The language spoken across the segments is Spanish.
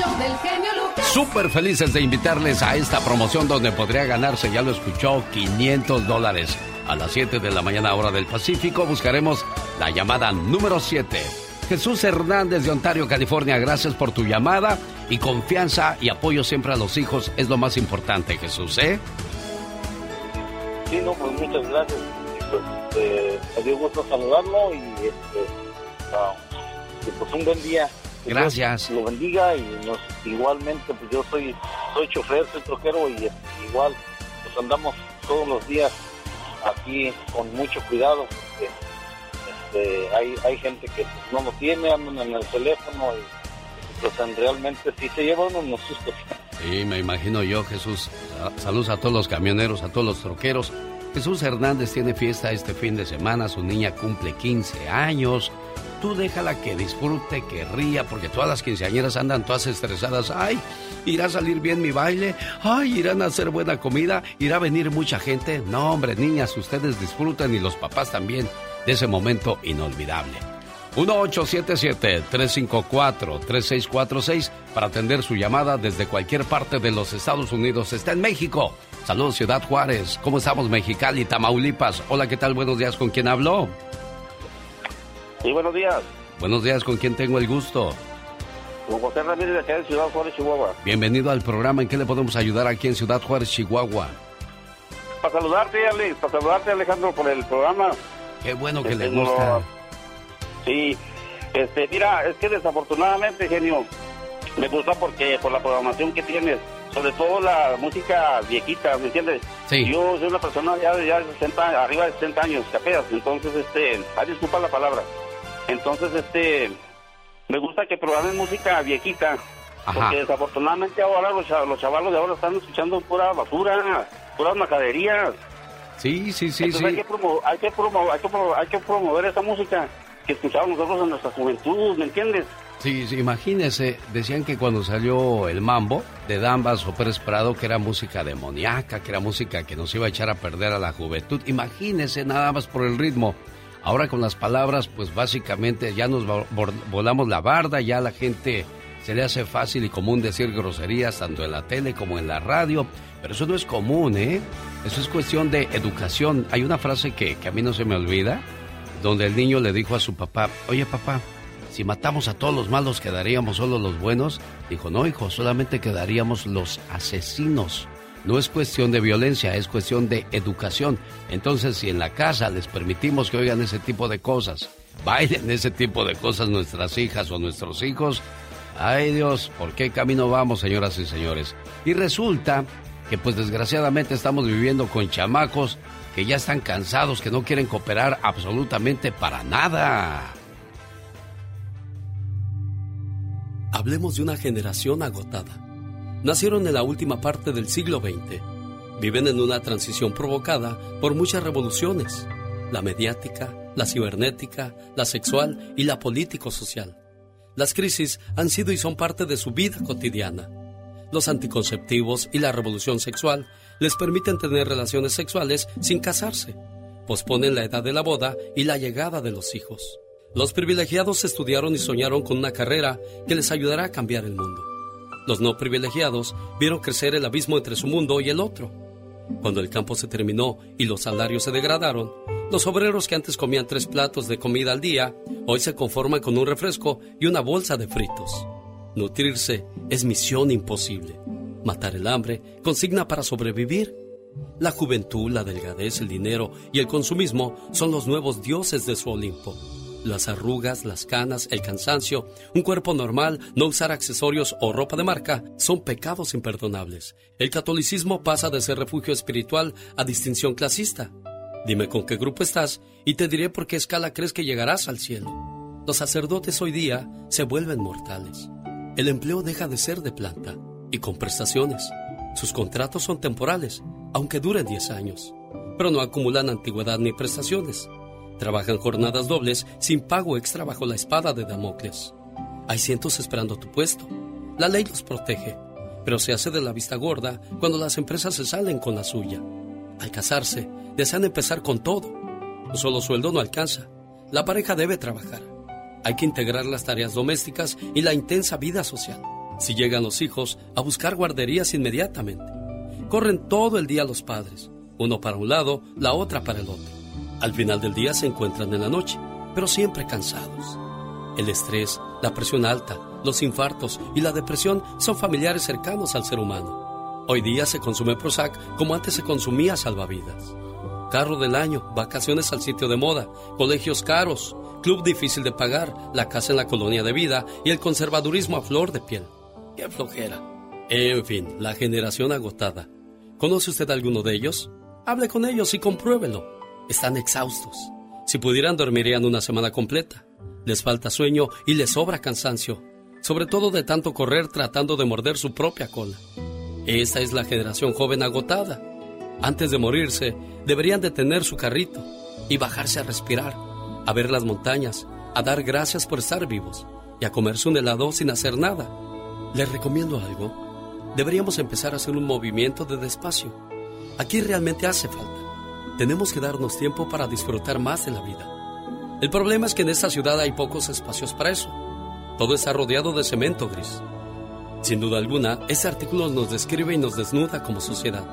show del genio Lucas. Súper felices de invitarles a esta promoción donde podría ganarse, ya lo escuchó, 500 dólares. A las 7 de la mañana hora del Pacífico buscaremos la llamada número 7. Jesús Hernández de Ontario, California, gracias por tu llamada y confianza y apoyo siempre a los hijos es lo más importante, Jesús, ¿eh? Sí, no, pues muchas gracias. Pues, eh, me dio gusto saludarlo y, este, y pues un buen día. Gracias. Dios Lo bendiga y nos, igualmente, pues yo soy, soy chofer, soy troquero y igual pues andamos todos los días aquí con mucho cuidado porque este, hay, hay gente que pues, no lo tiene, andan en el teléfono y pues en- realmente sí se llevan unos sustos. Sí, me imagino yo, Jesús. Sa- Saludos a todos los camioneros, a todos los troqueros. Jesús Hernández tiene fiesta este fin de semana, su niña cumple 15 años. Tú déjala que disfrute, que ría, porque todas las quinceañeras andan todas estresadas. Ay, irá a salir bien mi baile. Ay, irán a hacer buena comida. Irá a venir mucha gente. No, hombre, niñas, ustedes disfruten y los papás también de ese momento inolvidable. 1877-354-3646 para atender su llamada desde cualquier parte de los Estados Unidos. Está en México. Saludos, Ciudad Juárez. ¿Cómo estamos, Mexicali, Tamaulipas? Hola, ¿qué tal? Buenos días. ¿Con quién hablo? Sí, buenos días. Buenos días. ¿Con quién tengo el gusto? Con José Ramírez de acá de Ciudad Juárez, Chihuahua. Bienvenido al programa. ¿En qué le podemos ayudar aquí en Ciudad Juárez, Chihuahua? Para saludarte, Alex, para saludarte, Alejandro, por el programa. Qué bueno que Este, le gusta. no, Sí, este, mira, es que desafortunadamente, genio, me gusta porque por la programación que tienes, sobre todo la música viejita, ¿me entiendes? Sí. Yo soy una persona ya, ya de 60, arriba de 60 años, capeas, entonces, este, ay, disculpa la palabra. Entonces, este, me gusta que programen música viejita, Ajá. porque desafortunadamente ahora los, los chavalos de ahora están escuchando pura basura, puras macaderías. Sí, sí, sí, Entonces hay, sí. que promo- hay, que promo- hay, que promo- hay que promover esa música que escuchábamos nosotros en nuestra juventud, ¿me entiendes? Sí, sí, imagínese, decían que cuando salió el mambo de Dambas o Pérez Prado, que era música demoníaca, que era música que nos iba a echar a perder a la juventud. Imagínese nada más por el ritmo. Ahora con las palabras, pues básicamente ya nos volamos la barda, ya la gente se le hace fácil y común decir groserías tanto en la tele como en la radio. Pero eso no es común, ¿eh? Eso es cuestión de educación. Hay una frase que, que a mí no se me olvida, donde el niño le dijo a su papá, oye papá, si matamos a todos los malos, ¿quedaríamos solo los buenos? Dijo, no, hijo, solamente quedaríamos los asesinos. No es cuestión de violencia, es cuestión de educación. Entonces, si en la casa les permitimos que oigan ese tipo de cosas, bailen ese tipo de cosas nuestras hijas o nuestros hijos, ay Dios, ¿por qué camino vamos, señoras y señores? Y resulta que pues desgraciadamente estamos viviendo con chamacos que ya están cansados, que no quieren cooperar absolutamente para nada. Hablemos de una generación agotada. Nacieron en la última parte del siglo XX. Viven en una transición provocada por muchas revoluciones. La mediática, la cibernética, la sexual y la político-social. Las crisis han sido y son parte de su vida cotidiana. Los anticonceptivos y la revolución sexual les permiten tener relaciones sexuales sin casarse. Posponen la edad de la boda y la llegada de los hijos. Los privilegiados estudiaron y soñaron con una carrera que les ayudará a cambiar el mundo. Los no privilegiados vieron crecer el abismo entre su mundo y el otro. Cuando el campo se terminó y los salarios se degradaron, los obreros que antes comían tres platos de comida al día, hoy se conforman con un refresco y una bolsa de fritos. Nutrirse es misión imposible. Matar el hambre, consigna para sobrevivir. La juventud, la delgadez, el dinero y el consumismo son los nuevos dioses de su Olimpo. Las arrugas, las canas, el cansancio, un cuerpo normal, no usar accesorios o ropa de marca son pecados imperdonables. El catolicismo pasa de ser refugio espiritual a distinción clasista. Dime con qué grupo estás y te diré por qué escala crees que llegarás al cielo. Los sacerdotes hoy día se vuelven mortales. El empleo deja de ser de planta y con prestaciones. Sus contratos son temporales, aunque duren 10 años, pero no acumulan antigüedad ni prestaciones. Trabajan jornadas dobles sin pago extra bajo la espada de Damocles. Hay cientos esperando tu puesto. La ley los protege, pero se hace de la vista gorda cuando las empresas se salen con la suya. Al casarse, desean empezar con todo. Un solo sueldo no alcanza. La pareja debe trabajar. Hay que integrar las tareas domésticas y la intensa vida social. Si llegan los hijos, a buscar guarderías inmediatamente. Corren todo el día los padres, uno para un lado, la otra para el otro. Al final del día se encuentran en la noche, pero siempre cansados. El estrés, la presión alta, los infartos y la depresión son familiares cercanos al ser humano. Hoy día se consume Prozac como antes se consumía salvavidas. Carro del año, vacaciones al sitio de moda, colegios caros, club difícil de pagar, la casa en la colonia de vida y el conservadurismo a flor de piel. ¡Qué flojera! En fin, la generación agotada. ¿Conoce usted alguno de ellos? Hable con ellos y compruébelo. Están exhaustos. Si pudieran, dormirían una semana completa. Les falta sueño y les sobra cansancio, sobre todo de tanto correr tratando de morder su propia cola. Esta es la generación joven agotada. Antes de morirse, deberían detener su carrito y bajarse a respirar, a ver las montañas, a dar gracias por estar vivos y a comerse un helado sin hacer nada. Les recomiendo algo. Deberíamos empezar a hacer un movimiento de despacio. Aquí realmente hace falta. Tenemos que darnos tiempo para disfrutar más de la vida. El problema es que en esta ciudad hay pocos espacios para eso. Todo está rodeado de cemento gris. Sin duda alguna, este artículo nos describe y nos desnuda como sociedad.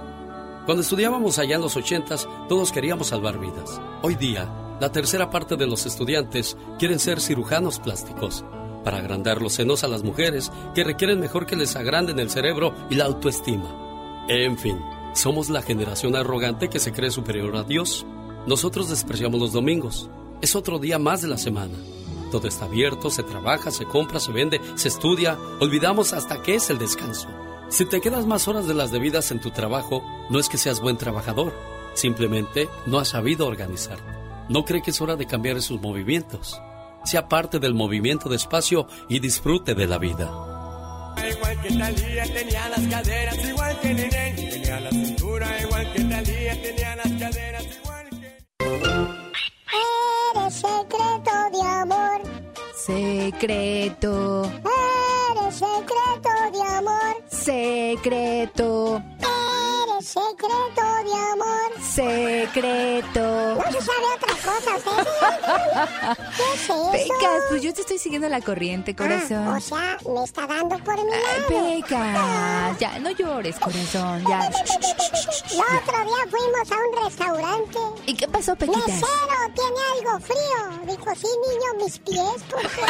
Cuando estudiábamos allá en los ochentas, todos queríamos salvar vidas. Hoy día, la tercera parte de los estudiantes quieren ser cirujanos plásticos para agrandar los senos a las mujeres que requieren mejor que les agranden el cerebro y la autoestima. En fin, somos la generación arrogante que se cree superior a Dios. Nosotros despreciamos los domingos, es otro día más de la semana. Todo está abierto, se trabaja, se compra, se vende, se estudia. Olvidamos hasta qué es el descanso. Si te quedas más horas de las debidas en tu trabajo, no es que seas buen trabajador. Simplemente no has sabido organizar. No cree que es hora de cambiar esos movimientos. Sea parte del movimiento de espacio y disfrute de la vida. Igual que Talía tenía las caderas, igual que tenía la cintura, igual que Talía tenía las caderas, igual que secreto de amor. Secreto. Eres secreto de amor. Secreto. Eres secreto de amor. Secreto. No se sabe otra cosa, ¿usted? ¿Qué es eso? Pecas, pues yo te estoy siguiendo la corriente, corazón. Ah, o sea, me está dando por mi lado. Pecas, ya, no llores, corazón, ya. El otro día fuimos a un restaurante. ¿Y qué pasó, Pequitas? Mesero, tiene algo frío. Dijo, sí, niño, mis pies, ¿por qué?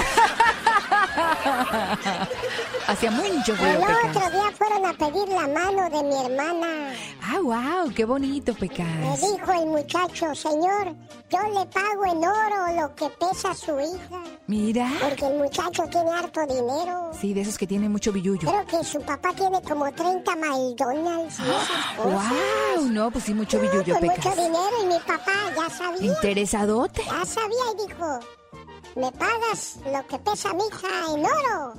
Hacía mucho frío, El Pecas. otro día fueron a pedir la mano de mi hermana. Ah, wow, qué bonito, Pecas. Me dijo el muchacho, señor, yo le pago en oro lo que pesa su hija. Mira. Porque el muchacho tiene harto dinero. Sí, de esos que tienen mucho billullo. Creo que su papá tiene como 30 McDonald's y esas cosas. Wow, no, pues sí, mucho billullo, Con Pecas. mucho dinero y mi papá ya sabía. Interesadote. Ya sabía y dijo, ¿me pagas lo que pesa mi hija en oro?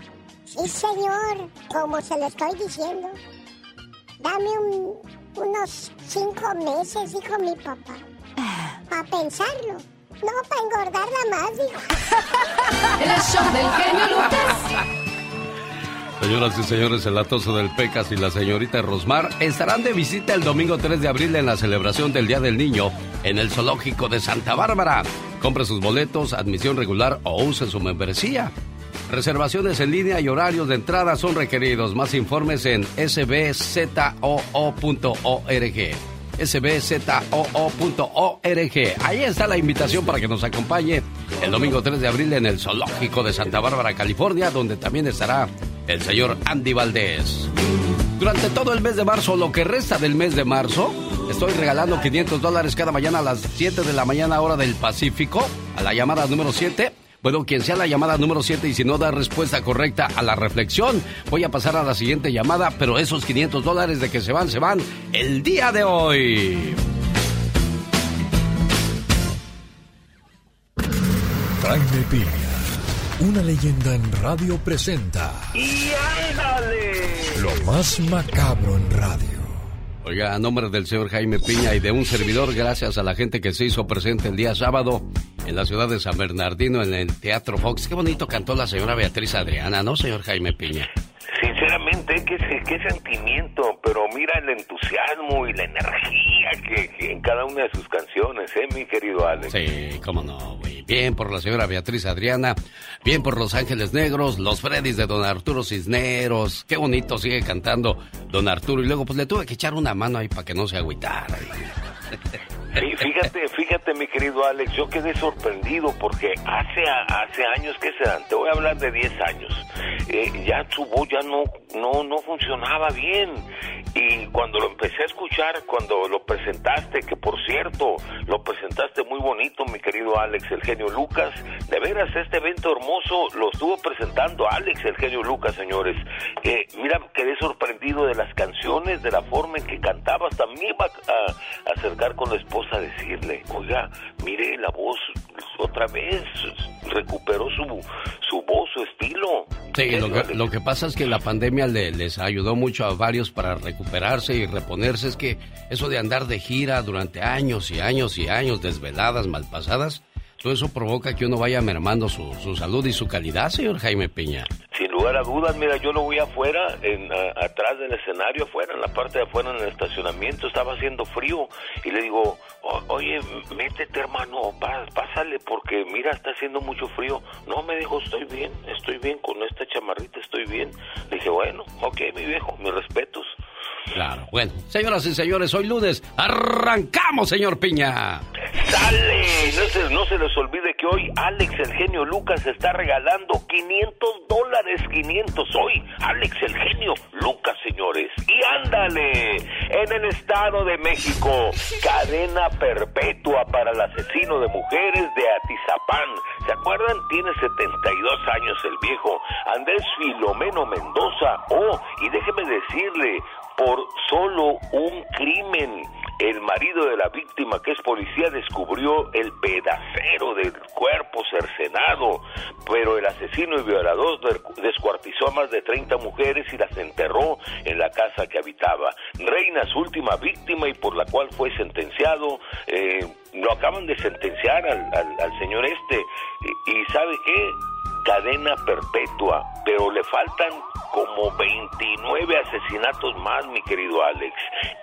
Sí, señor, como se lo estoy diciendo. Dame un- unos cinco meses, dijo mi papá. Para pensarlo. No, para engordarla más, dijo. El show del genio Lucas. Señoras y señores, el atoso del Pecas y la señorita Rosmar estarán de visita el domingo 3 de abril en la celebración del Día del Niño en el Zoológico de Santa Bárbara. Compre sus boletos, admisión regular o use su membresía. Reservaciones en línea y horarios de entrada son requeridos. Más informes en sbzoo.org. sbzoo.org. Ahí está la invitación para que nos acompañe el domingo 3 de abril en el Zoológico de Santa Bárbara, California, donde también estará el señor Andy Valdés. Durante todo el mes de marzo, lo que resta del mes de marzo, estoy regalando 500 dólares cada mañana a las 7 de la mañana hora del Pacífico, a la llamada número 7. Bueno, quien sea la llamada número 7 y si no da respuesta correcta a la reflexión, voy a pasar a la siguiente llamada, pero esos 500 dólares de que se van, se van el día de hoy. Jaime Piña, una leyenda en radio presenta. ¡Y ándale! Lo más macabro en radio. Oiga, a nombre del señor Jaime Piña y de un servidor, gracias a la gente que se hizo presente el día sábado en la ciudad de San Bernardino, en el Teatro Fox. Qué bonito cantó la señora Beatriz Adriana, ¿no, señor Jaime Piña? Se- qué sentimiento, pero mira el entusiasmo y la energía que, en cada una de sus canciones, ¿eh, mi querido Alex? Sí, cómo no, güey. Bien por la señora Beatriz Adriana, bien por Los Ángeles Negros, los Freddys de Don Arturo Cisneros. Qué bonito sigue cantando Don Arturo. Y luego, pues le tuve que echar una mano ahí para que no se agüitara. Fíjate, fíjate, mi querido Alex, yo quedé sorprendido porque hace, hace años que se dan, te voy a hablar de 10 años, eh, ya su voz ya no, no, no funcionaba bien. Y cuando lo empecé a escuchar, cuando lo presentaste, que por cierto, lo presentaste muy bonito, mi querido Alex, el genio Lucas, de veras, este evento hermoso lo estuvo presentando Alex, el genio Lucas, señores. Eh, mira, quedé sorprendido de las canciones, de la forma en que cantabas, también iba a acercar con la esposa a decirle, oiga, mire la voz otra vez, recuperó su, su voz, su estilo. Sí, lo que, pasa es que la pandemia les ayudó mucho a varios para recuperarse y reponerse. Es que eso de andar de gira durante años y años y años, desveladas, malpasadas, todo eso provoca que uno vaya mermando su, su salud y su calidad, señor Jaime Piña. Sin lugar a dudas, mira, yo lo voy afuera, en, atrás del escenario, afuera, en la parte de afuera, en el estacionamiento, estaba haciendo frío y le digo, oye, métete hermano, pásale porque mira, está haciendo mucho frío. No, me dijo, estoy bien, estoy bien con esta chamarrita, estoy bien. Dije, bueno, ok, mi viejo, mis respetos. Claro. Bueno, señoras y señores, hoy lunes arrancamos, señor Piña. ¡Sale! No se, les olvide que hoy Alex, el genio Lucas, está regalando 500 dólares, 500 hoy. Alex, el genio Lucas, señores. Y ándale, en el Estado de México, cadena perpetua para el asesino de mujeres de Atizapán. ¿Se acuerdan? Tiene 72 años el viejo Andrés Filomeno Mendoza. Oh, y déjeme decirle, por solo un crimen. El marido de la víctima, que es policía, descubrió el pedacero del cuerpo cercenado, pero el asesino y violador descuartizó a más de 30 mujeres y las enterró en la casa que habitaba. Reina, su última víctima y por la cual fue sentenciado, eh, lo acaban de sentenciar al, señor este. y ¿sabe qué? cadena perpetua, pero le faltan como 29 asesinatos más, mi querido Alex.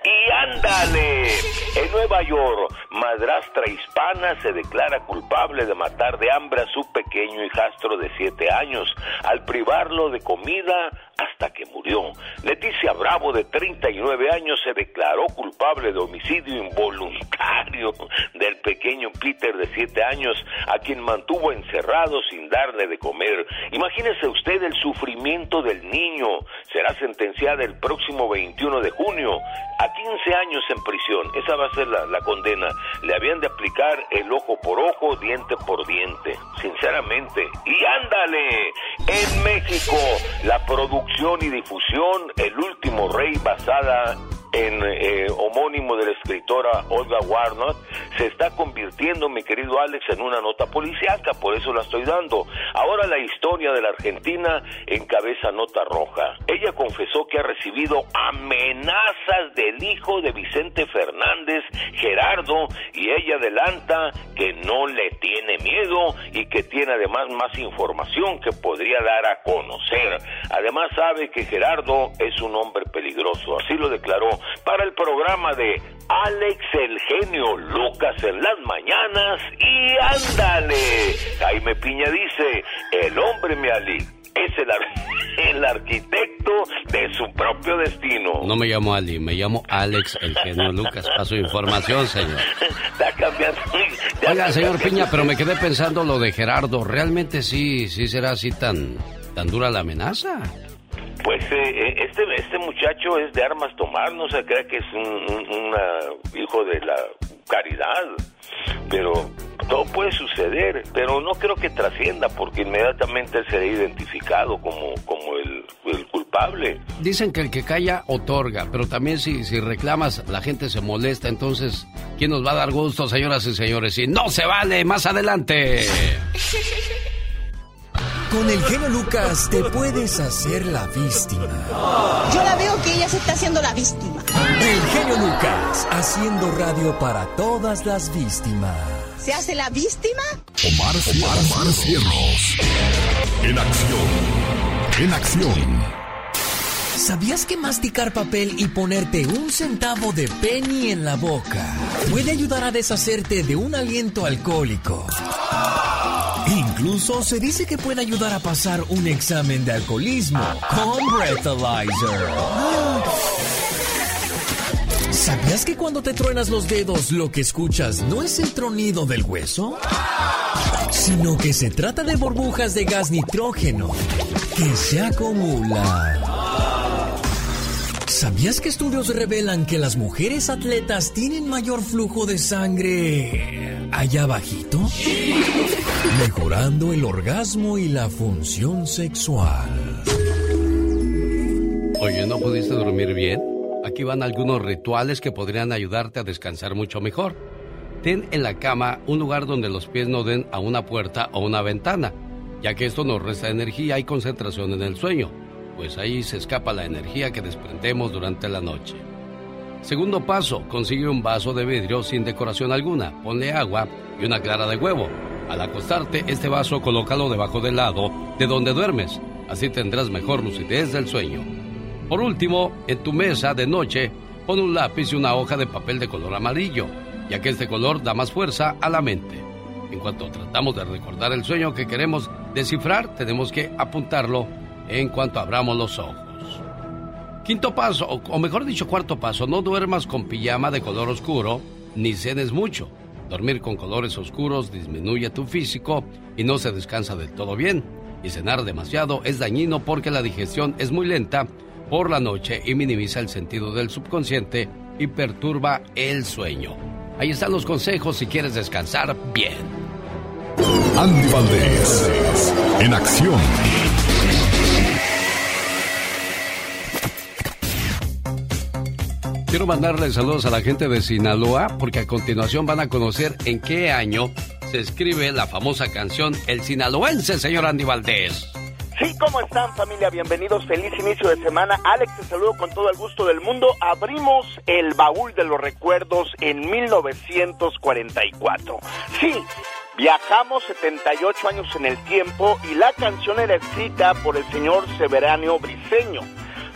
Y ándale, en Nueva York, madrastra hispana se declara culpable de matar de hambre a su pequeño hijastro de 7 años al privarlo de comida hasta que murió. Leticia Bravo, de 39 años, se declaró culpable de homicidio involuntario del pequeño Peter de 7 años, a quien mantuvo encerrado sin darle de comer. Imagínese usted el sufrimiento del niño. Será sentenciada el próximo 21 de junio a 15 años en prisión. Esa va a ser la, la condena. Le habían de aplicar el ojo por ojo, diente por diente. Sinceramente. Y ándale, México, la producción y difusión El último rey basada en eh, homónimo de la escritora Olga Warnot, se está convirtiendo, mi querido Alex, en una nota policíaca, por eso la estoy dando. Ahora la historia de la Argentina encabeza nota roja. Ella confesó que ha recibido amenazas del hijo de Vicente Fernández, Gerardo, y ella adelanta que no le tiene miedo y que tiene además más información que podría dar a conocer. Además sabe que Gerardo es un hombre peligroso, así lo declaró para el programa de Alex el genio Lucas en las mañanas y ándale. Jaime Piña dice, el hombre me ali es el, el, arquitecto de su propio destino. No me llamo Ali, me llamo Alex, el genio Lucas. Para su información, señor. Está cambiando. Oiga, señor Piña, pero me quedé pensando lo de Gerardo. ¿Realmente sí, sí será así tan, tan dura la amenaza? Pues eh, eh, este este muchacho es de armas tomar, no se cree que es un, hijo de la caridad, pero todo puede suceder, pero no creo que trascienda porque inmediatamente él será identificado como, como el, culpable. Dicen que el que calla otorga, pero también si, si reclamas la gente se molesta, entonces ¿quién nos va a dar gusto, señoras y señores? Y no se vale, más adelante. Con el genio Lucas te puedes hacer la víctima. Yo la veo que ella se está haciendo la víctima. El genio Lucas, haciendo radio para todas las víctimas. ¿Se hace la víctima? Omar, Omar, Omar En acción. En acción. ¿Sabías que masticar papel y ponerte un centavo de penny en la boca puede ayudar a deshacerte de un aliento alcohólico? Incluso se dice que puede ayudar a pasar un examen de alcoholismo con Breathalyzer. ¿Sabías que cuando te truenas los dedos lo que escuchas no es el tronido del hueso? Sino que se trata de burbujas de gas nitrógeno que se acumulan. ¿Sabías que estudios revelan que las mujeres atletas tienen mayor flujo de sangre allá abajito? Mejorando el orgasmo y la función sexual. Oye, ¿no pudiste dormir bien? Aquí van algunos rituales que podrían ayudarte a descansar mucho mejor. Ten en la cama un lugar donde los pies no den a una puerta o una ventana, ya que esto nos resta energía y concentración en el sueño pues ahí se escapa la energía que desprendemos durante la noche. Segundo paso, consigue un vaso de vidrio sin decoración alguna, ponle agua y una clara de huevo. Al acostarte, este vaso colócalo debajo del lado de donde duermes, así tendrás mejor lucidez del sueño. Por último, en tu mesa de noche, pon un lápiz y una hoja de papel de color amarillo, ya que este color da más fuerza a la mente. En cuanto tratamos de recordar el sueño que queremos descifrar, tenemos que apuntarlo en cuanto abramos los ojos. Quinto paso, o mejor dicho, cuarto paso, no duermas con pijama de color oscuro ni cenes mucho. Dormir con colores oscuros disminuye tu físico y no se descansa del todo bien. Y cenar demasiado es dañino porque la digestión es muy lenta por la noche y minimiza el sentido del subconsciente y perturba el sueño. Ahí están los consejos si quieres descansar bien. Andy Valdés, en acción. Quiero mandarle saludos a la gente de Sinaloa porque a continuación van a conocer en qué año se escribe la famosa canción El Sinaloense, señor Andy Valdés. Sí, ¿cómo están familia? Bienvenidos, feliz inicio de semana. Alex, te saludo con todo el gusto del mundo. Abrimos el baúl de los recuerdos en 1944. Sí, viajamos 78 años en el tiempo y la canción era escrita por el señor Severano Briseño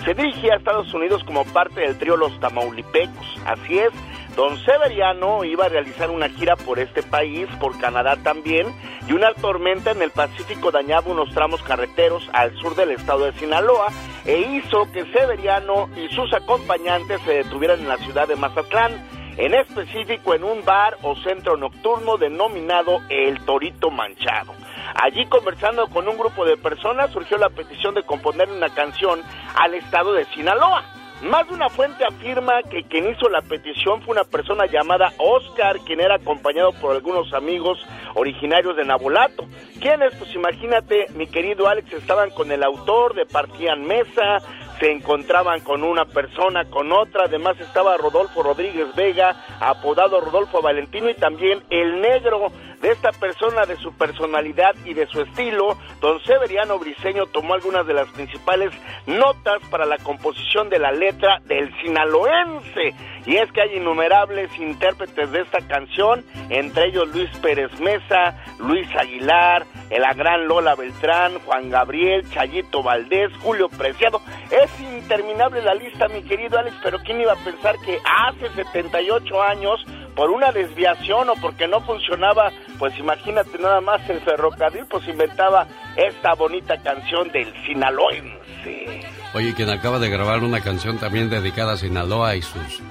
se dirigía a Estados Unidos como parte del trío Los Tamaulipecos. Así es, don Severiano iba a realizar una gira por este país, por Canadá también, y una tormenta en el Pacífico dañaba unos tramos carreteros al sur del estado de Sinaloa e hizo que Severiano y sus acompañantes se detuvieran en la ciudad de Mazatlán, en específico en un bar o centro nocturno denominado El Torito Manchado. Allí conversando con un grupo de personas surgió la petición de componer una canción al estado de Sinaloa. Más de una fuente afirma que quien hizo la petición fue una persona llamada Oscar, quien era acompañado por algunos amigos originarios de Nabolato. Quienes, pues imagínate, mi querido Alex, estaban con el autor, departían mesa, se encontraban con una persona, con otra, además estaba Rodolfo Rodríguez Vega, apodado Rodolfo Valentino, y también el negro de esta persona, de su personalidad y de su estilo, don Severiano Briseño tomó algunas de las principales notas para la composición de la letra del sinaloense. Y es que hay innumerables intérpretes de esta canción, entre ellos Luis Pérez Mesa, Luis Aguilar, la gran Lola Beltrán, Juan Gabriel, Chayito Valdés, Julio Preciado. Es interminable la lista, mi querido Alex, pero ¿quién iba a pensar que hace 78 años por una desviación o porque no funcionaba, pues imagínate nada más el ferrocarril, pues inventaba esta bonita canción del sinaloense. Oye, quien acaba de grabar una canción también dedicada a Sinaloa y sus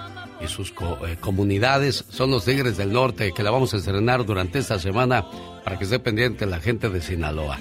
y sus eh, comunidades son los Tigres del Norte, que la vamos a estrenar durante esta semana para que esté pendiente la gente de Sinaloa.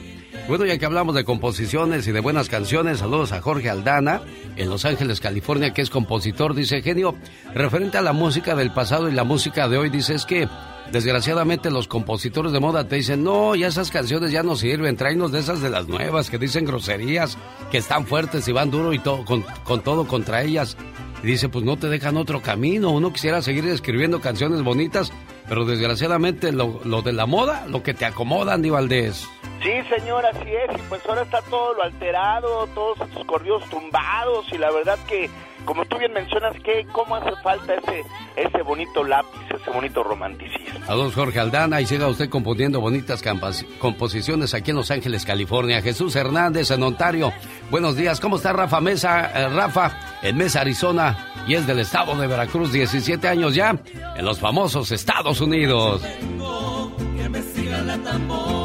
Bueno, ya que hablamos de composiciones y de buenas canciones, saludos a Jorge Aldana en Los Ángeles, California, que es compositor. Dice, genio, referente a la música del pasado y la música de hoy, dice, es que desgraciadamente los compositores de moda te dicen, no, ya esas canciones ya no sirven, tráenos de esas de las nuevas que dicen groserías, que están fuertes y van duro y todo, con, todo contra ellas. Y dice, pues no te dejan otro camino, uno quisiera seguir escribiendo canciones bonitas, pero desgraciadamente lo, lo de la moda, lo que te acomoda, Andy Valdés. Sí, señor, así es. Y pues ahora está todo lo alterado, todos estos corridos tumbados. Y la verdad que, como tú bien mencionas, que cómo hace falta ese, ese bonito lápiz, ese bonito romanticismo. Saludos Jorge Aldana y siga usted componiendo bonitas composiciones aquí en Los Ángeles, California. Jesús Hernández en Ontario. Buenos días, ¿cómo está Rafa Mesa? Eh, Rafa, en Mesa, Arizona y es del estado de Veracruz, 17 años ya, en los famosos Estados Unidos. Que me siga la tambora,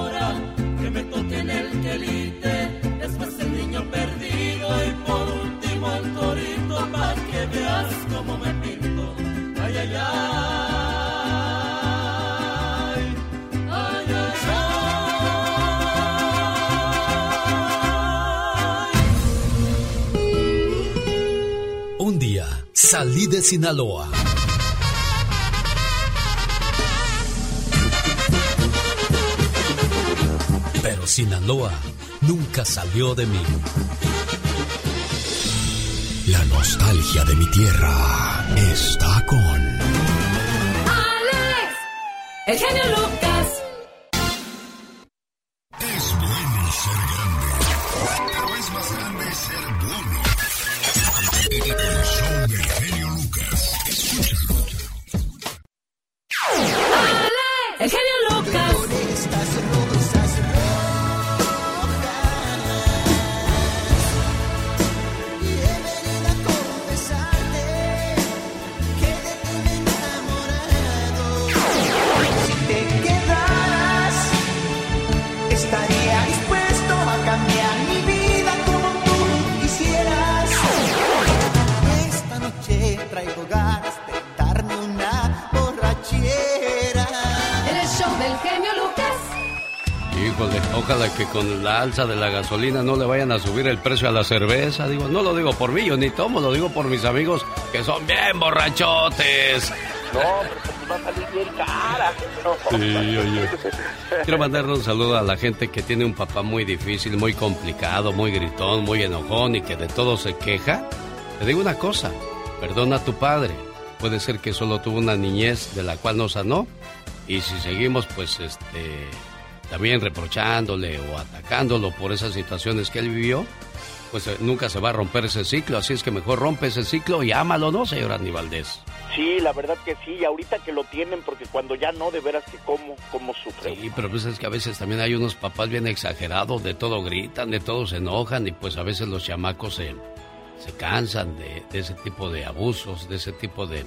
Salí de Sinaloa. Pero Sinaloa nunca salió de mí. La nostalgia de mi tierra está con... Alex, el genio Lucas. Híjole, ojalá que con la alza de la gasolina no le vayan a subir el precio a la cerveza. Digo, no lo digo por mí, yo ni tomo, lo digo por mis amigos que son bien borrachotes. No, pero pues va a salir bien cara. Sí, oye. Quiero mandarle un saludo a la gente que tiene un papá muy difícil, muy complicado, muy gritón, muy enojón y que de todo se queja. Te digo una cosa, perdona a tu padre. Puede ser que solo tuvo una niñez de la cual no sanó. Y si seguimos, pues, este, también reprochándole o atacándolo por esas situaciones que él vivió, pues eh, nunca se va a romper ese ciclo. Así es que mejor rompe ese ciclo y ámalo, ¿no, señor Aníbaldez? Sí, la verdad que sí, y ahorita que lo tienen, porque cuando ya no, de veras que cómo, cómo sufre. Sí, pero pues es que a veces también hay unos papás bien exagerados, de todo gritan, de todo se enojan y pues a veces los chamacos se, se cansan de, de ese tipo de abusos, de ese tipo de,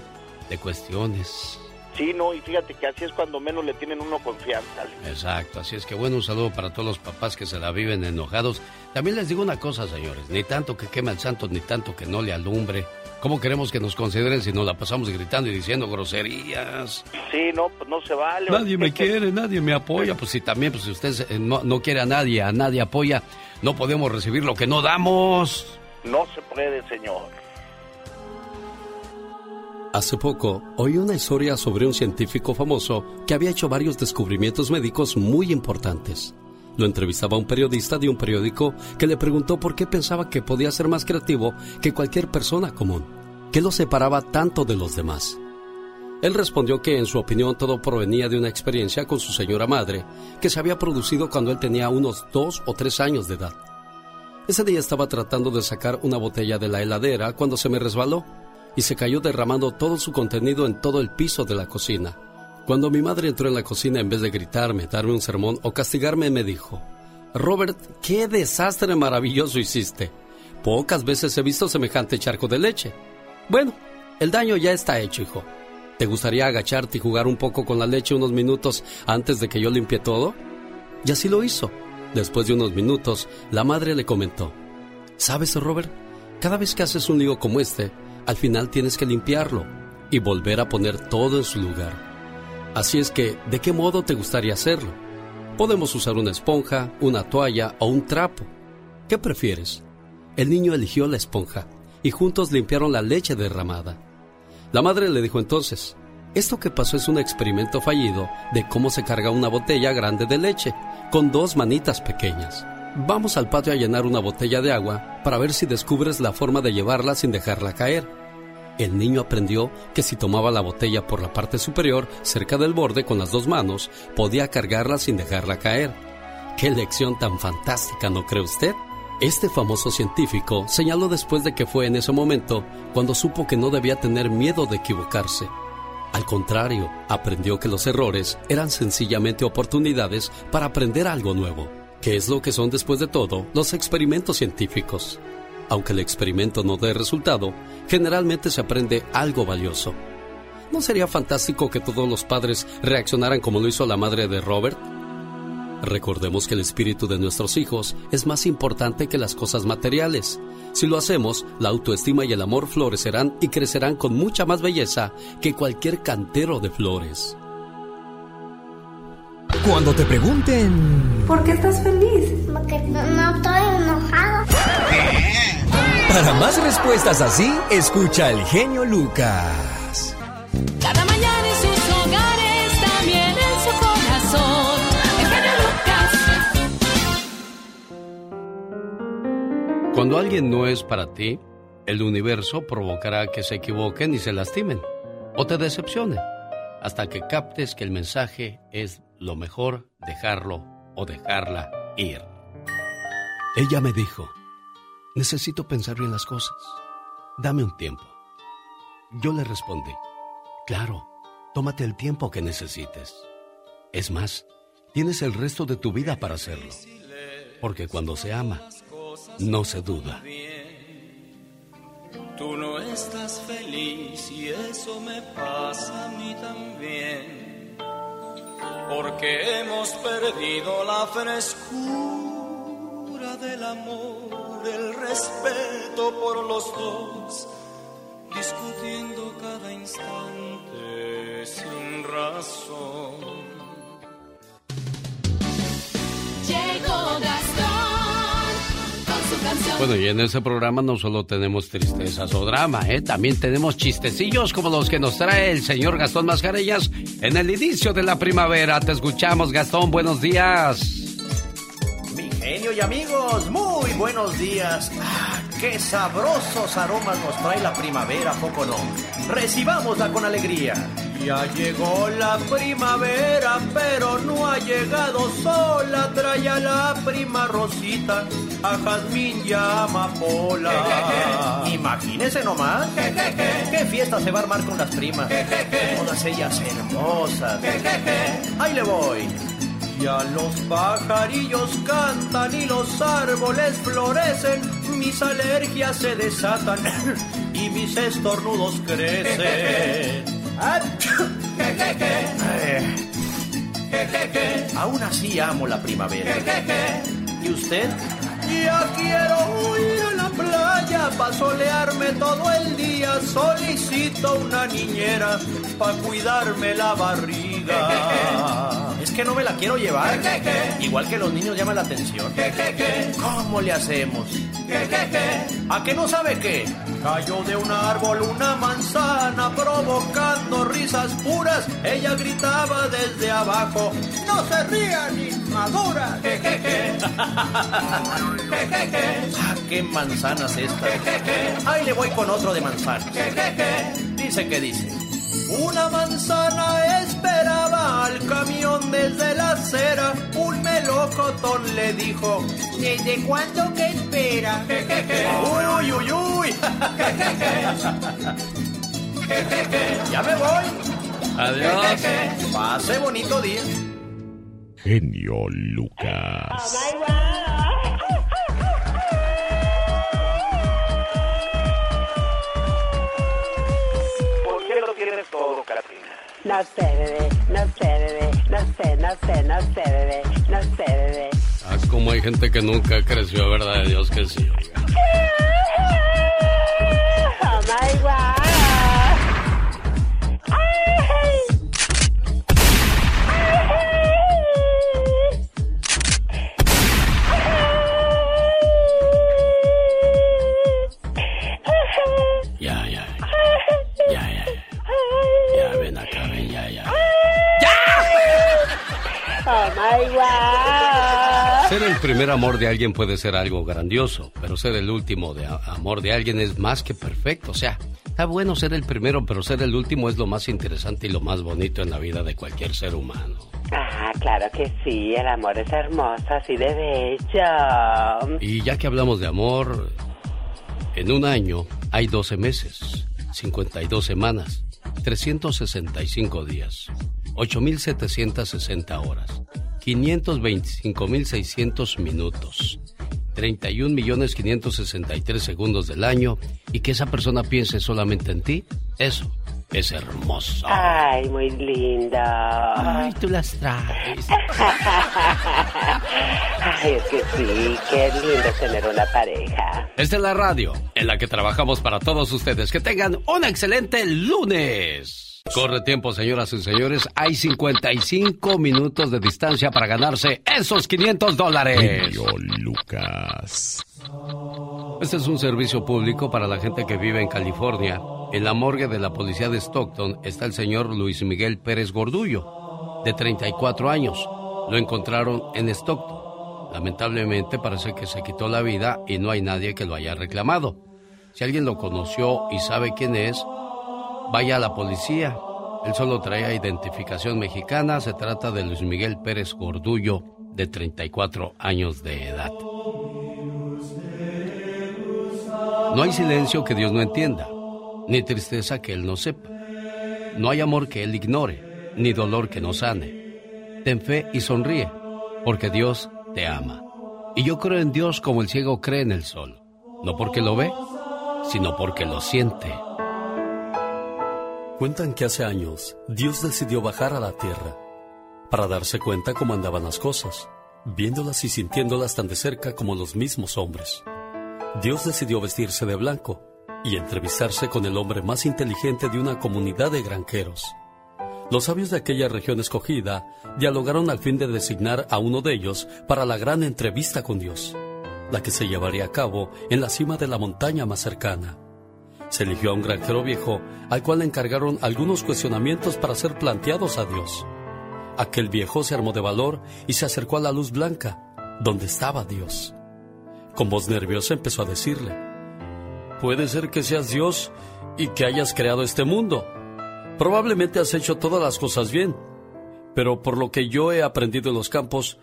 de cuestiones. Sí, no, y fíjate que así es cuando menos le tienen uno confianza. Exacto, así es que bueno, un saludo para todos los papás que se la viven enojados. También les digo una cosa, señores, ni tanto que queme al santo, ni tanto que no le alumbre. ¿Cómo queremos que nos consideren si nos la pasamos gritando y diciendo groserías? Sí, no, pues no se vale. Nadie me quiere, nadie me apoya. Pues si también, pues si usted eh, no, no quiere a nadie, a nadie apoya, no podemos recibir lo que no damos. No se puede, señor. Hace poco oí una historia sobre un científico famoso que había hecho varios descubrimientos médicos muy importantes. Lo entrevistaba un periodista de un periódico que le preguntó por qué pensaba que podía ser más creativo que cualquier persona común. ¿Qué lo separaba tanto de los demás? Él respondió que en su opinión todo provenía de una experiencia con su señora madre que se había producido cuando él tenía unos dos o tres años de edad. Ese día estaba tratando de sacar una botella de la heladera cuando se me resbaló y se cayó derramando todo su contenido en todo el piso de la cocina. Cuando mi madre entró en la cocina, en vez de gritarme, darme un sermón o castigarme, me dijo, Robert, qué desastre maravilloso hiciste. Pocas veces he visto semejante charco de leche. Bueno, el daño ya está hecho, hijo. ¿Te gustaría agacharte y jugar un poco con la leche unos minutos antes de que yo limpie todo? Y así lo hizo. Después de unos minutos, la madre le comentó, ¿Sabes, Robert? Cada vez que haces un lío como este, al final tienes que limpiarlo y volver a poner todo en su lugar. Así es que, ¿de qué modo te gustaría hacerlo? Podemos usar una esponja, una toalla o un trapo. ¿Qué prefieres? El niño eligió la esponja y juntos limpiaron la leche derramada. La madre le dijo entonces, esto que pasó es un experimento fallido de cómo se carga una botella grande de leche con dos manitas pequeñas. Vamos al patio a llenar una botella de agua para ver si descubres la forma de llevarla sin dejarla caer. El niño aprendió que si tomaba la botella por la parte superior, cerca del borde con las dos manos, podía cargarla sin dejarla caer. ¡Qué lección tan fantástica, ¿no cree usted? Este famoso científico señaló después de que fue en ese momento cuando supo que no debía tener miedo de equivocarse. Al contrario, aprendió que los errores eran sencillamente oportunidades para aprender algo nuevo, que es lo que son después de todo los experimentos científicos. Aunque el experimento no dé resultado, generalmente se aprende algo valioso. ¿No sería fantástico que todos los padres reaccionaran como lo hizo la madre de Robert? Recordemos que el espíritu de nuestros hijos es más importante que las cosas materiales. Si lo hacemos, la autoestima y el amor florecerán y crecerán con mucha más belleza que cualquier cantero de flores. Cuando te pregunten... ¿Por qué estás feliz? Porque no estoy enojado. Para más respuestas así, escucha el genio Lucas. Cada mañana en sus hogares, también en su corazón. El genio Lucas. Cuando alguien no es para ti, el universo provocará que se equivoquen y se lastimen o te decepcionen hasta que captes que el mensaje es lo mejor dejarlo o dejarla ir. Ella me dijo, necesito pensar bien las cosas. Dame un tiempo. Yo le respondí, claro, tómate el tiempo que necesites. Es más, tienes el resto de tu vida para hacerlo. Porque cuando se ama, no se duda. Tú no estás feliz y eso me pasa a mí también. Porque hemos perdido la frescura del amor, el respeto por los dos, discutiendo cada instante sin razón. Bueno, y en ese programa no solo tenemos tristezas o drama, ¿eh? también tenemos chistecillos como los que nos trae el señor Gastón Mascareñas en el inicio de la primavera. Te escuchamos, Gastón, buenos días. Mi genio y amigos, muy buenos días. Ah, qué sabrosos aromas nos trae la primavera, ¿a poco no? Recibámosla con alegría. Ya llegó la primavera, pero no ha llegado sola. Trae a la prima Rosita, a Jazmín y a Amapola. Imagínense nomás. Qué fiesta se va a armar con las primas. Todas ellas hermosas. Ahí le voy. Ya los pajarillos cantan y los árboles florecen, mis alergias se desatan y mis estornudos crecen. Eh, Aún así amo la primavera. ¿Y usted? Ya quiero ir a la playa para solearme todo el día. Solicito una niñera para cuidarme la barriga. Es que no me la quiero llevar. Igual que los niños llaman la atención. ¿Cómo le hacemos? ¿A qué no sabe qué? Cayó de un árbol una manzana provocando risas puras. Ella gritaba desde abajo. No se rían, inmadura. Ah, qué manzanas estas. Ahí le voy con otro de manzanas. Dice que dice. Una manzana esperaba al camión desde la acera. Un melocotón le dijo: ¿Desde cuándo que espera? Uy, uy, uy, uy. Ya me voy. Adiós. Pase bonito día. Genio Lucas. ¿Por No sé, bebé, no sé, bebé, no sé, no sé, no sé, bebé, no sé, bebé. Ah, como hay gente que nunca creció, ¿verdad? De Dios que sí. oiga. Oh my God. Oh my God. Ser el primer amor de alguien puede ser algo grandioso, pero ser el último de amor de alguien es más que perfecto. O sea, está bueno ser el primero, pero ser el último es lo más interesante y lo más bonito en la vida de cualquier ser humano. Ah, claro que sí, el amor es hermoso, así de bello. Y ya que hablamos de amor, en un año hay 12 meses, 52 semanas 365 días, 8.760 horas, 525.600 minutos, 31.563 segundos del año y que esa persona piense solamente en ti, eso es hermoso. Ay, muy linda. Ay, tú las traes. Ay, es que sí, qué lindo tener una pareja. Esta es la radio en la que trabajamos para todos ustedes. Que tengan un excelente lunes. Corre tiempo, señoras y señores. Hay 55 minutos de distancia para ganarse esos 500 dólares. Lucas. Este es un servicio público para la gente que vive en California. En la morgue de la policía de Stockton está el señor Luis Miguel Pérez Gordullo, de 34 años. Lo encontraron en Stockton. Lamentablemente parece que se quitó la vida y no hay nadie que lo haya reclamado. Si alguien lo conoció y sabe quién es, vaya la policía. Él solo traía identificación mexicana. Se trata de Luis Miguel Pérez Gordullo, de 34 años de edad. No hay silencio que Dios no entienda, ni tristeza que Él no sepa. No hay amor que Él ignore, ni dolor que no sane. Ten fe y sonríe, porque Dios te ama. Y yo creo en Dios como el ciego cree en el sol, no porque lo ve, sino porque lo siente. Cuentan que hace años Dios decidió bajar a la tierra para darse cuenta cómo andaban las cosas, viéndolas y sintiéndolas tan de cerca como los mismos hombres. Dios decidió vestirse de blanco y entrevistarse con el hombre más inteligente de una comunidad de granjeros. Los sabios de aquella región escogida dialogaron al fin de designar a uno de ellos para la gran entrevista con Dios, la que se llevaría a cabo en la cima de la montaña más cercana. Se eligió a un granjero viejo al cual le encargaron algunos cuestionamientos para ser planteados a Dios. Aquel viejo se armó de valor y se acercó a la luz blanca, donde estaba Dios. Con voz nerviosa empezó a decirle, Puede ser que seas Dios y que hayas creado este mundo. Probablemente has hecho todas las cosas bien, pero por lo que yo he aprendido en los campos,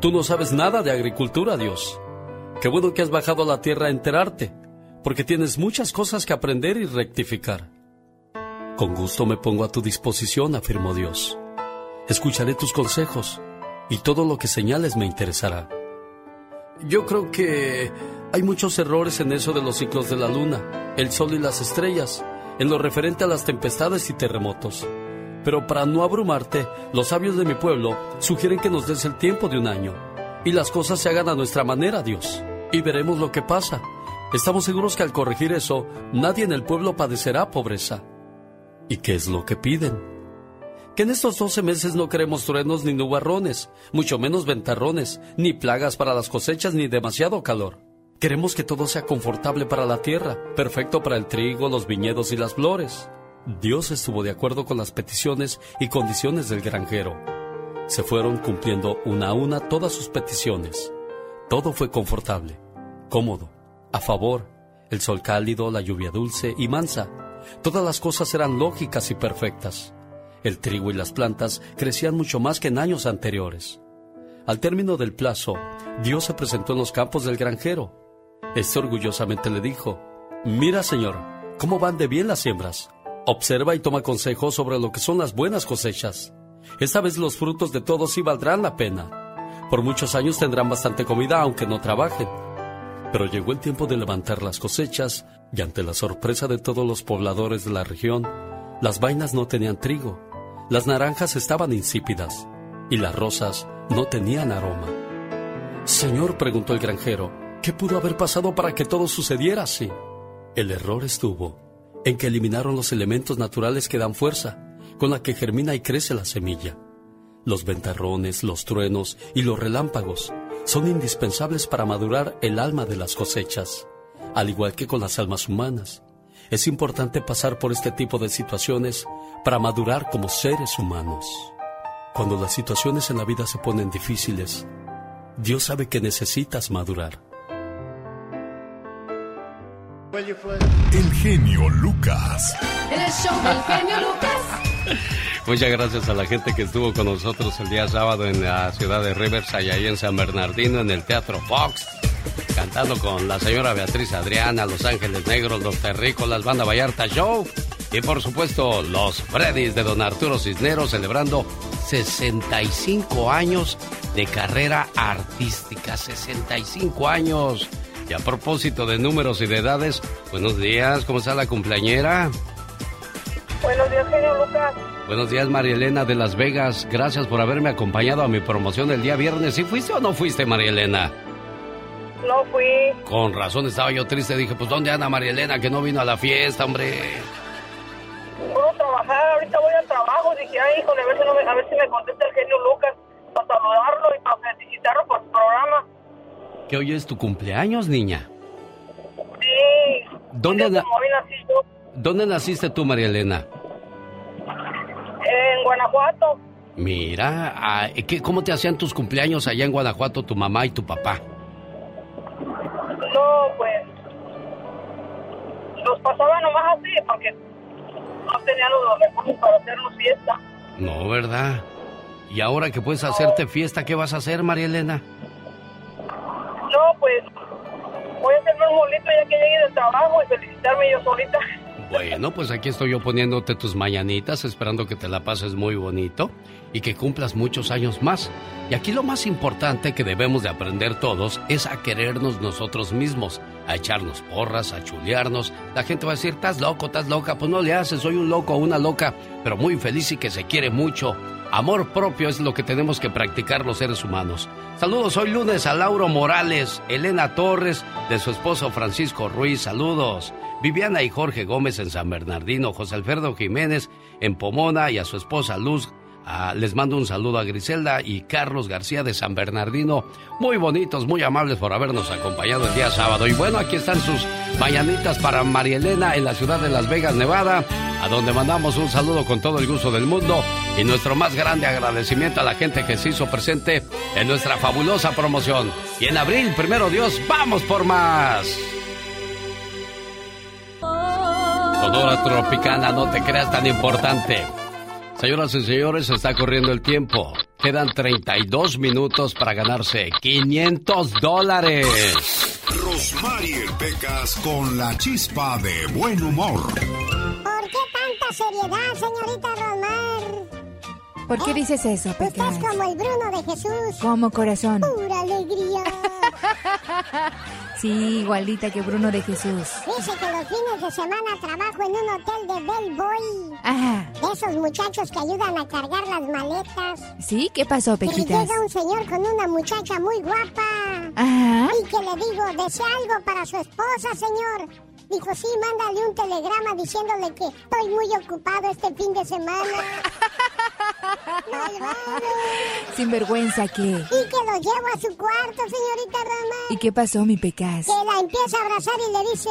tú no sabes nada de agricultura, Dios. Qué bueno que has bajado a la tierra a enterarte, porque tienes muchas cosas que aprender y rectificar. Con gusto me pongo a tu disposición, afirmó Dios. Escucharé tus consejos y todo lo que señales me interesará. Yo creo que hay muchos errores en eso de los ciclos de la luna, el sol y las estrellas, en lo referente a las tempestades y terremotos. Pero para no abrumarte, los sabios de mi pueblo sugieren que nos des el tiempo de un año y las cosas se hagan a nuestra manera, Dios. Y veremos lo que pasa. Estamos seguros que al corregir eso, nadie en el pueblo padecerá pobreza. ¿Y qué es lo que piden? Que en estos 12 meses no queremos truenos ni nubarrones, mucho menos ventarrones, ni plagas para las cosechas ni demasiado calor. Queremos que todo sea confortable para la tierra, perfecto para el trigo, los viñedos y las flores. Dios estuvo de acuerdo con las peticiones y condiciones del granjero. Se fueron cumpliendo una a una todas sus peticiones. Todo fue confortable, cómodo, a favor, el sol cálido, la lluvia dulce y mansa. Todas las cosas eran lógicas y perfectas. El trigo y las plantas crecían mucho más que en años anteriores. Al término del plazo, Dios se presentó en los campos del granjero. Este orgullosamente le dijo, Mira, Señor, cómo van de bien las siembras. Observa y toma consejos sobre lo que son las buenas cosechas. Esta vez los frutos de todos sí valdrán la pena. Por muchos años tendrán bastante comida aunque no trabajen. Pero llegó el tiempo de levantar las cosechas y ante la sorpresa de todos los pobladores de la región, las vainas no tenían trigo, las naranjas estaban insípidas y las rosas no tenían aroma. Señor, preguntó el granjero, ¿qué pudo haber pasado para que todo sucediera así? El error estuvo en que eliminaron los elementos naturales que dan fuerza, con la que germina y crece la semilla. Los ventarrones, los truenos y los relámpagos son indispensables para madurar el alma de las cosechas, al igual que con las almas humanas. Es importante pasar por este tipo de situaciones para madurar como seres humanos. Cuando las situaciones en la vida se ponen difíciles, Dios sabe que necesitas madurar. El genio Lucas. El show del genio Lucas. Muchas gracias a la gente que estuvo con nosotros el día sábado en la ciudad de Riverside, ahí en San Bernardino, en el Teatro Fox, cantando con la señora Beatriz Adriana, Los Ángeles Negros, Los Terrícolas, Banda Vallarta Show Y por supuesto, los Freddys de don Arturo Cisneros celebrando 65 años de carrera artística. 65 años. Y a propósito de números y de edades, buenos días, ¿cómo está la cumpleañera? Buenos días, señor Lucas. Buenos días, María Elena de Las Vegas. Gracias por haberme acompañado a mi promoción el día viernes. ¿Sí fuiste o no fuiste, María Elena? No fui. Con razón estaba yo triste. Dije, pues ¿dónde anda María Elena que no vino a la fiesta, hombre? Puedo trabajar, ahorita voy al trabajo. Dije, ay, híjole, a ver si, no me, a ver si me contesta el genio Lucas para saludarlo y para felicitarlo por su programa. Que hoy es tu cumpleaños, niña. Sí. ¿Dónde, na- ¿Dónde naciste tú, María Elena? En Guanajuato. Mira, ah, ¿qué, ¿cómo te hacían tus cumpleaños allá en Guanajuato tu mamá y tu papá? No, pues. Los pasaba nomás así porque no tenían los recursos para hacernos fiesta. No, ¿verdad? Y ahora que puedes hacerte fiesta, ¿qué vas a hacer, María Elena? No, pues. Voy a hacerme un molito ya que llegue del trabajo y felicitarme yo solita. Bueno, pues aquí estoy yo poniéndote tus mañanitas, esperando que te la pases muy bonito y que cumplas muchos años más. Y aquí lo más importante que debemos de aprender todos es a querernos nosotros mismos, a echarnos porras, a chulearnos. La gente va a decir, estás loco, estás loca. Pues no le haces, soy un loco o una loca, pero muy feliz y que se quiere mucho. Amor propio es lo que tenemos que practicar los seres humanos. Saludos hoy lunes a Lauro Morales, Elena Torres, de su esposo Francisco Ruiz, saludos. Viviana y Jorge Gómez en San Bernardino, José Alfredo Jiménez en Pomona y a su esposa Luz. Ah, les mando un saludo a Griselda y Carlos García de San Bernardino. Muy bonitos, muy amables por habernos acompañado el día sábado. Y bueno, aquí están sus mañanitas para María Elena en la ciudad de Las Vegas, Nevada, a donde mandamos un saludo con todo el gusto del mundo y nuestro más grande agradecimiento a la gente que se hizo presente en nuestra fabulosa promoción. Y en abril, primero Dios, vamos por más. Sonora Tropicana, no te creas tan importante. Señoras y señores, está corriendo el tiempo. Quedan 32 minutos para ganarse 500 dólares. Rosmarie Pecas con la chispa de buen humor. ¿Por qué tanta seriedad, señorita Romar? ¿Por qué dices eso, Estás Pecas? como el Bruno de Jesús. Como corazón. Pura alegría. Sí, igualita que Bruno de Jesús. Dice que los fines de semana trabajo en un hotel de bellboy. Ajá. De esos muchachos que ayudan a cargar las maletas. ¿Sí? ¿Qué pasó, Y Pequitas? llega un señor con una muchacha muy guapa. Ajá. Y que le digo, ¿desea algo para su esposa, señor? Dijo, sí, mándale un telegrama diciéndole que estoy muy ocupado este fin de semana. Sin vergüenza, ¿qué? Y que lo llevo a su cuarto, señorita Roma. ¿Y qué pasó, mi Pecas? Que la empieza a abrazar y le dice,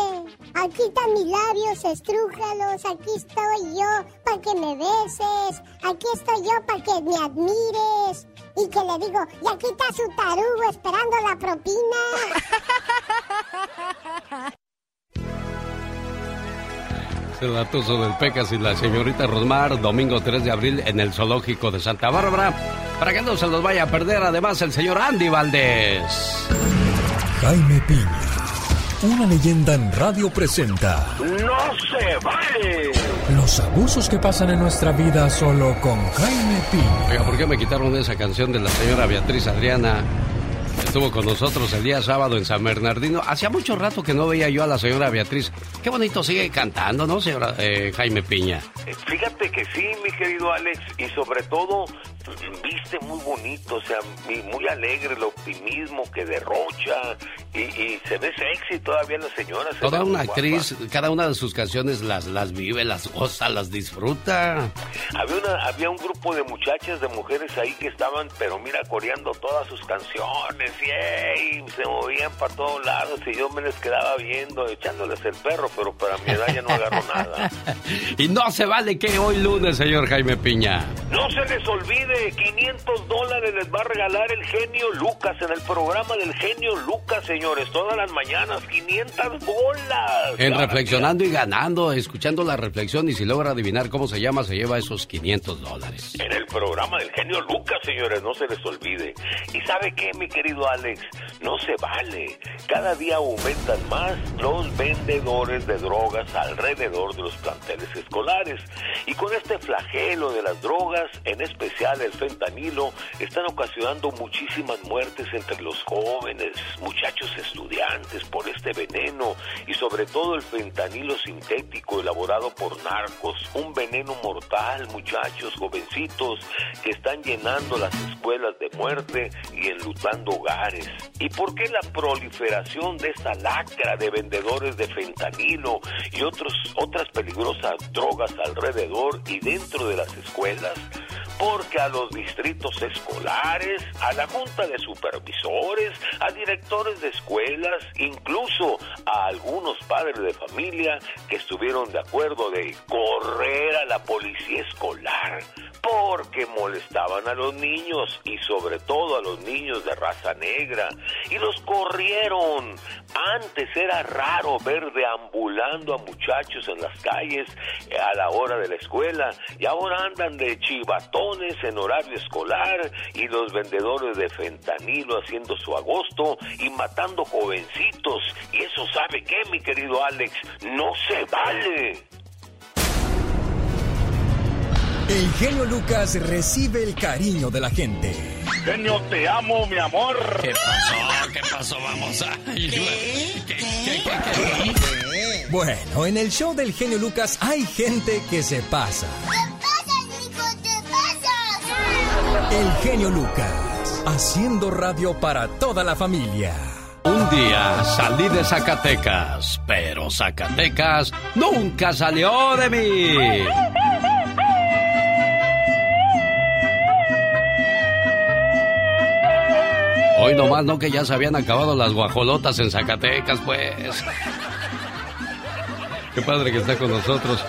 aquí están mis labios, estrújalos, aquí estoy yo para que me beses, aquí estoy yo para que me admires. Y que le digo, y aquí está su tarugo esperando la propina. El latoso del Pecas y la señorita Rosmar, domingo 3 de abril en el Zoológico de Santa Bárbara. Para que no se los vaya a perder, además, el señor Andy Valdés. Jaime Piña, una leyenda en radio presenta ¡No se vale! los abusos que pasan en nuestra vida solo con Jaime Piña. Oiga, ¿por qué me quitaron esa canción de la señora Beatriz Adriana? Estuvo con nosotros el día sábado en San Bernardino. Hacía mucho rato que no veía yo a la señora Beatriz. Qué bonito sigue cantando, ¿no, señora eh, Jaime Piña? Eh, Fíjate que sí, mi querido Alex, y sobre todo viste muy bonito, o sea, muy alegre, el optimismo que derrocha, y, y se ve sexy todavía la señora. se Toda una guapa. actriz, cada una de sus canciones las, las vive, las goza, las disfruta. Había, una, había un grupo de muchachas, de mujeres ahí que estaban, pero mira, coreando todas sus canciones, y se movían para todos lados, y yo me les quedaba viendo, echándoles el perro, pero para mi edad ya no agarro nada. Y no se vale que hoy lunes, señor Jaime Piña. No se les olvide vale. 500 dólares les va a regalar el genio Lucas en el programa del genio Lucas, señores. Todas las mañanas, 500 bolas. En Reflexionando y Ganando, escuchando la reflexión y si logra adivinar cómo se llama, se lleva esos 500 dólares. En el programa del genio Lucas, señores, no se les olvide. ¿Y sabe qué, mi querido Alex? No se vale. Cada día aumentan más los vendedores de drogas alrededor de los planteles escolares. Y con este flagelo de las drogas, en especial el fentanilo, están ocasionando muchísimas muertes entre los jóvenes, muchachos estudiantes por este veneno y sobre todo el fentanilo sintético elaborado por narcos, un veneno mortal, muchachos jovencitos que están llenando las escuelas de muerte y enlutando hogares. ¿Y por qué la proliferación de esta lacra de vendedores de fentanilo y otras peligrosas drogas alrededor y dentro de las escuelas? Porque a los distritos escolares, a la junta de supervisores, a directores de escuelas, incluso a algunos padres de familia que estuvieron de acuerdo de correr a la policía escolar porque molestaban a los niños y sobre todo a los niños de raza negra y los corrieron. Antes era raro ver deambulando a muchachos en las calles a la hora de la escuela y ahora andan de en horario escolar y los vendedores de fentanilo haciendo su agosto y matando jovencitos. Y eso sabe qué, mi querido Alex, no se vale. El genio Lucas recibe el cariño de la gente. Genio, te amo, mi amor. ¿Qué pasó? ¿Qué pasó? Vamos a... Bueno, en el show del genio Lucas hay gente que se pasa. El genio Lucas, haciendo radio para toda la familia. Un día salí de Zacatecas, pero Zacatecas nunca salió de mí. Hoy nomás no que ya se habían acabado las guajolotas en Zacatecas, pues. Qué padre que está con nosotros.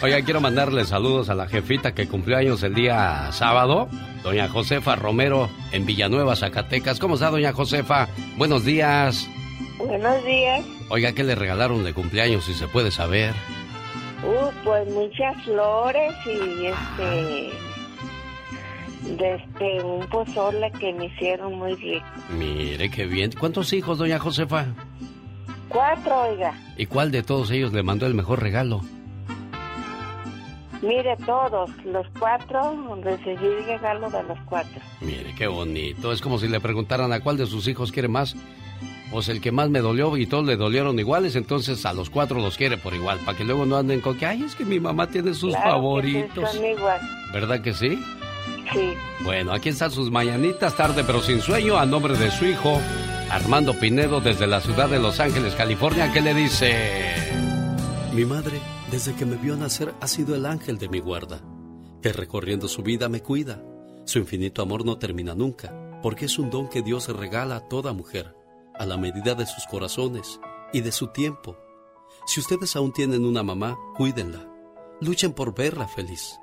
Oiga, quiero mandarle saludos a la jefita que cumplió años el día sábado, doña Josefa Romero, en Villanueva, Zacatecas. ¿Cómo está, doña Josefa? Buenos días. Buenos días. Oiga, ¿qué le regalaron de cumpleaños, si se puede saber? Uh, pues muchas flores y este. De este, un pozole que me hicieron muy rico. Mire, qué bien. ¿Cuántos hijos, doña Josefa? Cuatro, oiga. ¿Y cuál de todos ellos le mandó el mejor regalo? Mire, todos, los cuatro, recibí el regalo de los cuatro. Mire, qué bonito. Es como si le preguntaran a cuál de sus hijos quiere más. Pues el que más me dolió y todos le dolieron iguales, entonces a los cuatro los quiere por igual, para que luego no anden con que, ay, es que mi mamá tiene sus Claro que sí, favoritos. son igual. ¿Verdad que sí? Sí. Bueno, aquí están sus mañanitas tarde pero sin sueño a nombre de su hijo, Armando Pinedo, desde la ciudad de Los Ángeles, California, que le dice... Mi madre, desde que me vio nacer, ha sido el ángel de mi guarda, que recorriendo su vida me cuida. Su infinito amor no termina nunca, porque es un don que Dios regala a toda mujer, a la medida de sus corazones y de su tiempo. Si ustedes aún tienen una mamá, cuídenla. Luchen por verla feliz.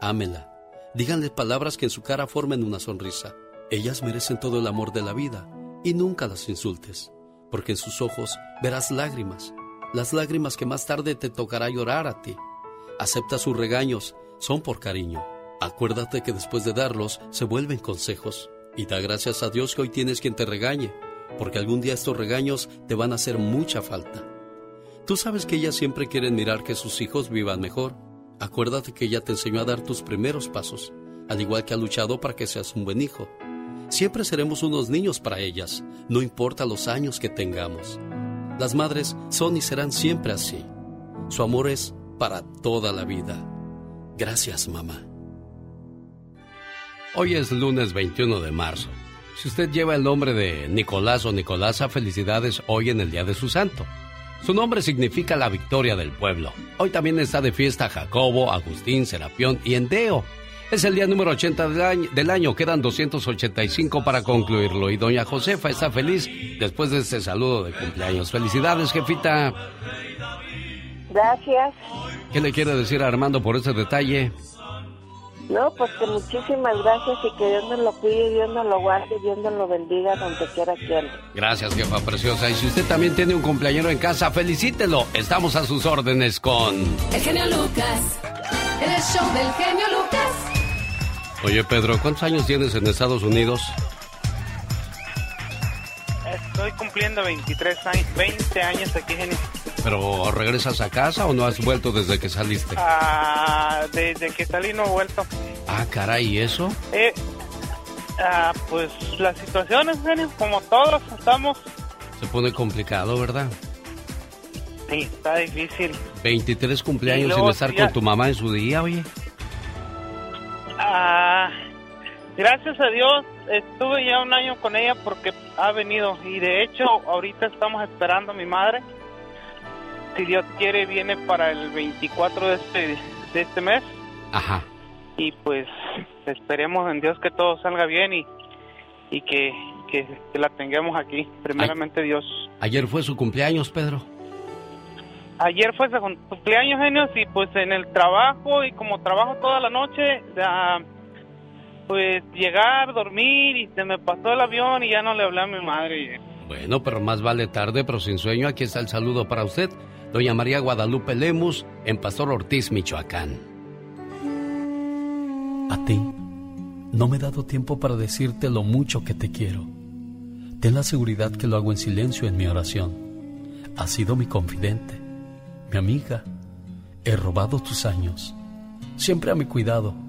Ámenla. Díganle palabras que en su cara formen una sonrisa. Ellas merecen todo el amor de la vida y nunca las insultes, porque en sus ojos verás lágrimas, las lágrimas que más tarde te tocará llorar a ti. Acepta sus regaños, son por cariño. Acuérdate que después de darlos se vuelven consejos y da gracias a Dios que hoy tienes quien te regañe, porque algún día estos regaños te van a hacer mucha falta. Tú sabes que ellas siempre quieren mirar que sus hijos vivan mejor. Acuérdate que ella te enseñó a dar tus primeros pasos, al igual que ha luchado para que seas un buen hijo. Siempre seremos unos niños para ellas, no importa los años que tengamos. Las madres son y serán siempre así. Su amor es para toda la vida. Gracias, mamá. Hoy es lunes 21 de marzo. Si usted lleva el nombre de Nicolás o Nicolasa, felicidades hoy en el día de su santo. Su nombre significa la victoria del pueblo. Hoy también está de fiesta Jacobo, Agustín, Serapión y Endeo. Es el día número 80 del año, del año, quedan 285 para concluirlo. Y doña Josefa está feliz después de este saludo de cumpleaños. Felicidades, jefita. Gracias. ¿Qué le quiere decir a Armando por ese detalle? No, pues que muchísimas gracias y que Dios nos lo cuide, Dios nos lo guarde, Dios nos lo bendiga donde quiera que ande. Gracias, jefa preciosa. Y si usted también tiene un cumpleañero en casa, felicítelo. Estamos a sus órdenes con... El genio Lucas. El show del genio Lucas. Oye, Pedro, ¿cuántos años tienes en Estados Unidos? Estoy cumpliendo 23 años, 20 años aquí, genio. ¿Pero regresas a casa o no has vuelto desde que saliste? Ah, desde que salí no he vuelto. Ah, caray, ¿y eso? Eh, ah, pues las situaciones, genio, como todos estamos. Se pone complicado, ¿verdad? Sí, está difícil. 23 Y cumpleaños luego sin estar ya- con tu mamá en su día, oye. Ah, gracias a Dios estuve ya un año con ella porque ha venido y de hecho ahorita estamos esperando a mi madre. Si Dios quiere viene para el 24 de este, de este mes Ajá. y pues esperemos en Dios que todo salga bien y, y que, que, que la tengamos aquí. Primeramente Dios. Ayer fue su cumpleaños, Pedro. Ayer fue su cumpleaños, genios, y pues en el trabajo, y como trabajo toda la noche, pues llegar, dormir, y se me pasó el avión y ya no le hablé a mi madre. Bueno, pero más vale tarde, pero sin sueño. Aquí está el saludo para usted, doña María Guadalupe Lemus, en Pastor Ortiz, Michoacán. A ti, no me he dado tiempo para decirte lo mucho que te quiero. Ten la seguridad que lo hago en silencio en mi oración. Has sido mi confidente, mi amiga. He robado tus años, siempre a mi cuidado.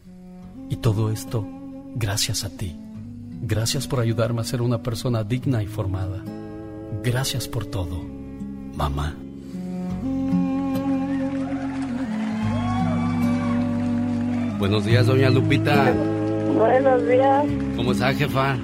Y todo esto gracias a ti. Gracias por ayudarme a ser una persona digna y formada. Gracias por todo, mamá. Buenos días, doña Lupita. Buenos días. ¿Cómo está, jefa?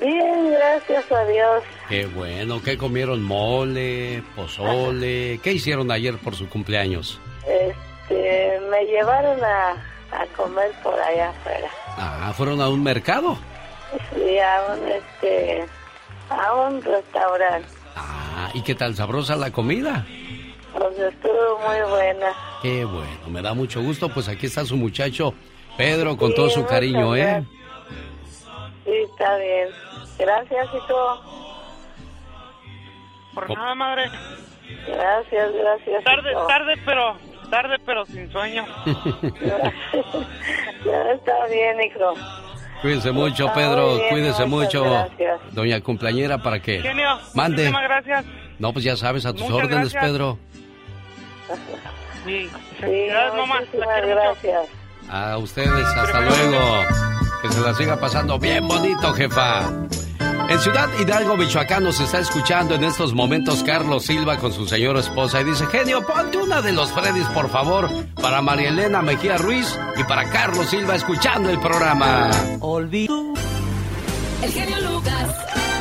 Bien, gracias a Dios. Qué bueno. ¿Qué comieron? Mole, pozole. ¿Qué hicieron ayer por su cumpleaños? Este, me llevaron a, a comer por allá afuera. Ah, ¿fueron a un mercado? Sí, a un, este, a un restaurante. Ah, ¿y qué tal sabrosa la comida? Pues estuvo muy buena. Qué bueno, me da mucho gusto. Pues aquí está su muchacho Pedro con Sí, todo su cariño, ¿eh? Sí, está bien. Gracias, hijo. Por nada, madre. Gracias, gracias. Tarde, tarde, pero tarde, pero sin sueño. Ya está bien, hijo. Cuídense mucho, Está Pedro. bien, Cuídense mucho. gracias. Doña cumpleañera, ¿para qué? Genio, Mande. muchísimas gracias. No, pues ya sabes, a tus Muchas órdenes, gracias. Pedro. Sí, Sí, mamá. Gracias. A ustedes, hasta luego. Que se la siga pasando bien bonito, jefa. En Ciudad Hidalgo, Michoacán, nos está escuchando en estos momentos Carlos Silva con su señora esposa y dice, genio, ponte una de los Freddys, por favor, para María Elena Mejía Ruiz y para Carlos Silva escuchando el programa. Olvido. El genio Lucas.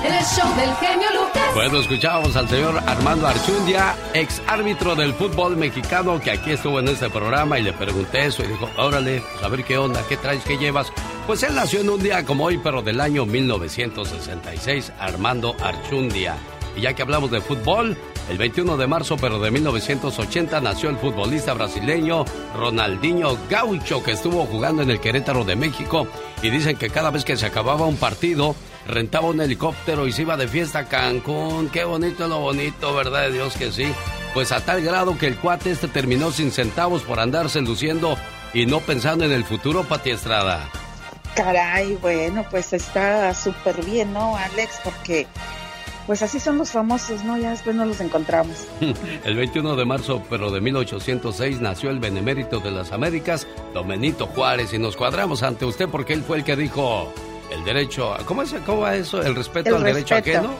El show del genio Lucas. Bueno, escuchábamos al señor Armando Archundia, ex árbitro del fútbol mexicano, que aquí estuvo en este programa y le pregunté eso y dijo, órale, pues a ver qué onda, qué traes, qué llevas. Pues él nació en un día como hoy, pero del año 1966, Armando Archundia. Y ya que hablamos de fútbol, el 21 de marzo, pero de 1980, nació el futbolista brasileño Ronaldinho Gaucho, que estuvo jugando en el Querétaro de México. Y dicen que cada vez que se acababa un partido, rentaba un helicóptero y se iba de fiesta a Cancún. Qué bonito lo bonito, ¿verdad de Dios que sí? Pues a tal grado que el cuate este terminó sin centavos por andarse luciendo y no pensando en el futuro, Pati Estrada. Caray, bueno, pues está súper bien, ¿no, Alex? Porque pues así son los famosos, ¿no? Ya después no los encontramos. El 21 de marzo, pero de 1806, nació el benemérito de las Américas, Domenito Juárez, y nos cuadramos ante usted porque él fue el que dijo el derecho, a- ¿cómo es, cómo va eso? El respeto El al derecho respeto. ajeno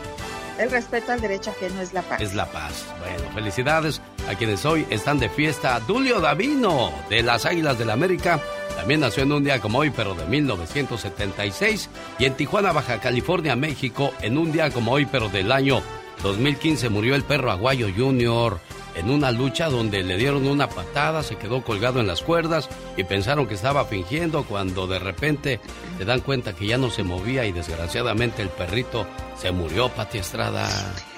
El respeto al derecho ajeno es la paz. es la paz. Bueno, felicidades a quienes hoy están de fiesta. Dulio Davino, de las Águilas del la América, también nació en un día como hoy, pero de 1976. Y en Tijuana, Baja California, México, en un día como hoy, pero del año 2015, murió el perro Aguayo Jr en una lucha donde le dieron una patada, se quedó colgado en las cuerdas y pensaron que estaba fingiendo cuando de repente se dan cuenta que ya no se movía y desgraciadamente el perrito se murió, Pati Estrada.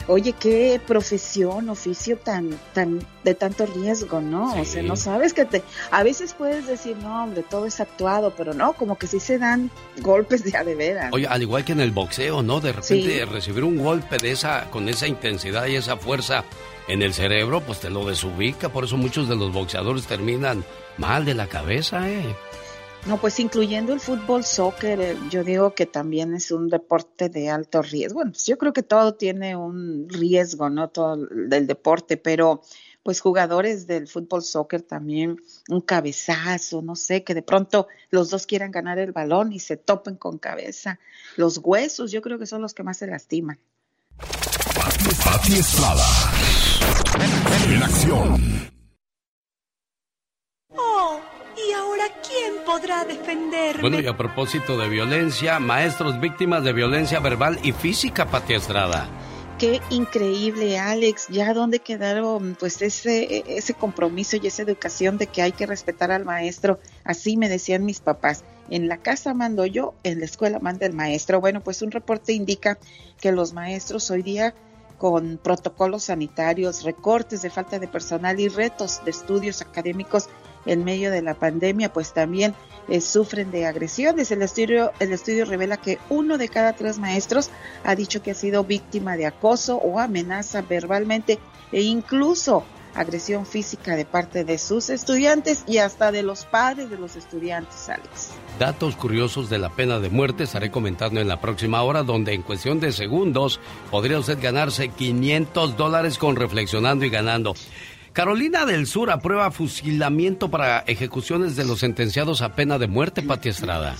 Oye, qué profesión, oficio tan, tan, de tanto riesgo, ¿no? O sea, no sabes que te, a veces puedes decir, no, hombre, todo es actuado, pero no, como que sí se dan golpes de a de veras. Oye, al igual que en el boxeo, ¿no? De repente recibir un golpe de esa, con esa intensidad y esa fuerza en el cerebro, pues te lo desubica. Por eso muchos de los boxeadores terminan mal de la cabeza, ¿eh? No, pues incluyendo el fútbol, soccer, eh, yo digo que también es un deporte de alto riesgo. Bueno, pues yo creo que todo tiene un riesgo, ¿no? Todo del deporte, pero pues jugadores del fútbol, soccer también, un cabezazo, no sé, que de pronto los dos quieran ganar el balón y se topen con cabeza. Los huesos, yo creo que son los que más se lastiman. Pati Estrada. En acción. Oh, ¿y ahora quién podrá defenderme? Bueno, y a propósito de violencia, maestros víctimas de violencia verbal y física, Pati Estrada. Qué increíble, Alex. Ya dónde quedaron, pues ese, ese compromiso y esa educación de que hay que respetar al maestro. Así me decían mis papás. En la casa mando yo, en la escuela manda el maestro. Bueno, pues un reporte indica que los maestros hoy día con protocolos sanitarios, recortes de falta de personal y retos de estudios académicos en medio de la pandemia, pues también eh, sufren de agresiones. El estudio, el estudio revela que uno de cada tres maestros ha dicho que ha sido víctima de acoso o amenaza verbalmente e incluso agresión física de parte de sus estudiantes y hasta de los padres de los estudiantes, Alex. Datos curiosos de la pena de muerte estaré comentando en la próxima hora, donde en cuestión de segundos podría usted ganarse 500 dólares con reflexionando y ganando. Carolina del Sur aprueba fusilamiento para ejecuciones de los sentenciados a pena de muerte, Pati Estrada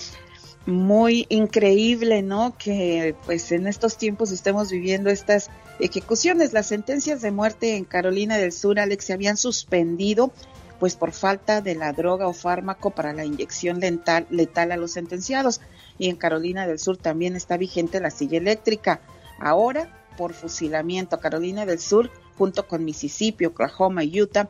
muy increíble, ¿no? Que pues en estos tiempos estemos viviendo estas ejecuciones. Las sentencias de muerte en Carolina del Sur, Alex, se habían suspendido pues por falta de la droga o fármaco para la inyección letal, letal a los sentenciados. Y en Carolina del Sur también está vigente la silla eléctrica. Ahora, por fusilamiento, Carolina del Sur, junto con Mississippi, Oklahoma y Utah,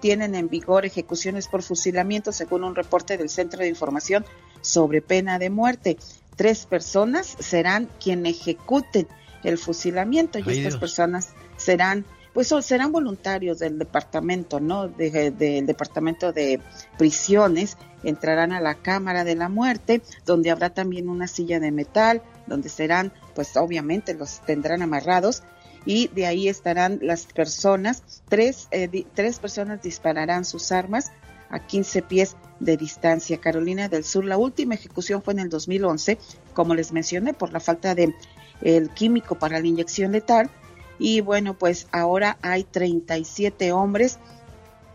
tienen en vigor ejecuciones por fusilamiento, según un reporte del Centro de Información sobre Pena de Muerte. Tres personas serán quienes ejecuten el fusilamiento y estas personas serán pues serán voluntarios del departamento, ¿no? del departamento de prisiones, entrarán a la cámara de la muerte, donde habrá también una silla de metal, donde serán, pues obviamente los tendrán amarrados y de ahí estarán las personas, tres, eh, tres personas dispararán sus armas a 15 pies de distancia. Carolina del Sur, la última ejecución fue en el 2011, como les mencioné, por la falta de el químico para la inyección letal. Y bueno, pues ahora hay 37 hombres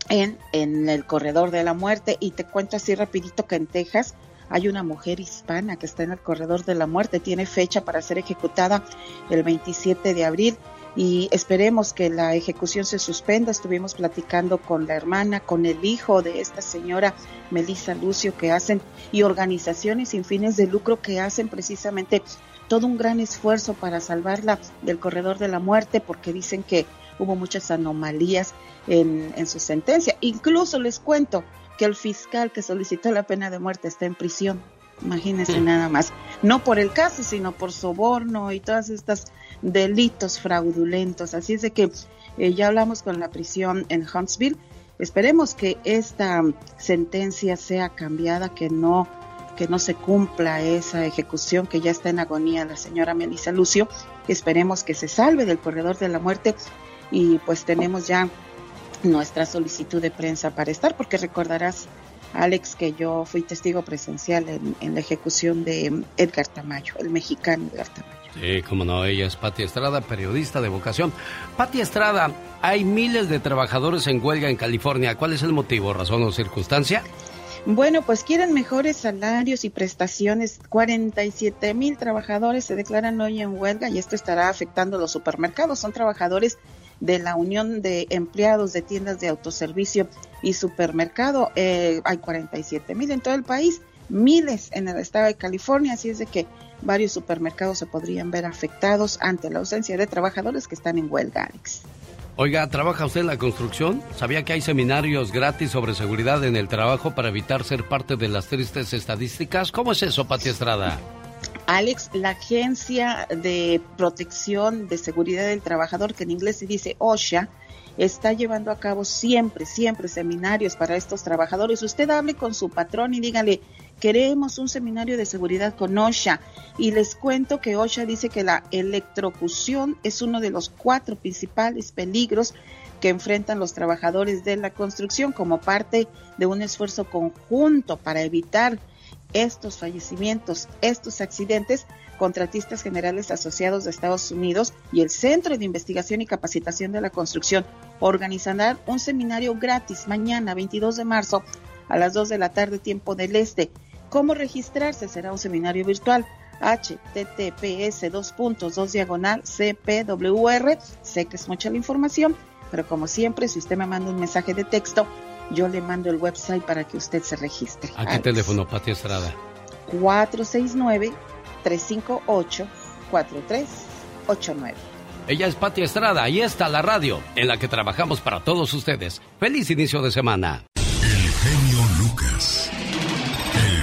en, en el corredor de la muerte. Y te cuento así rapidito que en Texas hay una mujer hispana que está en el corredor de la muerte. Tiene fecha para ser ejecutada el 27 de abril y esperemos que la ejecución se suspenda. Estuvimos platicando con la hermana, con el hijo de esta señora Melissa Lucio que hacen y organizaciones sin fines de lucro que hacen precisamente todo un gran esfuerzo para salvarla del corredor de la muerte porque dicen que hubo muchas anomalías en, en su sentencia. Incluso les cuento que el fiscal que solicitó la pena de muerte está en prisión. Imagínense nada más. No por el caso, sino por soborno y todas estas delitos fraudulentos. Así es de que eh, ya hablamos con la prisión en Huntsville. Esperemos que esta sentencia sea cambiada, que no que no se cumpla esa ejecución que ya está en agonía la señora Melissa Lucio. Esperemos que se salve del corredor de la muerte y pues tenemos ya nuestra solicitud de prensa para estar, porque recordarás, Alex, que yo fui testigo presencial en, en la ejecución de Edgar Tamayo, el mexicano Edgar Tamayo. Sí, como no, ella es Pati Estrada, periodista de vocación. Pati Estrada, hay miles de trabajadores en huelga en California. ¿Cuál es el motivo, razón o circunstancia? Bueno, pues quieren mejores salarios y prestaciones. 47 mil trabajadores se declaran hoy en huelga y esto estará afectando los supermercados. Son trabajadores de la Unión de Empleados de Tiendas de Autoservicio y Supermercado. Eh, hay 47 mil en todo el país, miles en el estado de California, así es de que varios supermercados se podrían ver afectados ante la ausencia de trabajadores que están en huelga, Alex. Oiga, ¿trabaja usted en la construcción? ¿Sabía que hay seminarios gratis sobre seguridad en el trabajo para evitar ser parte de las tristes estadísticas? ¿Cómo es eso, Pati Estrada? Alex, la Agencia de Protección de Seguridad del Trabajador, que en inglés se dice OSHA, está llevando a cabo siempre, siempre seminarios para estos trabajadores. Usted hable con su patrón y dígale, queremos un seminario de seguridad con OSHA. Y les cuento que OSHA dice que la electrocución es uno de los cuatro principales peligros que enfrentan los trabajadores de la construcción como parte de un esfuerzo conjunto para evitar estos fallecimientos, estos accidentes, contratistas generales asociados de Estados Unidos y el Centro de Investigación y Capacitación de la Construcción organizarán un seminario gratis mañana, 22 de marzo, a las 2 de la tarde, tiempo del este. ¿Cómo registrarse? Será un seminario virtual https dos puntos dos diagonal cpwr sé que es mucha la información pero como siempre si usted me manda un mensaje de texto yo le mando el website para que usted se registre ¿A qué teléfono, Pati Estrada? 469 358 4389 ella es Pati Estrada, ahí está la radio en la que trabajamos para todos ustedes. Feliz inicio de semana.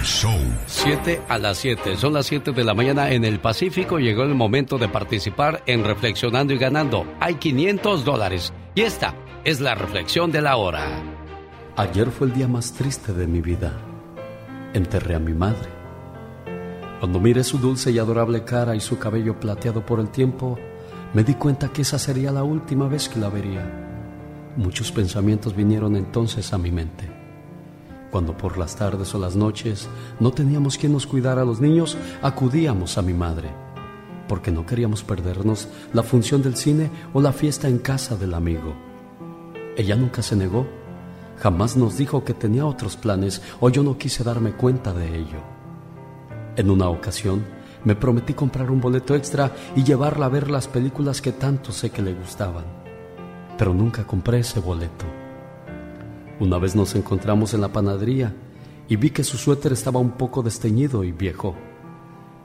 Show. 7 a las 7, son las 7 de la mañana en el Pacífico. Llegó el momento de participar en Reflexionando y Ganando. Hay 500 dólares. Y esta es la reflexión de la hora. Ayer fue el día más triste de mi vida. Enterré a mi madre. Cuando miré su dulce y adorable cara y su cabello plateado por el tiempo, me di cuenta que esa sería la última vez que la vería. Muchos pensamientos vinieron entonces a mi mente. Cuando por las tardes o las noches no teníamos quien nos cuidara a los niños, acudíamos a mi madre, porque no queríamos perdernos la función del cine o la fiesta en casa del amigo. Ella nunca se negó, jamás nos dijo que tenía otros planes o yo no quise darme cuenta de ello. En una ocasión, me prometí comprar un boleto extra y llevarla a ver las películas que tanto sé que le gustaban. Pero nunca compré ese boleto. Una vez nos encontramos en la panadería y vi que su suéter estaba un poco desteñido y viejo.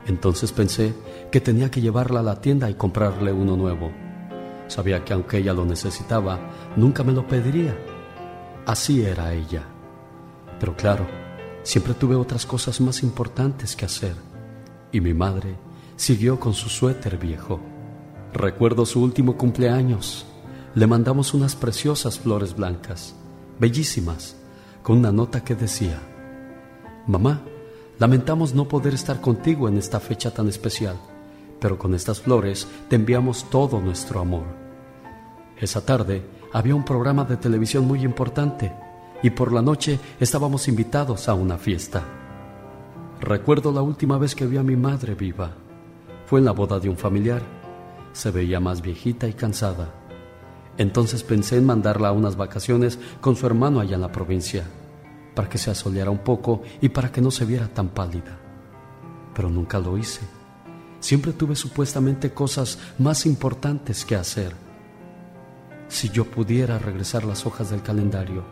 Entonces pensé que tenía que llevarla a la tienda y comprarle uno nuevo. Sabía que aunque ella lo necesitaba, nunca me lo pediría. Así era ella. Pero claro, siempre tuve otras cosas más importantes que hacer y mi madre siguió con su suéter viejo. Recuerdo su último cumpleaños. Le mandamos unas preciosas flores blancas, bellísimas, con una nota que decía, Mamá, lamentamos no poder estar contigo en esta fecha tan especial, pero con estas flores te enviamos todo nuestro amor. Esa tarde había un programa de televisión muy importante y por la noche estábamos invitados a una fiesta. Recuerdo la última vez que vi a mi madre viva. Fue en la boda de un familiar. Se veía más viejita y cansada. Entonces pensé en mandarla a unas vacaciones con su hermano allá en la provincia, para que se asoleara un poco y para que no se viera tan pálida. Pero nunca lo hice. Siempre tuve supuestamente cosas más importantes que hacer. Si yo pudiera regresar las hojas del calendario,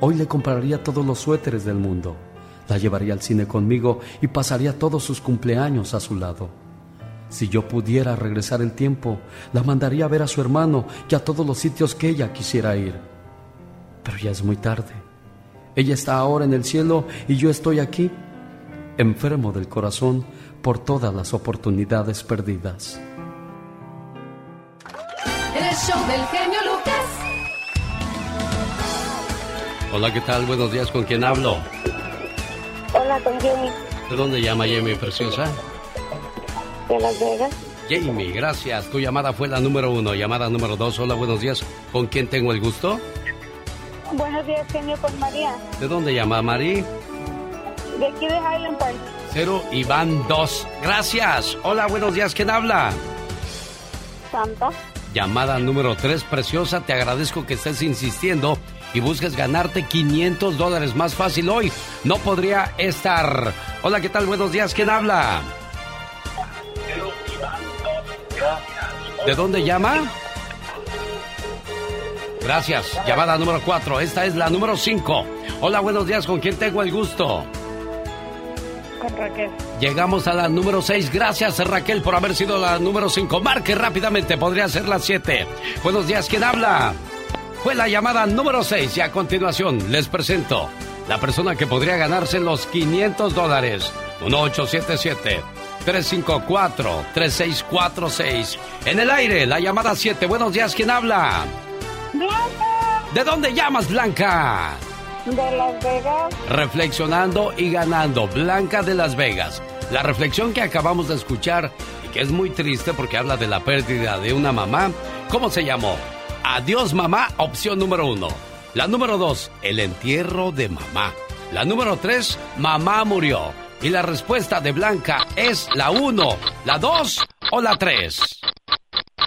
hoy le compraría todos los suéteres del mundo la llevaría al cine conmigo y pasaría todos sus cumpleaños a su lado. Si yo pudiera regresar el tiempo, la mandaría a ver a su hermano y a todos los sitios que ella quisiera ir. Pero ya es muy tarde. Ella está ahora en el cielo y yo estoy aquí, enfermo del corazón por todas las oportunidades perdidas. El show del genio Lucas. Hola, ¿qué tal? Buenos días, ¿con quién hablo? Hola, con Jamie. ¿De dónde llama Jamie, preciosa? De Las Vegas. Jamie, gracias. Tu llamada fue la número uno. Llamada número dos. Hola, buenos días. ¿Con quién tengo el gusto? Buenos días, genio, con María. ¿De dónde llama Mari? De aquí de Highland Park. Cero Iván 2. Gracias. Hola, buenos días. ¿Quién habla? Santa. Llamada número 3, preciosa. Te agradezco que estés insistiendo y busques ganarte 500 dólares más fácil hoy. No podría estar. Hola, ¿qué tal? Buenos días. ¿Quién habla? ¿De dónde llama? Gracias. Llamada número 4. Esta es la número 5. Hola, buenos días. ¿Con quién tengo el gusto? Con Raquel. Llegamos a la número 6. Gracias, Raquel, por haber sido la número 5. Marque rápidamente. Podría ser la 7. Buenos días. ¿Quién habla? Fue la llamada número 6 y a continuación les presento la persona que podría ganarse los 500 dólares. 1877-354-3646. En el aire, la llamada 7. Buenos días, ¿quién habla? Blanca. ¿De dónde llamas, Blanca? De Las Vegas. Reflexionando y ganando, Blanca de Las Vegas. La reflexión que acabamos de escuchar y que es muy triste porque habla de la pérdida de una mamá. ¿Cómo se llamó? Adiós mamá, opción número uno. La número dos, el entierro de mamá. La número tres, mamá murió. Y la respuesta de Blanca es la uno, la dos o la tres.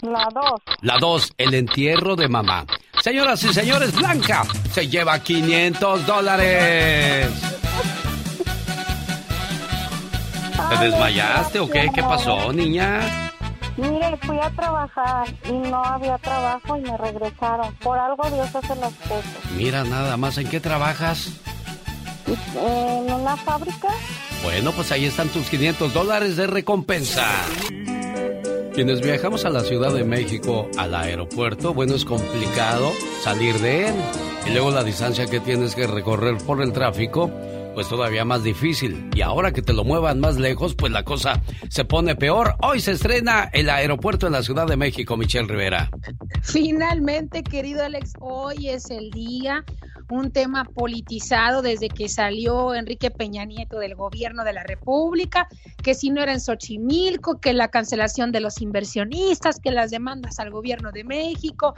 La dos. La dos, el entierro de mamá. Señoras y señores, Blanca se lleva 500 dólares. ¿Te desmayaste o qué? ¿Qué pasó, niña? Mire, fui a trabajar y no había trabajo y me regresaron. Por algo Dios hace las cosas. Mira, nada más, ¿en qué trabajas? En una fábrica. Bueno, pues ahí están tus 500 dólares de recompensa. Quienes viajamos a la Ciudad de México, al aeropuerto, bueno, es complicado salir de él. Y luego la distancia que tienes que recorrer por el tráfico, pues todavía más difícil. Y ahora que te lo muevan más lejos, pues la cosa se pone peor. Hoy se estrena el aeropuerto en la Ciudad de México, Michelle Rivera. Finalmente, querido Alex, hoy es el día un tema politizado desde que salió Enrique Peña Nieto del gobierno de la República, que si no era en Xochimilco, que la cancelación de los inversionistas, que las demandas al gobierno de México,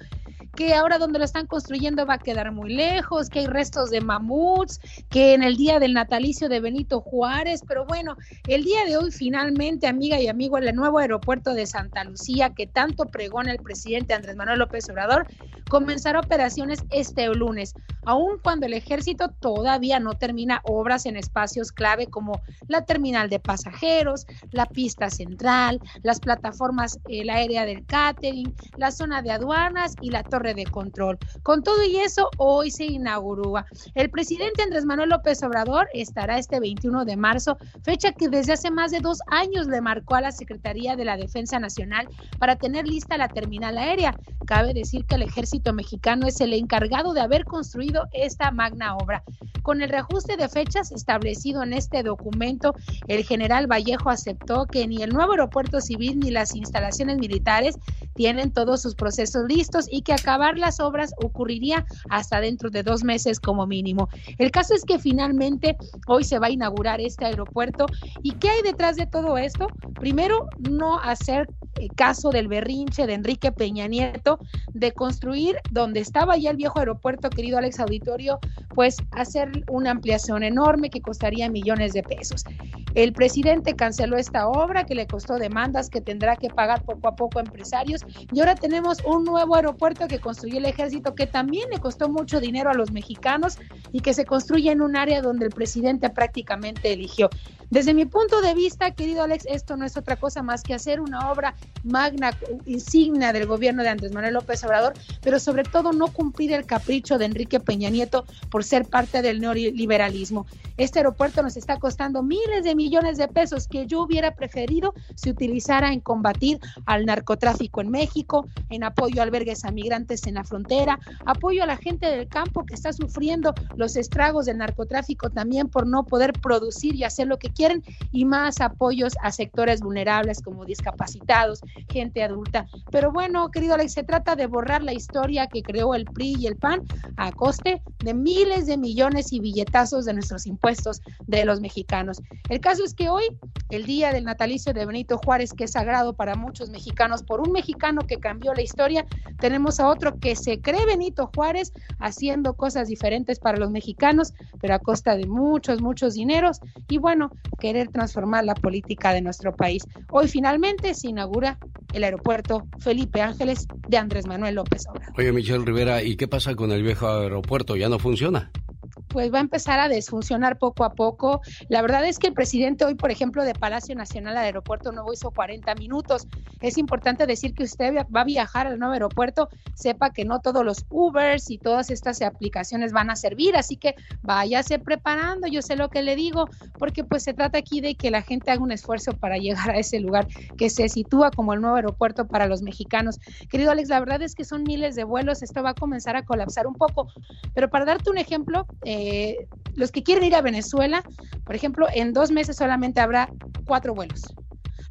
que ahora donde lo están construyendo va a quedar muy lejos, que hay restos de mamuts, que en el día del natalicio de Benito Juárez, pero bueno, el día de hoy finalmente, amiga y amigo, el nuevo aeropuerto de Santa Lucía, que tanto pregona el presidente Andrés Manuel López Obrador, comenzará operaciones este lunes, aun cuando el ejército todavía no termina obras en espacios clave como la terminal de pasajeros, la pista central, las plataformas, el área del catering, la zona de aduanas y la torre de control. Con todo y eso, hoy se inauguró. El presidente Andrés Manuel López Obrador estará este 21 de marzo, fecha que desde hace más de dos años le marcó a la Secretaría de la Defensa Nacional para tener lista la terminal aérea. Cabe decir que el ejército mexicano es el encargado de haber construido esta magna obra. Con el reajuste de fechas establecido en este documento, el general Vallejo aceptó que ni el nuevo aeropuerto civil ni las instalaciones militares tienen todos sus procesos listos y que acabar las obras ocurriría hasta dentro de dos meses como mínimo. El caso es que finalmente hoy se va a inaugurar este aeropuerto. ¿Y qué hay detrás de todo esto? Primero, no hacer eh, caso del berrinche de Enrique Peña Nieto de construir donde estaba ya el viejo aeropuerto, querido Alex Auditorio, pues hacer una ampliación enorme que costaría millones de pesos. El presidente canceló esta obra que le costó demandas que tendrá que pagar poco a poco empresarios y ahora tenemos un nuevo aeropuerto que construyó el ejército que también le costó mucho dinero a los mexicanos y que se construye en un área donde el presidente prácticamente eligió. Desde mi punto de vista, querido Alex, esto no es otra cosa más que hacer una obra magna, insignia del gobierno de Andrés Manuel López Obrador, pero sobre todo no cumplir el capricho de Enrique Peña Nieto por ser parte del neoliberalismo. Este aeropuerto nos está costando miles de millones de pesos que yo hubiera preferido se utilizara en combatir al narcotráfico en México, en apoyo a albergues a migrantes en la frontera, apoyo a la gente del campo que está sufriendo los estragos del narcotráfico también por no poder producir y hacer lo que y más apoyos a sectores vulnerables como discapacitados, gente adulta. Pero bueno, querido Alex, se trata de borrar la historia que creó el PRI y el PAN a coste de miles de millones y billetazos de nuestros impuestos de los mexicanos. El caso es que hoy, el día del natalicio de Benito Juárez, que es sagrado para muchos mexicanos, por un mexicano que cambió la historia, tenemos a otro que se cree Benito Juárez haciendo cosas diferentes para los mexicanos, pero a costa de muchos, muchos dineros. Y bueno, querer transformar la política de nuestro país. Hoy finalmente se inaugura el aeropuerto Felipe Ángeles de Andrés Manuel López Obrador. Oye, Michelle Rivera, ¿y qué pasa con el viejo aeropuerto? ¿Ya no funciona? Pues va a empezar a desfuncionar poco a poco. La verdad es que el presidente hoy, por ejemplo, de Palacio Nacional al aeropuerto nuevo hizo 40 minutos. Es importante decir que usted va a viajar al nuevo aeropuerto, sepa que no todos los Ubers y todas estas aplicaciones van a servir, así que váyase preparando, yo sé lo que le digo, porque pues se trata aquí de que la gente haga un esfuerzo para llegar a ese lugar que se sitúa como el nuevo aeropuerto para los mexicanos. Querido Alex, la verdad es que son miles de vuelos, esto va a comenzar a colapsar un poco, pero para darte un ejemplo, eh, los que quieren ir a Venezuela, por ejemplo, en dos meses solamente habrá cuatro vuelos.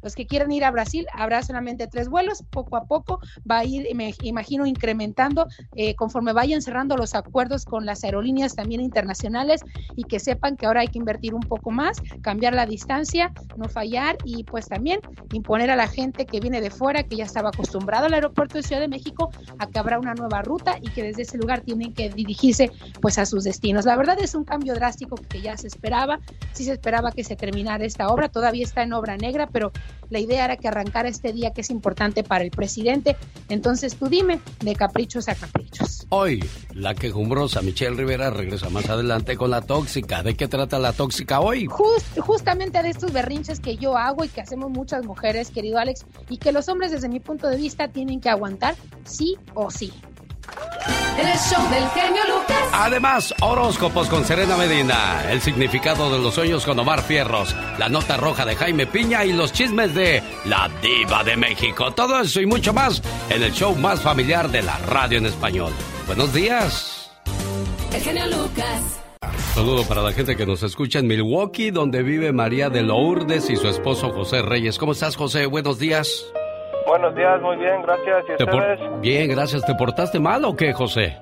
Los que quieran ir a Brasil, habrá solamente tres vuelos, poco a poco va a ir, me imagino, incrementando eh, conforme vayan cerrando los acuerdos con las aerolíneas también internacionales y que sepan que ahora hay que invertir un poco más, cambiar la distancia, no fallar y pues también imponer a la gente que viene de fuera, que ya estaba acostumbrado al aeropuerto de Ciudad de México, a que habrá una nueva ruta y que desde ese lugar tienen que dirigirse pues a sus destinos. La verdad es un cambio drástico que ya se esperaba, sí se esperaba que se terminara esta obra, todavía está en obra negra, pero la idea era que arrancara este día que es importante para el presidente. Entonces tú dime, de caprichos a caprichos. Hoy, la quejumbrosa Michelle Rivera regresa más adelante con la tóxica. ¿De qué trata la tóxica hoy? justamente de estos berrinches que yo hago y que hacemos muchas mujeres, querido Alex, y que los hombres desde mi punto de vista tienen que aguantar sí o sí. El show del genio Lucas. Además, horóscopos con Serena Medina, el significado de los sueños con Omar Fierros, la nota roja de Jaime Piña y los chismes de la diva de México. Todo eso y mucho más en el show más familiar de la radio en español. Buenos días. El genio Lucas. Saludo para la gente que nos escucha en Milwaukee, donde vive María de Lourdes y su esposo José Reyes. ¿Cómo estás, José? Buenos días. Buenos días, muy bien, gracias. ¿Y ustedes? Bien, gracias. ¿Te portaste mal o qué, José?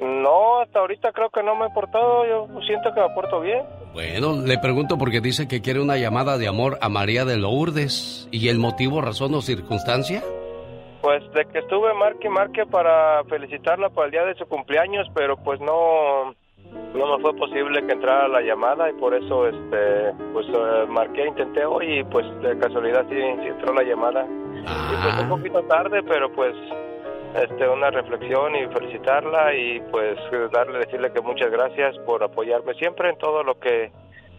No, hasta ahorita creo que no me he portado. Yo siento que me porto bien. Bueno, le pregunto porque dice que quiere una llamada de amor a María de Lourdes. ¿Y el motivo, razón o circunstancia? Pues de que estuve marque marque para felicitarla por el día de su cumpleaños, pero pues no no me fue posible que entrara la llamada y por eso este pues eh, marqué, intenté hoy y pues de casualidad sí, sí entró la llamada. Y pues un poquito tarde, pero pues este una reflexión y felicitarla y pues darle decirle que muchas gracias por apoyarme siempre en todo lo que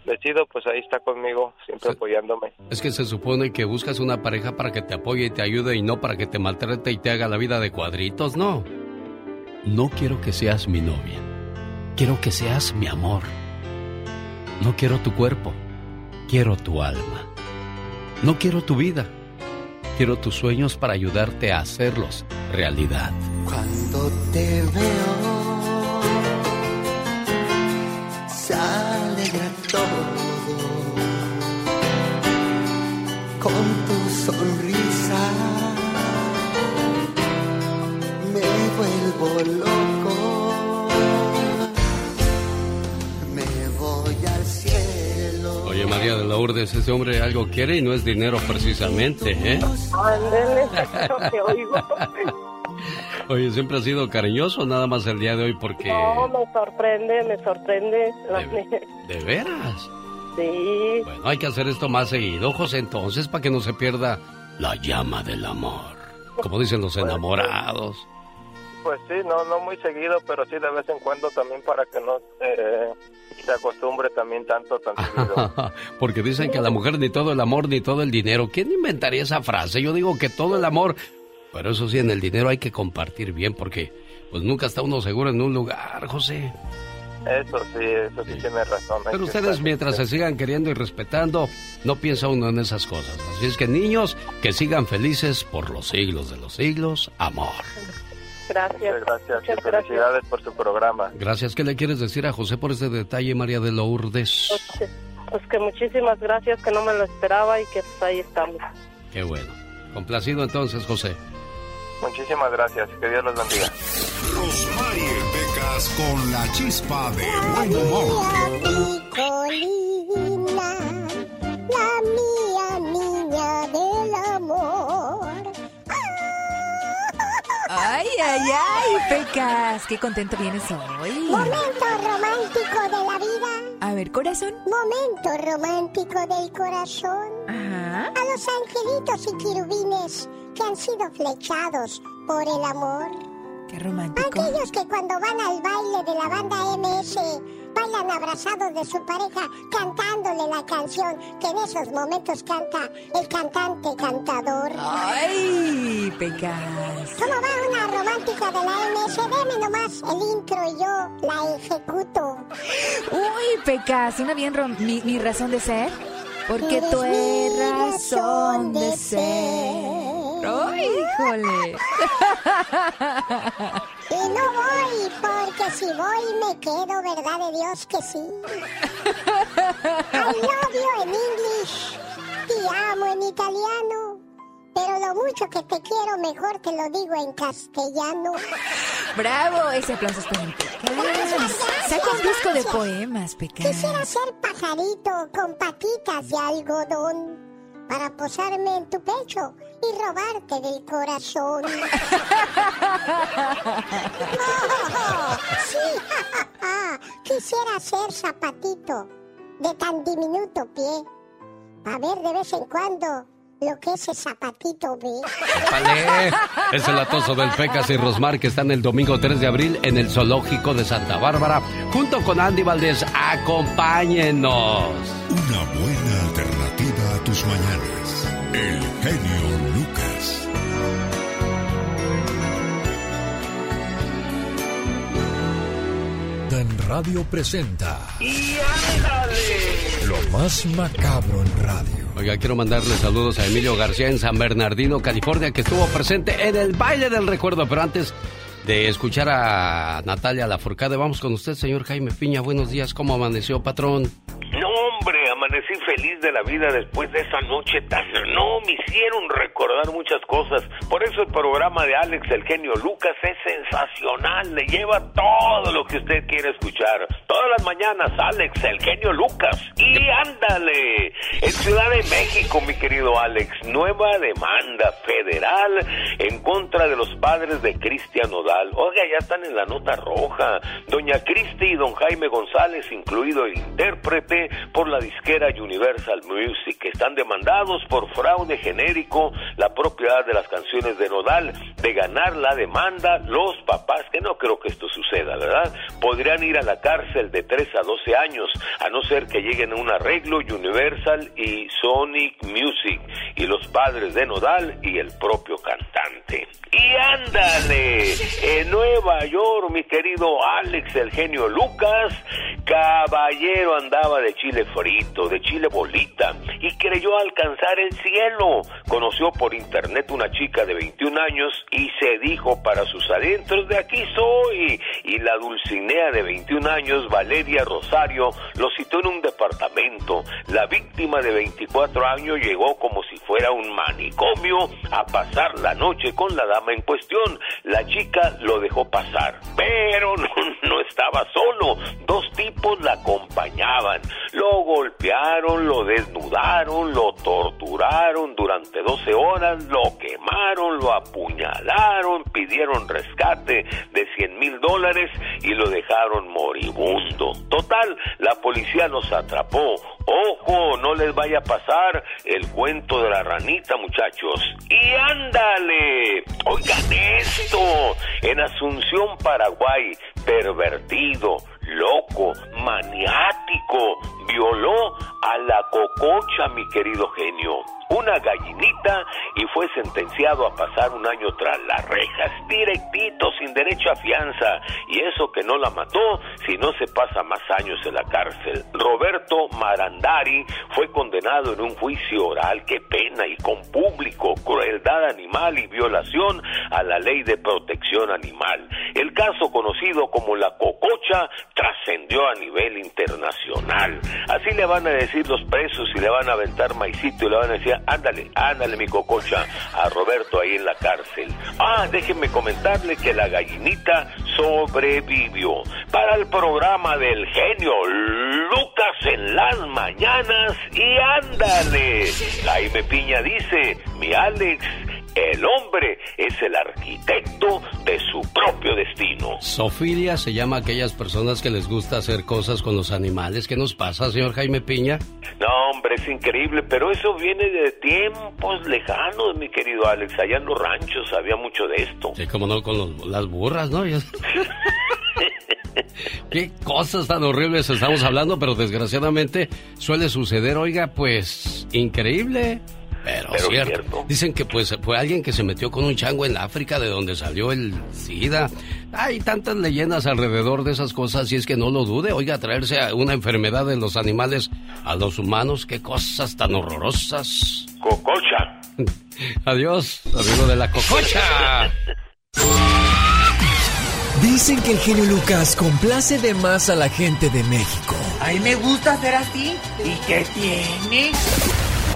decido, pues ahí está conmigo, siempre apoyándome. Es que se supone que buscas una pareja para que te apoye y te ayude y no para que te maltrate y te haga la vida de cuadritos, ¿no? No quiero que seas mi novia. Quiero que seas mi amor. No quiero tu cuerpo. Quiero tu alma. No quiero tu vida. Quiero tus sueños para ayudarte a hacerlos realidad. Cuando te veo, se alegra todo con tu sonrisa. Me vuelvo loco, María de Lourdes, ese hombre algo quiere y no es dinero precisamente, ¿eh? Oigo. Oye, siempre ha sido cariñoso, nada más el día de hoy porque... No, me sorprende, me sorprende. ¿De veras? Sí. Bueno, hay que hacer esto más seguido, José, entonces, para que no se pierda la llama del amor. Como dicen los enamorados. Pues sí, no no muy seguido, pero sí de vez en cuando también para que no eh, se acostumbre también tanto, tan seguido. Porque dicen que a la mujer ni todo el amor ni todo el dinero. ¿Quién inventaría esa frase? Yo digo que todo el amor, pero eso sí, en el dinero hay que compartir bien porque pues nunca está uno seguro en un lugar, José. Eso sí, eso sí, tiene razón. Pero ustedes mientras se sigan queriendo y respetando, no piensa uno en esas cosas. Así es que niños, que sigan felices por los siglos de los siglos. Amor. Gracias. Muchas gracias Muchas y felicidades por su programa. Gracias. ¿Qué le quieres decir a José por ese detalle, María de Lourdes? Pues, pues que muchísimas gracias, que no me lo esperaba y que pues ahí estamos. Qué bueno. Complacido entonces, José. Muchísimas gracias. Que Dios los bendiga. Rosmarie Pecas con la chispa de buen humor. La mía niña del amor. Ay, ay, ay, Pecas, qué contento vienes hoy. Momento romántico de la vida. A ver, corazón. Momento romántico del corazón. Ajá. A los angelitos y querubines que han sido flechados por el amor. Qué romántico. Aquellos que cuando van al baile de la banda MS bailan abrazados de su pareja cantándole la canción que en esos momentos canta el cantante cantador. ¡Ay, Pecas! ¿Cómo va una romántica de la MS? Deme nomás el intro y yo la ejecuto. Uy, Pecas, una bien rom- mi, mi razón de ser. Porque tú eres razón de ser. ¡Ay, híjole! Y no voy, porque si voy me quedo, ¿verdad de Dios que sí? I love you en English, te amo en italiano, pero lo mucho que te quiero mejor te lo digo en castellano. ¡Bravo! Ese aplauso es para. Saca un disco de poemas, Pecas. Quisiera ser pajarito con patitas de algodón para posarme en tu pecho y robarte del corazón. Oh, sí, quisiera ser zapatito de tan diminuto pie para ver de vez en cuando lo que ese zapatito ve. ¡Épale! Es el atoso del Pecas y Rosmar que están el domingo 3 de abril en el Zoológico de Santa Bárbara junto con Andy Valdés. ¡Acompáñenos! Una buena a tus mañanas. El genio Lucas. En Radio presenta ¡Y ándale! lo más macabro en radio. Oiga, quiero mandarle saludos a Emilio García en San Bernardino, California, que estuvo presente en el baile del recuerdo. Pero antes de escuchar a Natalia Laforcade, vamos con usted, señor Jaime Piña. Buenos días, ¿cómo amaneció, patrón? No, amanecí feliz de la vida después de esa noche tan... No, me hicieron recordar muchas cosas. Por eso el programa de Alex, el genio Lucas, es sensacional. Le lleva todo lo que usted quiere escuchar. Todas las mañanas, Alex, el genio Lucas. Y ándale. En Ciudad de México, mi querido Alex, nueva demanda federal en contra de los padres de Cristian Nodal. Oiga, ya están en la nota roja. Doña Cristi y don Jaime González, incluido el intérprete, por la disquera Universal Music, que están demandados por fraude genérico, la propiedad de las canciones de Nodal. De ganar la demanda, los papás, que no creo que esto suceda, ¿verdad? Podrían ir a la cárcel de 3 a 12 años, a no ser que lleguen a un arreglo Universal y Sonic Music, y los padres de Nodal y el propio cantante. Y ándale, en Nueva York, mi querido Alex, el genio Lucas, caballero andaba de chile frito, de chile bolita, y creyó alcanzar el cielo. Conoció por internet una chica de 21 años y se dijo para sus adentros, de aquí soy. Y la dulcinea de 21 años, Valeria Rosario, lo citó en un departamento. La víctima de 24 años llegó como si fuera un manicomio a pasar la noche con la dama en cuestión. La chica lo dejó pasar, pero no, no estaba solo. Dos tipos la acompañaban. Lo golpearon, lo desnudaron, lo torturaron durante 12 horas, lo quemaron, lo apuñalaron, pidieron rescate de 100 mil dólares y lo dejaron moribundo. Total, la policía los atrapó. Ojo, no les vaya a pasar el cuento de la ranita, muchachos. Y ándale, oigan esto, en Asunción, Paraguay, pervertido, loco, maniático, violó a la cococha, mi querido genio, una gallinita y fue sentenciado a pasar un año tras las rejas, directito, sin derecho a fianza, y eso que no la mató, si no se pasa más años en la cárcel. Roberto Marandari fue condenado en un juicio oral, qué pena, y con público, crueldad animal y violación a la ley de protección animal. El caso conocido como la cococha trascendió a nivel internacional. Así le van a decir los presos y le van a aventar maicito y le van a decir, ándale, ándale mi cococha, a Roberto ahí en la cárcel. Ah, déjenme comentarle que la gallinita sobrevivió. Para el programa del genio Lucas en las mañanas y ándale. Jaime Piña dice, mi Alex, el hombre es el arquitecto propio destino. Sofilia se llama a aquellas personas que les gusta hacer cosas con los animales. ¿Qué nos pasa, señor Jaime Piña? No, hombre, es increíble, pero eso viene de tiempos lejanos, mi querido Alex. Allá en los ranchos había mucho de esto. Sí, como no, con los- las burras, ¿no? Qué cosas tan horribles estamos hablando, pero desgraciadamente suele suceder, oiga, pues increíble. Pero, cierto. Dicen que pues fue alguien que se metió con un chango en África de donde salió el SIDA. Hay tantas leyendas alrededor de esas cosas y es que no lo dude. Oiga, traerse a una enfermedad de los animales a los humanos, qué cosas tan horrorosas. Cococha. Adiós, amigo de la cococha. Dicen que el genio Lucas complace de más a la gente de México. A mí me gusta ser así. ¿Y qué tiene?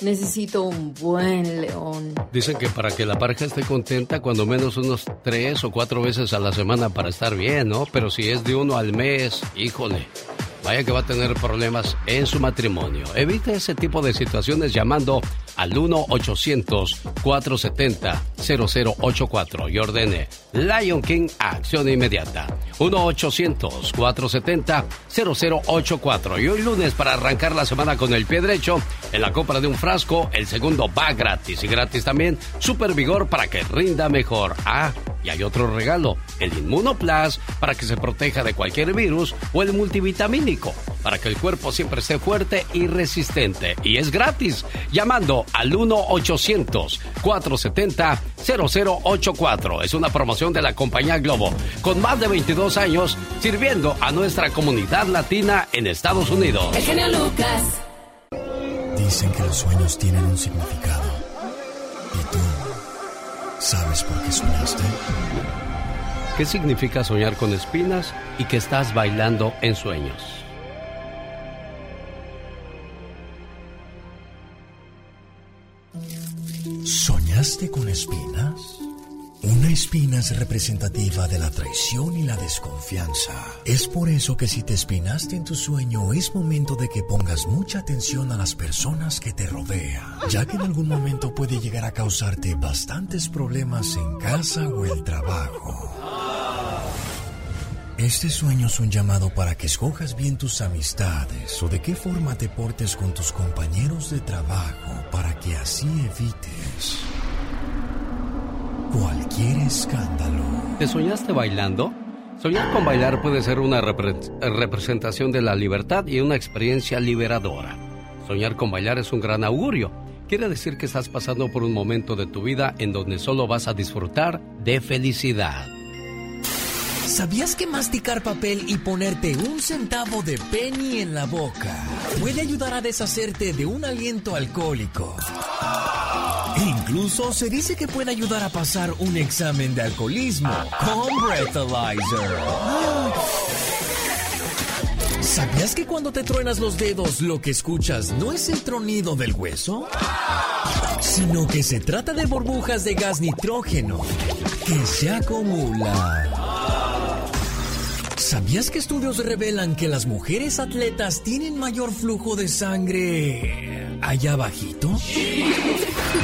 necesito un buen león. Dicen que para que la pareja esté contenta, cuando menos unos tres o cuatro veces a la semana para estar bien, ¿no? Pero si es de uno al mes, híjole. Vaya que va a tener problemas en su matrimonio. Evite ese tipo de situaciones llamando al 1-800-470-0084 y ordene Lion King acción inmediata. 1-800-470-0084. Y hoy lunes para arrancar la semana con el pie derecho, en la compra de un frasco, el segundo va gratis. Y gratis también, Super Vigor para que rinda mejor. Ah, y hay otro regalo, el Inmunoplas para que se proteja de cualquier virus o el multivitamínico para que el cuerpo siempre esté fuerte y resistente. Y es gratis, llamando al 1-800-470-0084. Es una promoción de la compañía Globo, con más de 22 años sirviendo a nuestra comunidad latina en Estados Unidos. El genio Lucas. Dicen que los sueños tienen un significado. ¿Y tú sabes por qué soñaste? ¿Qué significa soñar con espinas y que estás bailando en sueños? ¿Soñaste con espinas? Una espina es representativa de la traición y la desconfianza. Es por eso que si te espinaste en tu sueño es momento de que pongas mucha atención a las personas que te rodean, ya que en algún momento puede llegar a causarte bastantes problemas en casa o el trabajo. Este sueño es un llamado para que escojas bien tus amistades o de qué forma te portes con tus compañeros de trabajo para que así evites cualquier escándalo. ¿Te soñaste bailando? Soñar con bailar puede ser una repre- representación de la libertad y una experiencia liberadora. Soñar con bailar es un gran augurio. Quiere decir que estás pasando por un momento de tu vida en donde solo vas a disfrutar de felicidad. ¿Sabías que masticar papel y ponerte un centavo de penny en la boca puede ayudar a deshacerte de un aliento alcohólico? E incluso se dice que puede ayudar a pasar un examen de alcoholismo con Breathalyzer. ¿Sabías que cuando te truenas los dedos lo que escuchas no es el tronido del hueso? Sino que se trata de burbujas de gas nitrógeno que se acumulan. ¿Sabías que estudios revelan que las mujeres atletas tienen mayor flujo de sangre allá abajito?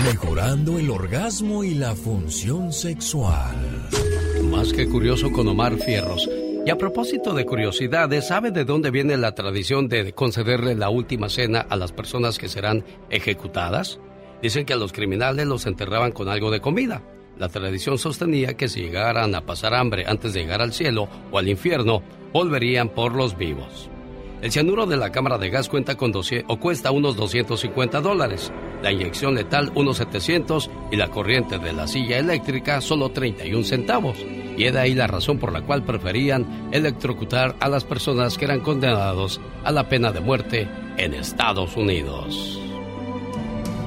Mejorando el orgasmo y la función sexual. Más que curioso con Omar Fierros. Y a propósito de curiosidades, ¿sabe de dónde viene la tradición de concederle la última cena a las personas que serán ejecutadas? Dicen que a los criminales los enterraban con algo de comida. La tradición sostenía que si llegaran a pasar hambre antes de llegar al cielo o al infierno, volverían por los vivos. El cianuro de la cámara de gas cuenta con 200 o cuesta unos 250 dólares, la inyección letal unos 700 y la corriente de la silla eléctrica solo 31 centavos. Y es de ahí la razón por la cual preferían electrocutar a las personas que eran condenados a la pena de muerte en Estados Unidos.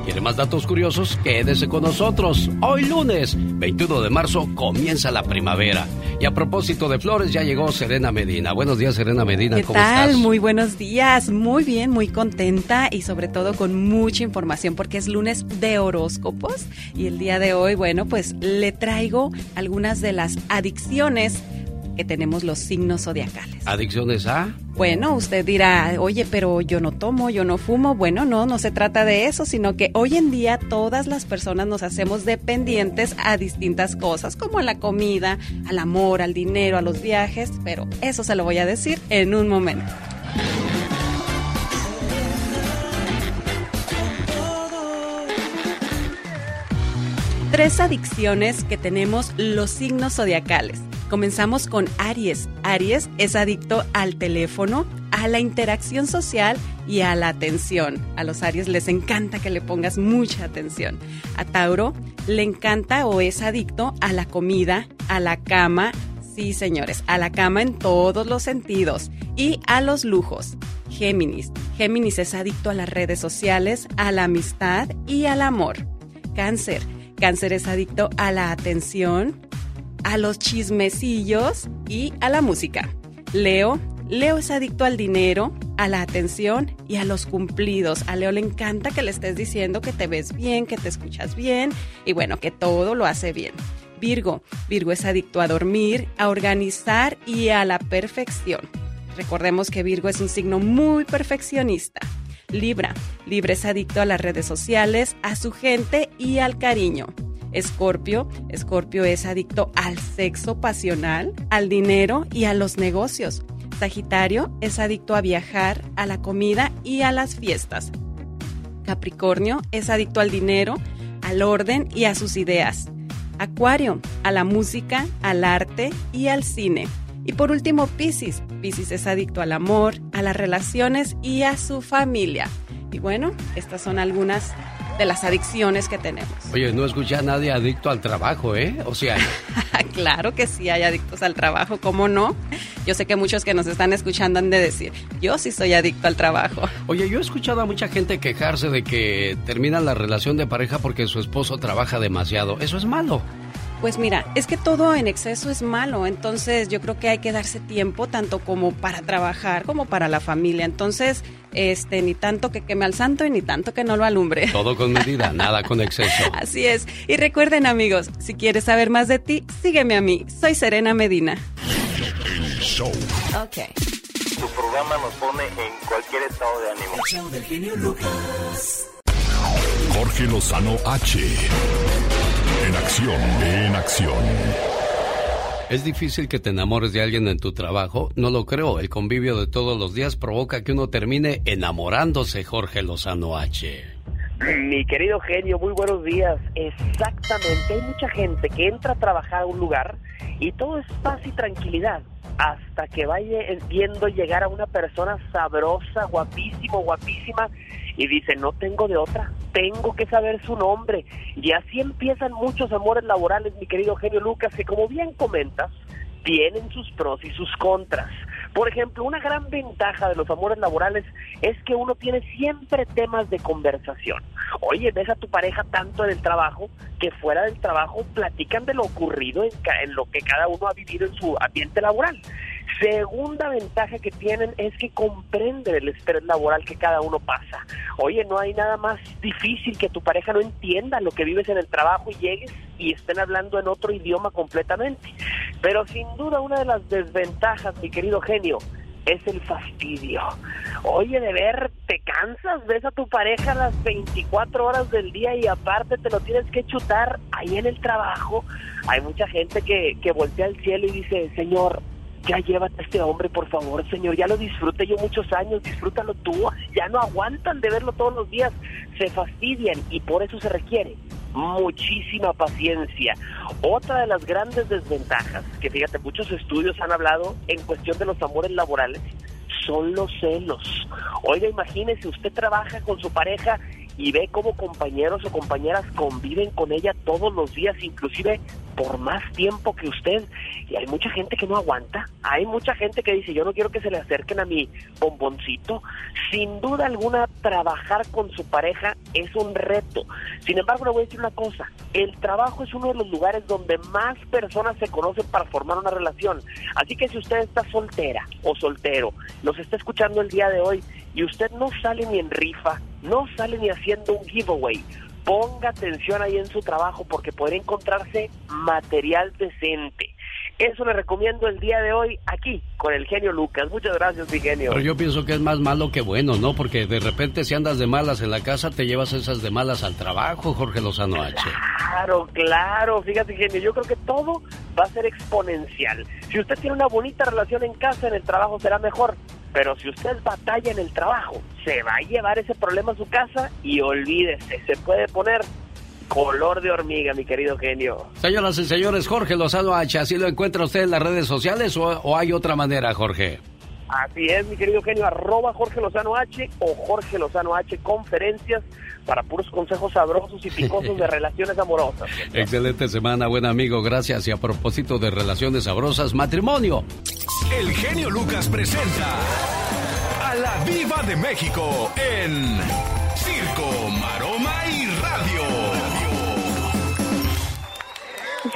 ¿Quiere más datos curiosos? Quédese con nosotros. Hoy lunes, 21 de marzo, comienza la primavera. Y a propósito de flores, ya llegó Serena Medina. Buenos días, Serena Medina. ¿Qué ¿Cómo tal? estás? Muy buenos días. Muy bien, muy contenta y sobre todo con mucha información porque es lunes de horóscopos y el día de hoy, bueno, pues le traigo algunas de las adicciones que tenemos los signos zodiacales. ¿Adicciones a? Bueno, usted dirá, oye, pero yo no tomo, yo no fumo. Bueno, no, no se trata de eso, sino que hoy en día todas las personas nos hacemos dependientes a distintas cosas, como a la comida, al amor, al dinero, a los viajes, pero eso se lo voy a decir en un momento. Tres adicciones que tenemos los signos zodiacales. Comenzamos con Aries. Aries es adicto al teléfono, a la interacción social y a la atención. A los Aries les encanta que le pongas mucha atención. A Tauro le encanta o es adicto a la comida, a la cama, sí señores, a la cama en todos los sentidos y a los lujos. Géminis. Géminis es adicto a las redes sociales, a la amistad y al amor. Cáncer. Cáncer es adicto a la atención, a los chismecillos y a la música. Leo. Leo es adicto al dinero, a la atención y a los cumplidos. A Leo le encanta que le estés diciendo que te ves bien, que te escuchas bien y bueno, que todo lo hace bien. Virgo. Virgo es adicto a dormir, a organizar y a la perfección. Recordemos que Virgo es un signo muy perfeccionista. Libra. Libra es adicto a las redes sociales, a su gente y al cariño. Escorpio. Escorpio es adicto al sexo pasional, al dinero y a los negocios. Sagitario es adicto a viajar, a la comida y a las fiestas. Capricornio es adicto al dinero, al orden y a sus ideas. Acuario, a la música, al arte y al cine. Y por último, Piscis. Piscis es adicto al amor, a las relaciones y a su familia. Y bueno, estas son algunas de las adicciones que tenemos. Oye, no escuché a nadie adicto al trabajo, ¿eh? O sea, claro que sí hay adictos al trabajo, ¿cómo no? Yo sé que muchos que nos están escuchando han de decir, yo sí soy adicto al trabajo. Oye, yo he escuchado a mucha gente quejarse de que terminan la relación de pareja porque su esposo trabaja demasiado. ¿Eso es malo? Pues mira, es que todo en exceso es malo, entonces yo creo que hay que darse tiempo tanto como para trabajar como para la familia. Entonces, este, ni tanto que queme al santo y ni tanto que no lo alumbre. Todo con medida, nada con exceso. Así es. Y recuerden amigos, si quieres saber más de ti, sígueme a mí. Soy Serena Medina. El show. Ok. Tu programa nos pone en cualquier estado de ánimo. del genio Lucas. Jorge Lozano H. En acción, en acción. ¿Es difícil que te enamores de alguien en tu trabajo? No lo creo. El convivio de todos los días provoca que uno termine enamorándose, Jorge Lozano H. Mi querido genio, muy buenos días. Exactamente, hay mucha gente que entra a trabajar a un lugar y todo es paz y tranquilidad hasta que vaya viendo llegar a una persona sabrosa, guapísimo, guapísima y dice, no tengo de otra, tengo que saber su nombre. Y así empiezan muchos amores laborales, mi querido genio Lucas, que como bien comentas, tienen sus pros y sus contras. Por ejemplo, una gran ventaja de los amores laborales es que uno tiene siempre temas de conversación. Oye, ves a tu pareja tanto en el trabajo que fuera del trabajo platican de lo ocurrido en, en lo que cada uno ha vivido en su ambiente laboral. Segunda ventaja que tienen es que comprenden el estrés laboral que cada uno pasa. Oye, no hay nada más difícil que tu pareja no entienda lo que vives en el trabajo y llegues y estén hablando en otro idioma completamente. Pero sin duda una de las desventajas, mi querido genio, es el fastidio. Oye, de ver, te cansas, ves a tu pareja las 24 horas del día y aparte te lo tienes que chutar ahí en el trabajo. Hay mucha gente que, que voltea al cielo y dice, Señor, ya llévate a este hombre, por favor, señor, ya lo disfruté yo muchos años, disfrútalo tú, ya no aguantan de verlo todos los días, se fastidian y por eso se requiere muchísima paciencia. Otra de las grandes desventajas, que fíjate, muchos estudios han hablado en cuestión de los amores laborales, son los celos. Oiga, imagínese, usted trabaja con su pareja y ve cómo compañeros o compañeras conviven con ella todos los días, inclusive por más tiempo que usted. Y hay mucha gente que no aguanta. Hay mucha gente que dice, yo no quiero que se le acerquen a mi bomboncito. Sin duda alguna, trabajar con su pareja es un reto. Sin embargo, le voy a decir una cosa. El trabajo es uno de los lugares donde más personas se conocen para formar una relación. Así que si usted está soltera o soltero, nos está escuchando el día de hoy y usted no sale ni en rifa, no sale ni haciendo un giveaway, ponga atención ahí en su trabajo porque podría encontrarse material decente. Eso le recomiendo el día de hoy aquí con el genio Lucas. Muchas gracias, mi genio. Pero yo pienso que es más malo que bueno, ¿no? Porque de repente si andas de malas en la casa, te llevas esas de malas al trabajo, Jorge Lozano H. Claro, claro. Fíjate, genio, yo creo que todo va a ser exponencial. Si usted tiene una bonita relación en casa, en el trabajo será mejor. Pero si usted batalla en el trabajo, se va a llevar ese problema a su casa y olvídese, se puede poner color de hormiga, mi querido genio. Señoras y señores, Jorge Lozano H, ¿así lo encuentra usted en las redes sociales o, o hay otra manera, Jorge? Así es, mi querido genio, arroba Jorge Lozano H o Jorge Lozano H conferencias para puros consejos sabrosos y picosos de relaciones amorosas. Excelente semana, buen amigo, gracias. Y a propósito de relaciones sabrosas, matrimonio. El genio Lucas presenta a la Viva de México en Circo, Maroma y Radio.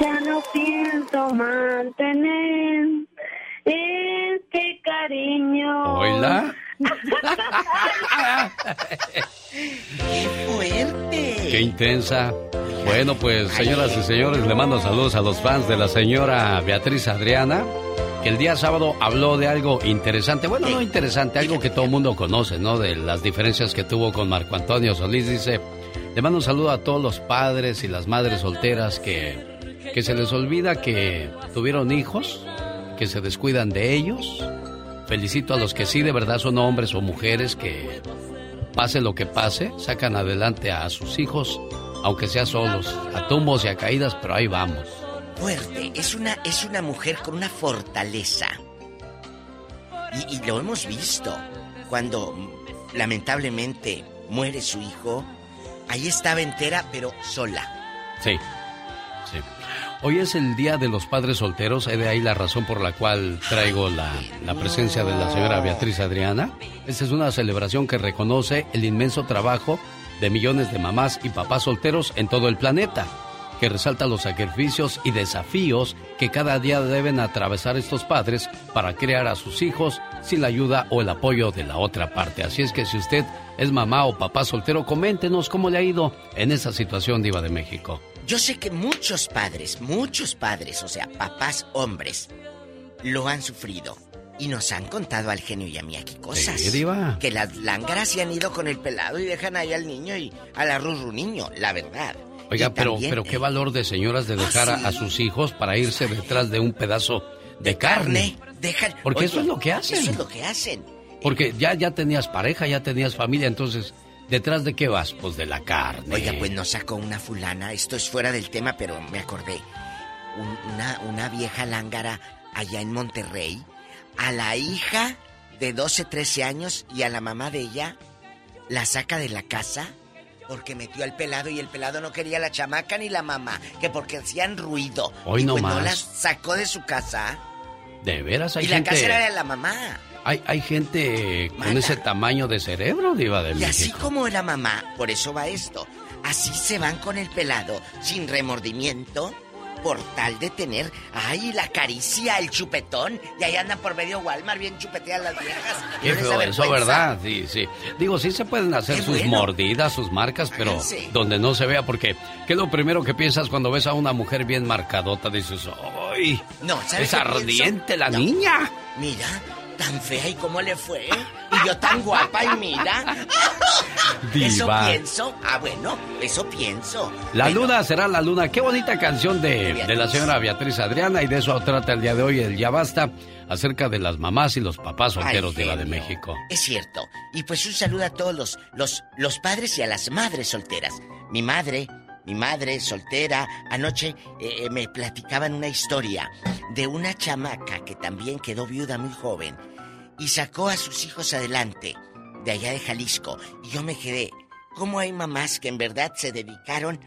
Ya no pienso mantener este cariño. Hola. ¡Qué fuerte! Qué intensa. Bueno, pues señoras y señores, le mando saludos a los fans de la señora Beatriz Adriana, que el día sábado habló de algo interesante. Bueno, no interesante, algo que todo el mundo conoce, ¿no? De las diferencias que tuvo con Marco Antonio Solís. Dice, le mando un saludo a todos los padres y las madres solteras que, que se les olvida que tuvieron hijos, que se descuidan de ellos. Felicito a los que sí de verdad son hombres o mujeres que pase lo que pase, sacan adelante a sus hijos, aunque sea solos, a tumbos y a caídas, pero ahí vamos. Fuerte, es una, es una mujer con una fortaleza. Y, y lo hemos visto. Cuando lamentablemente muere su hijo, ahí estaba entera, pero sola. Sí. Hoy es el Día de los Padres Solteros, es de ahí la razón por la cual traigo la, la, presencia de la señora Beatriz Adriana. Esta es una celebración que reconoce el inmenso trabajo de millones de mamás y papás solteros en todo el planeta, que resalta los sacrificios y desafíos que cada día deben atravesar estos padres para criar a sus hijos sin la ayuda o el apoyo de la otra parte. Así es que si usted es mamá o papá soltero, coméntenos cómo le ha ido en esa situación diva de México. Yo sé que muchos padres, muchos padres, o sea, papás hombres, lo han sufrido. Y nos han contado al genio y a mí aquí cosas. Sí, diva. Que las lángaras se han ido con el pelado y dejan ahí al niño y al arrurru niño, la verdad. Oiga, pero, también, pero qué valor de señoras de dejar a- sí. a, sus hijos para irse detrás de un pedazo de carne. Dejan, Porque Oye, eso es lo que hacen. Eso es lo que hacen. Porque ya, ya tenías pareja, ya tenías familia, entonces, ¿detrás de qué vas? Pues de la carne. Oiga, pues nos sacó una fulana, esto es fuera del tema, pero me acordé. Un- una, una vieja lángara allá en Monterrey, a la hija de 12, 13 años y a la mamá de ella, la saca de la casa porque metió al pelado y el pelado no quería la chamaca ni la mamá, que porque hacían ruido. Hoy y no pues más. la sacó de su casa De veras, hay y la casa era de la mamá. Hay, hay gente con ese tamaño de cerebro, diva de Y así México. como la mamá, por eso va esto. Así se van con el pelado, sin remordimiento, por tal de tener, ay, la caricia, el chupetón. Y ahí andan por medio Walmart bien chupeteadas las viejas. Qué feo eso. ¿verdad? Sí, sí. Digo, sí se pueden hacer Qué sus bueno. mordidas, sus marcas, pero Háganse. donde no se vea, porque ¿qué es lo primero que piensas cuando ves a una mujer bien marcadota? Dices, ¡ay! No, ¿sabes Es ardiente pienso? la No. niña. Mira, tan fea y cómo le fue. Y yo tan guapa y mira. Eso Diva. pienso. Ah, bueno, eso pienso. La Bueno, luna será la luna. Qué bonita canción de, de la señora Beatriz Adriana y de eso trata el día de hoy el Ya Basta acerca de las mamás y los papás solteros Ay, de la de. México. Es cierto. Y pues un saludo a todos los, los, los padres y a las madres solteras. Mi madre, mi madre soltera, anoche eh, me platicaban una historia de una chamaca que también quedó viuda muy joven y sacó a sus hijos adelante de allá de Jalisco. Y yo me quedé, ¿cómo hay mamás que en verdad se dedicaron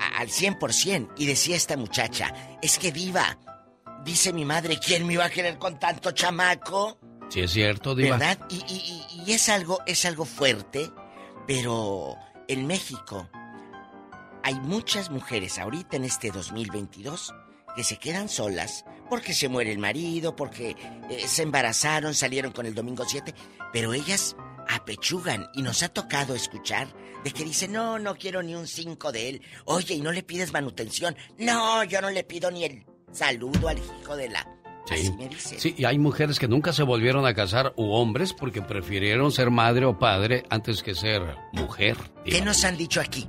a- al 100%? Y decía esta muchacha, es que viva. Dice mi madre, ¿quién me iba a querer con tanto chamaco? Sí, es cierto, Diva. ¿Verdad? Y, y- y- y es algo, es algo fuerte, pero en México hay muchas mujeres ahorita en este 2022 que se quedan solas porque se muere el marido, porque eh, se embarazaron, salieron con el domingo 7, pero ellas apechugan y nos ha tocado escuchar de que dicen, no, no quiero ni un 5 de él. Oye, ¿y no le pides manutención? No, yo no le pido ni el saludo al hijo de la... Sí. sí, y hay mujeres que nunca se volvieron a casar u hombres porque prefirieron ser madre o padre antes que ser mujer. ¿Qué nos han dicho aquí?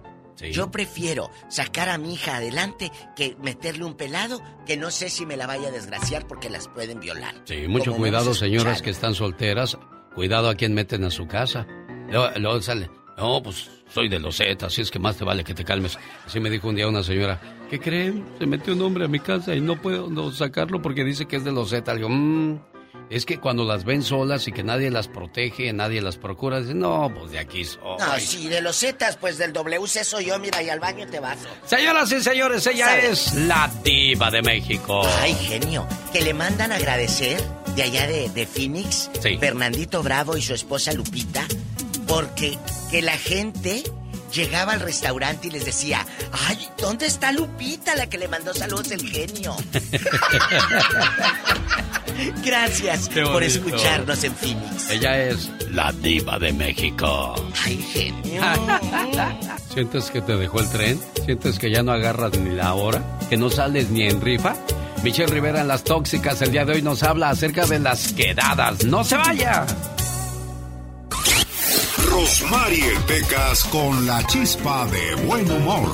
Yo prefiero sacar a mi hija adelante que meterle un pelado que no sé si me la vaya a desgraciar porque las pueden violar. Sí, mucho cuidado, señoras que están solteras. Cuidado a quien meten a su casa. Luego, sale, no, pues soy de los Z, así es que más te vale que te calmes. Así me dijo un día una señora, ¿qué creen? Se metió un hombre a mi casa y no puedo sacarlo porque dice que es de los Z. Digo, mmm es que cuando las ven solas y que nadie las protege, nadie las procura, dicen, no, pues de aquí soy. No, sí, de los Zetas, pues del WC soy yo, mira, y al baño te vas. Señoras y señores, ella es la diva de México. Ay, genio, que le mandan agradecer de allá de, de Phoenix, Fernandito Bravo y su esposa Lupita, porque que la gente llegaba al restaurante y les decía, ay, ¿dónde está Lupita, la que le mandó saludos el genio? Gracias por escucharnos en Phoenix. Ella es la diva de México. Ay, genio. ¿Sientes que te dejó el tren? ¿Sientes que ya no agarras ni la hora? ¿Que no sales ni en rifa? Michelle Rivera en Las Tóxicas el día de hoy nos habla acerca de las quedadas. ¡No se vaya! Rosmarie Pecas con la chispa de buen humor.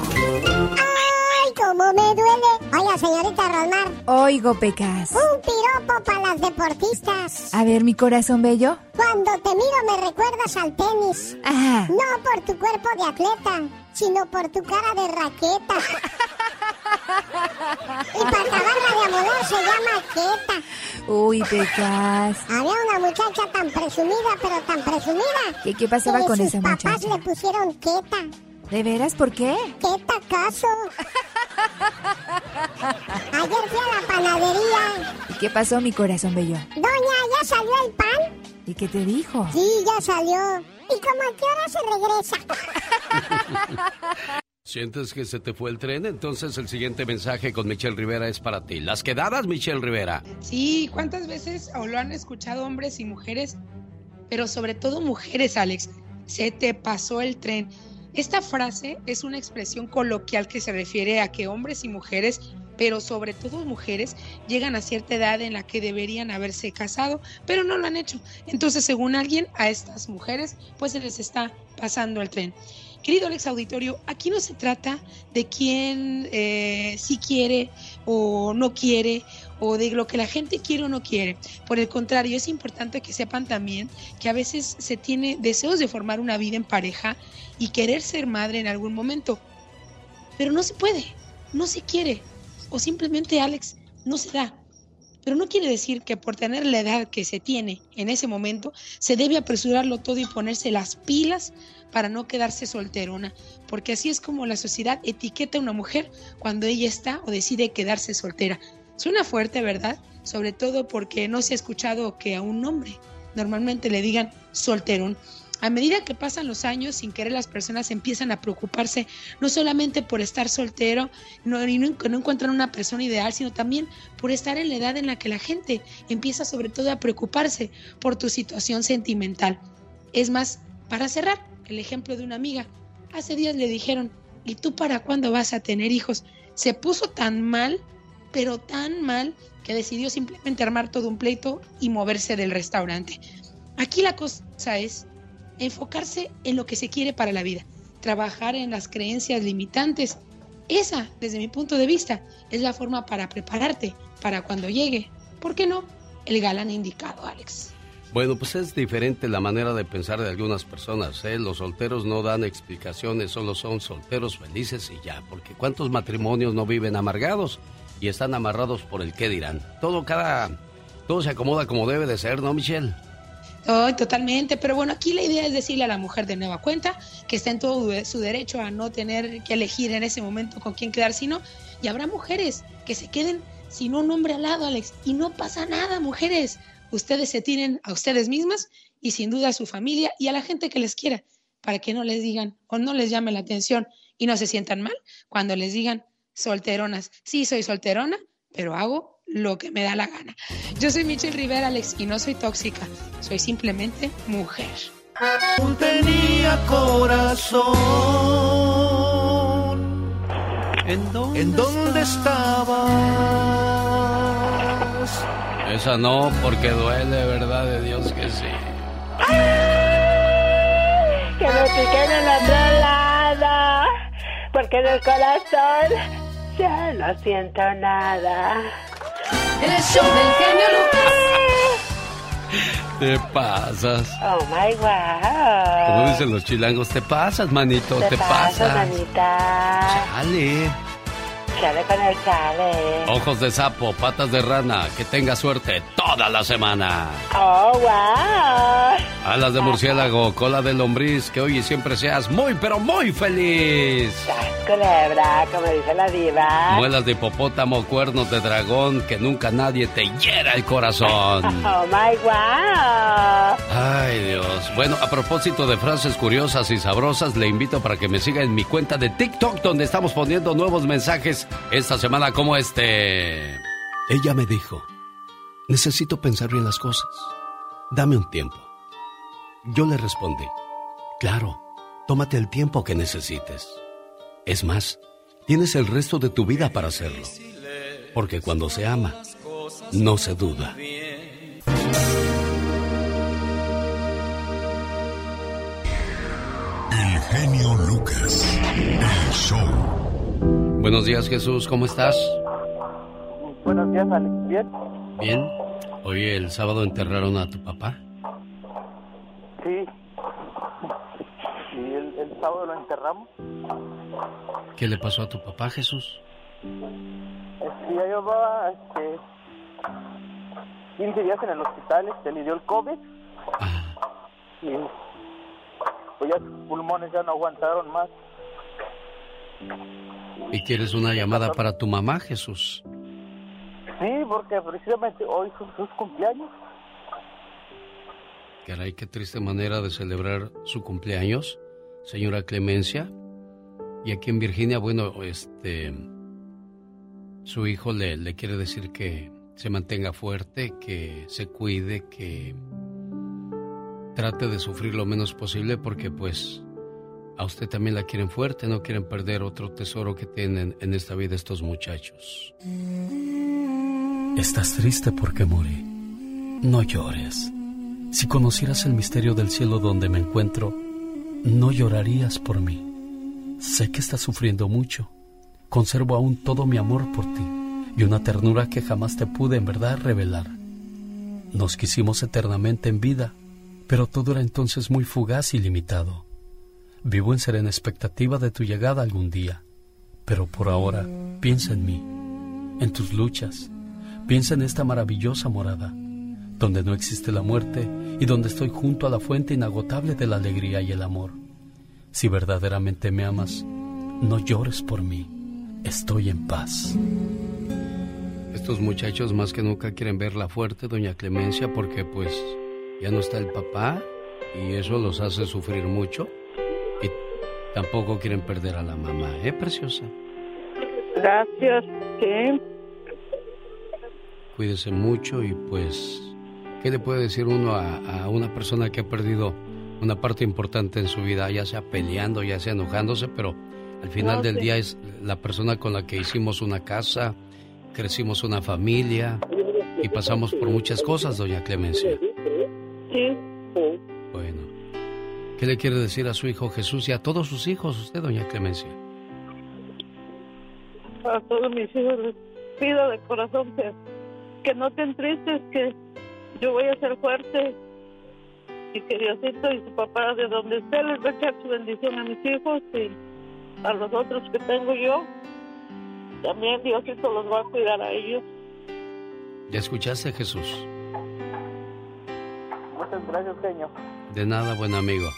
¡Ay, cómo me duele! Oiga, señorita Rosmar. Oigo, Pecas. Un piropo para las deportistas. A ver, mi corazón bello. Cuando te miro me recuerdas al tenis. Ajá. No por tu cuerpo de atleta, sino por tu cara de raqueta. y para acabarla de amor se llama queta. Uy, Pecas. Había una muchacha tan presumida, pero tan presumida. ¿Qué, qué pasaba con esa muchacha? Sus papás le pusieron queta. ¿De veras? ¿Por qué? ¿Qué caso? Ayer fui a la panadería. ¿Y qué pasó, mi corazón bello? Doña, ¿ya salió el pan? ¿Y qué te dijo? Sí, ya salió. ¿Y cómo a qué hora se regresa? ¿Sientes que se te fue el tren? Entonces el siguiente mensaje con Michelle Rivera es para ti. Las quedadas, Michelle Rivera. Sí, ¿cuántas veces lo han escuchado hombres y mujeres? Pero sobre todo mujeres, Alex. Se te pasó el tren. Esta frase es una expresión coloquial que se refiere a que hombres y mujeres, pero sobre todo mujeres, llegan a cierta edad en la que deberían haberse casado, pero no lo han hecho. Entonces, según alguien, a estas mujeres, pues se les está pasando el tren. Querido Alex Auditorio, aquí no se trata de quién eh, sí quiere o no quiere o de lo que la gente quiere o no quiere. Por el contrario, es importante que sepan también que a veces se tiene deseos de formar una vida en pareja y querer ser madre en algún momento, pero no se puede, no se quiere o simplemente Alex no se da. Pero no quiere decir que por tener la edad que se tiene en ese momento se debe apresurarlo todo y ponerse las pilas para no quedarse solterona, porque así es como la sociedad etiqueta a una mujer cuando ella está o decide quedarse soltera. Suena fuerte, ¿verdad? Sobre todo porque no se ha escuchado que a un hombre normalmente le digan solterón. A medida que pasan los años, sin querer las personas empiezan a preocuparse no solamente por estar soltero no, y no, no encuentran una persona ideal, sino también por estar en la edad en la que la gente empieza sobre todo a preocuparse por tu situación sentimental. Es más, para cerrar, el ejemplo de una amiga. Hace días le dijeron, ¿y tú para cuándo vas a tener hijos? Se puso tan mal, pero tan mal, que decidió simplemente armar todo un pleito y moverse del restaurante. Aquí la cosa es enfocarse en lo que se quiere para la vida, trabajar en las creencias limitantes. Esa, desde mi punto de vista, es la forma para prepararte para cuando llegue, ¿por qué no? El galán indicado, Alex. Bueno, pues es diferente la manera de pensar de algunas personas. ¿eh? Los solteros no dan explicaciones, solo son solteros felices y ya. Porque ¿cuántos matrimonios no viven amargados y están amarrados por el qué dirán? Todo cada, todo se acomoda como debe de ser, ¿no, Michelle? Oh, totalmente, pero bueno, aquí la idea es decirle a la mujer de nueva cuenta que está en todo su derecho a no tener que elegir en ese momento con quién quedar, sino, y habrá mujeres que se queden sin un hombre al lado, Alex, y no pasa nada, mujeres ustedes se tienen a ustedes mismas y sin duda a su familia y a la gente que les quiera, para que no les digan o no les llame la atención y no se sientan mal cuando les digan solteronas. Sí, soy solterona, pero hago lo que me da la gana. Yo soy Michelle Rivera, Alex, y no soy tóxica, soy simplemente mujer. Tenía corazón. ¿En dónde, ¿En dónde estaba? Esa no, porque duele, ¿verdad? De Dios que sí. Que me piquen en otro lado, porque en el corazón ya no siento nada. El show del genio Lucas. Te pasas. Oh my wow. Como dicen los chilangos, te pasas, manito, te, Te pasas, pasas. manita. Chale. Chale con el chale. Ojos de sapo, patas de rana, que tenga suerte toda la semana. Oh wow. Alas de murciélago, cola de lombriz, que hoy y siempre seas muy, pero muy feliz. Culebra, como dice la diva. Muelas de hipopótamo, cuernos de dragón, que nunca nadie te hiera el corazón. Oh my wow. Ay Dios. Bueno, a propósito de frases curiosas y sabrosas, le invito para que me siga en mi cuenta de TikTok, donde estamos poniendo nuevos mensajes esta semana como este. Ella me dijo, necesito pensar bien las cosas. Dame un tiempo. Yo le respondí, claro, tómate el tiempo que necesites. Es más, tienes el resto de tu vida para hacerlo. Porque cuando se ama, no se duda. El genio Lucas. El show. Buenos días Jesús, ¿cómo estás? Buenos días, Alex. ¿Bien? Bien. Hoy el sábado enterraron a tu papá. Sí. Sí, el, el sábado lo enterramos. ¿Qué le pasó a tu papá Jesús? Este, ya llevaba este, 15 días en el hospital, este, le dio el COVID. Y pues ya sus pulmones ya no aguantaron más. ¿Y quieres una llamada para tu mamá Jesús? Sí, porque precisamente hoy son sus cumpleaños. Caray, qué triste manera de celebrar su cumpleaños, señora Clemencia. Y aquí en Virginia, bueno, este, su hijo le, le quiere decir que se mantenga fuerte, que se cuide, que trate de sufrir lo menos posible porque pues a usted también la quieren fuerte, no quieren perder otro tesoro que tienen en esta vida estos muchachos. Estás triste porque morí. No llores. Si conocieras el misterio del cielo donde me encuentro, no llorarías por mí. Sé que estás sufriendo mucho. Conservo aún todo mi amor por ti y una ternura que jamás te pude en verdad revelar. Nos quisimos eternamente en vida, pero todo era entonces muy fugaz y limitado. Vivo en serena expectativa de tu llegada algún día, pero por ahora piensa en mí, en tus luchas, piensa en esta maravillosa morada, donde no existe la muerte y donde estoy junto a la fuente inagotable de la alegría y el amor. Si verdaderamente me amas, no llores por mí, estoy en paz. Estos muchachos más que nunca quieren verla fuerte, doña Clemencia, porque pues ya no está el papá y eso los hace sufrir mucho. Tampoco quieren perder a la mamá, ¿eh, preciosa? Gracias, sí. Cuídese mucho y pues, ¿qué le puede decir uno a, a una persona que ha perdido una parte importante en su vida, ya sea peleando, ya sea enojándose, pero al final No, del sí. día es la persona con la que hicimos una casa, crecimos una familia y pasamos por muchas cosas, doña Clemencia. Sí. Bueno, ¿qué le quiere decir a su hijo Jesús y a todos sus hijos usted, doña Clemencia? A todos mis hijos les pido de corazón que, que no te tristes, que yo voy a ser fuerte y que Diosito y su papá de donde esté les va a echar su bendición a mis hijos y a los otros que tengo yo. También Diosito los va a cuidar a ellos. ¿Ya escuchaste, Jesús? Muchas gracias, genio. De nada, buen amigo.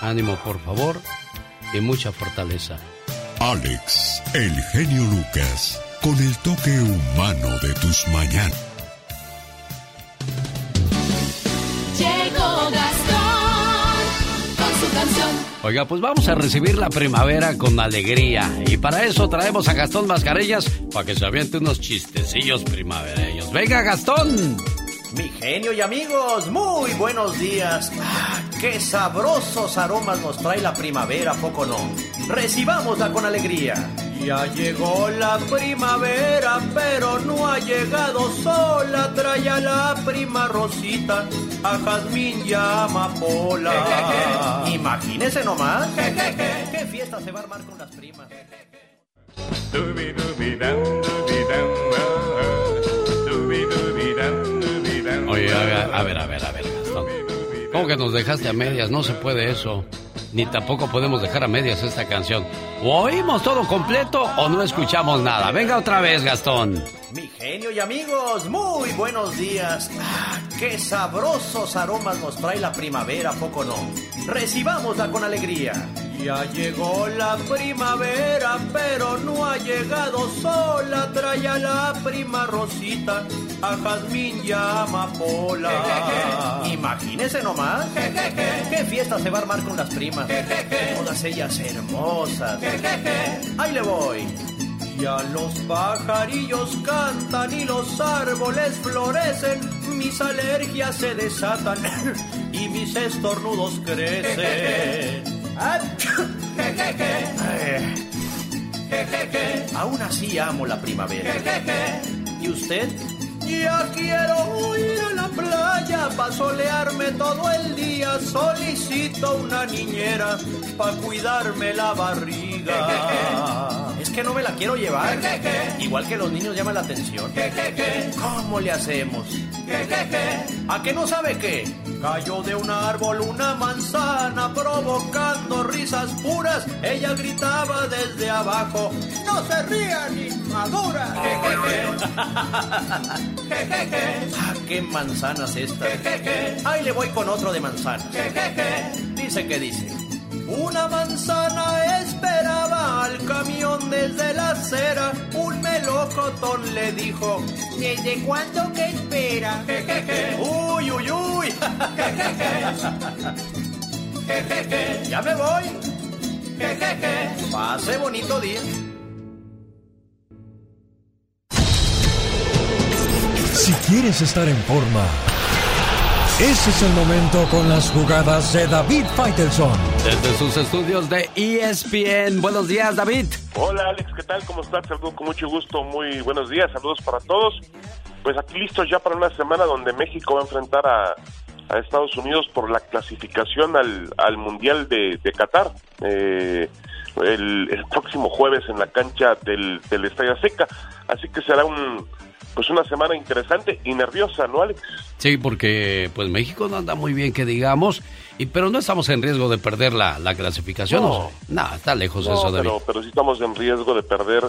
Ánimo, por favor, y mucha fortaleza. Alex, el genio Lucas, con el toque humano de tus mañanas. Llegó Gastón con su canción. Oiga, pues vamos a recibir la primavera con alegría. Y para eso traemos a Gastón Mascareñas para que se aviente unos chistecillos primavereños. ¡Venga, Gastón! Mi genio y amigos, muy buenos días. Ah, ¡Qué sabrosos aromas nos trae la primavera, ¿a poco no! Recibámosla con alegría. Ya llegó la primavera, pero no ha llegado sola. Trae a la prima Rosita, a Jazmín y a Amapola. Imagínese nomás. ¿Qué fiesta se va a armar con las primas? A ver, a ver, a ver, Gastón. ¿Cómo que nos dejaste a medias? No se puede eso. Ni tampoco podemos dejar a medias esta canción. O oímos todo completo o no escuchamos nada. Venga otra vez, Gastón. Mi genio y amigos, muy buenos días. Ah, qué sabrosos aromas nos trae la primavera, ¿a poco no? Recibámosla con alegría. Ya llegó la primavera, pero no ha llegado sola. Trae a la prima Rosita, a Jazmín y a Amapola. Imagínese nomás. ¿Qué fiesta se va a armar con las primas? Todas ellas hermosas. Ahí le voy. Ya los pajarillos cantan y los árboles florecen, mis alergias se desatan y mis estornudos crecen. Eh, Aún así amo la primavera. ¿Y usted? Ya quiero ir a la playa para solearme todo el día. Solicito una niñera para cuidarme la barriga. Que no me la quiero llevar. Igual que los niños llaman la atención. ¿Cómo le hacemos? ¿A qué no sabe qué? Cayó de un árbol una manzana provocando risas puras. Ella gritaba desde abajo. ¡No se rían, inmadura! Ah, qué manzanas estas. Ahí le voy con otro de manzanas. Dice que dice. Una manzana esperaba al camión desde la acera. Un melocotón le dijo: ¿Desde cuándo que espera? ¡Uy, uy, uy! ¡Ya me voy! Pase bonito día. Si quieres estar en forma, ese es el momento con las jugadas de David Faitelson. Desde sus estudios de ESPN. Buenos días, David. Hola Alex, ¿qué tal? ¿Cómo estás? Saludos con mucho gusto, muy buenos días, saludos para todos. Pues aquí listos ya para una semana donde México va a enfrentar a, a Estados Unidos por la clasificación al, al Mundial de, de Qatar. Eh, el, el próximo jueves en la cancha del, del Estadio Seca. Así que será un pues una semana interesante y nerviosa, ¿no, Alex? Sí, porque pues México no anda muy bien, que digamos, y pero no estamos en riesgo de perder la, la clasificación. No. No, está lejos No, eso, David. pero, pero sí estamos en riesgo de perder.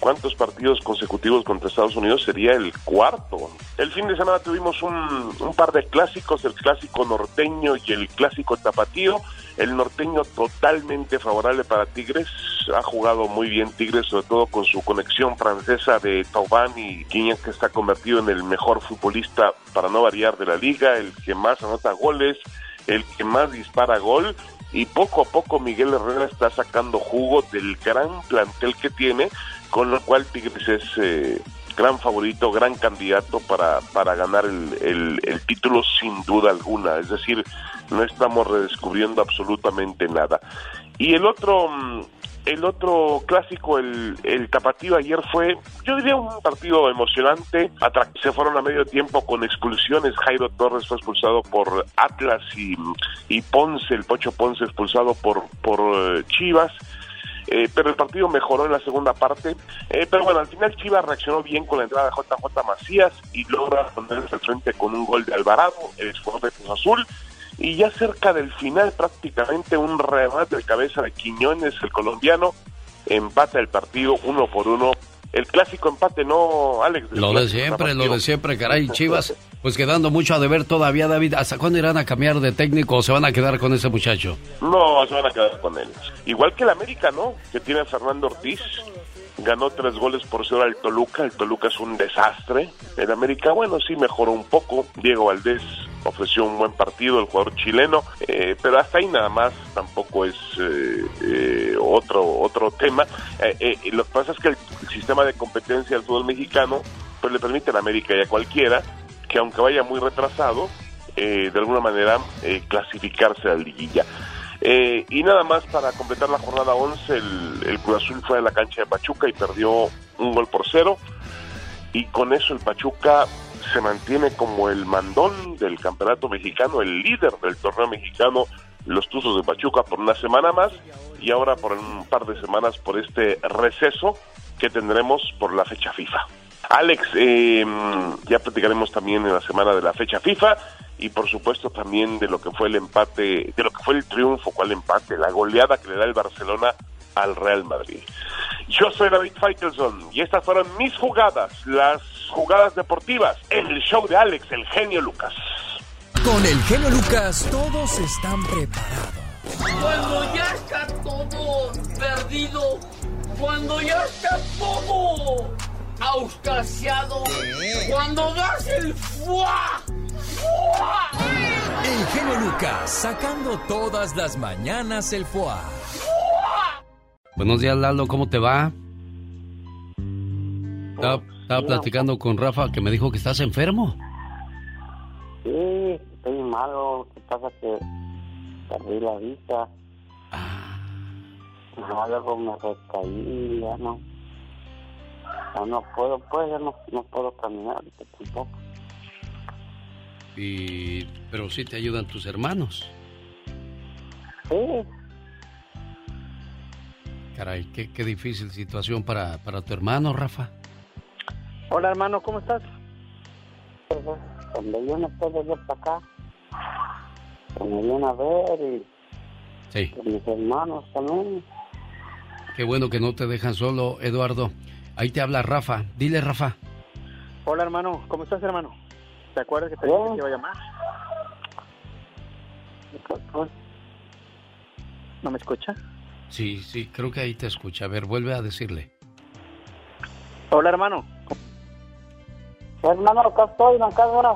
¿Cuántos partidos consecutivos contra Estados Unidos? Sería el cuarto. El fin de semana tuvimos un, un par de clásicos, el clásico norteño y el clásico tapatío. El norteño totalmente favorable para Tigres. Ha jugado muy bien Tigres, sobre todo con su conexión francesa de Taubán y Quiñas, que está convertido en el mejor futbolista, para no variar, de la liga, el que más anota goles, el que más dispara gol y poco a poco Miguel Herrera está sacando jugo del gran plantel que tiene, con lo cual Tigres es eh, gran favorito, gran candidato para, para ganar el, título sin duda alguna. Es decir, no estamos redescubriendo absolutamente nada. Y el otro, mm, el otro clásico, el, el tapatío ayer fue, yo diría un partido emocionante. Se fueron a medio tiempo con expulsiones. Jairo Torres fue expulsado por Atlas y, y Ponce, el Pocho Ponce expulsado por, por eh, Chivas. Eh, pero el partido mejoró en la segunda parte. Eh, pero bueno, al final Chivas reaccionó bien con la entrada de JJ Macías y logra ponerse al frente con un gol de Alvarado, el jugador de Cruz Azul. Y ya cerca del final, prácticamente un remate de cabeza de Quiñones, el colombiano, empata el partido uno por uno. El clásico empate, ¿no, Alex? Lo de siempre, lo de siempre, caray, Chivas, pues quedando mucho a deber todavía, David. ¿Hasta cuándo irán a cambiar de técnico o se van a quedar con ese muchacho? No, se van a quedar con él. Igual que el América, ¿no? Que tiene a Fernando Ortiz. Ganó tres goles por cero al Toluca. El Toluca es un desastre. El América, bueno, sí mejoró un poco. Diego Valdés ofreció un buen partido, el jugador chileno. eh, pero hasta ahí nada más tampoco es eh, eh, otro, otro tema. Lo que pasa es que el, sistema de competencia del fútbol mexicano pues le permite a la América y a cualquiera que aunque vaya muy retrasado, de alguna manera clasificarse a la liguilla. Eh, y nada más para completar la jornada 11, el, el Cruz Azul fue a la cancha de Pachuca y perdió un gol por cero. Y con eso el Pachuca se mantiene como el mandón del campeonato mexicano, el líder del torneo mexicano, los Tuzos de Pachuca por una semana más y ahora por un par de semanas por este receso que tendremos por la fecha FIFA. Alex, eh, ya platicaremos también en la semana de la fecha FIFA y por supuesto también de lo que fue el empate, de lo que fue el triunfo, cuál empate, la goleada que le da el Barcelona al Real Madrid. Yo soy David Faitelson y estas fueron mis jugadas, las jugadas deportivas en el show de Alex, el genio Lucas. Con el genio Lucas todos están preparados. Cuando ya está todo perdido, cuando ya está todo auscasiado, cuando das el fuá, fuá. El genio Lucas sacando todas las mañanas el foie. Buenos días, Lalo, ¿cómo te va? Estaba, estaba platicando con Rafa que me dijo que estás enfermo. Sí, estoy malo. Lo que pasa que perdí la vista. Ah. Ajá, luego me recaí, ya no. Ya no puedo, pues, ya no, no puedo caminar tampoco. Y... Pero sí te ayudan tus hermanos. Sí, Caray, qué, qué difícil situación para, para tu hermano, Rafa. Hola hermano, ¿cómo estás? Cuando yo no puedo ir para acá, me viene a ver y Sí. con mis hermanos también. Qué bueno que no te dejan solo, Eduardo. Ahí te habla Rafa. Dile, Rafa. Hola hermano, ¿cómo estás hermano? ¿Te acuerdas que te dije que iba a llamar? ¿No me escucha? Sí, sí, creo que ahí te escucha. A ver, vuelve a decirle. Hola hermano. Hermano, acá estoy, acá ahora.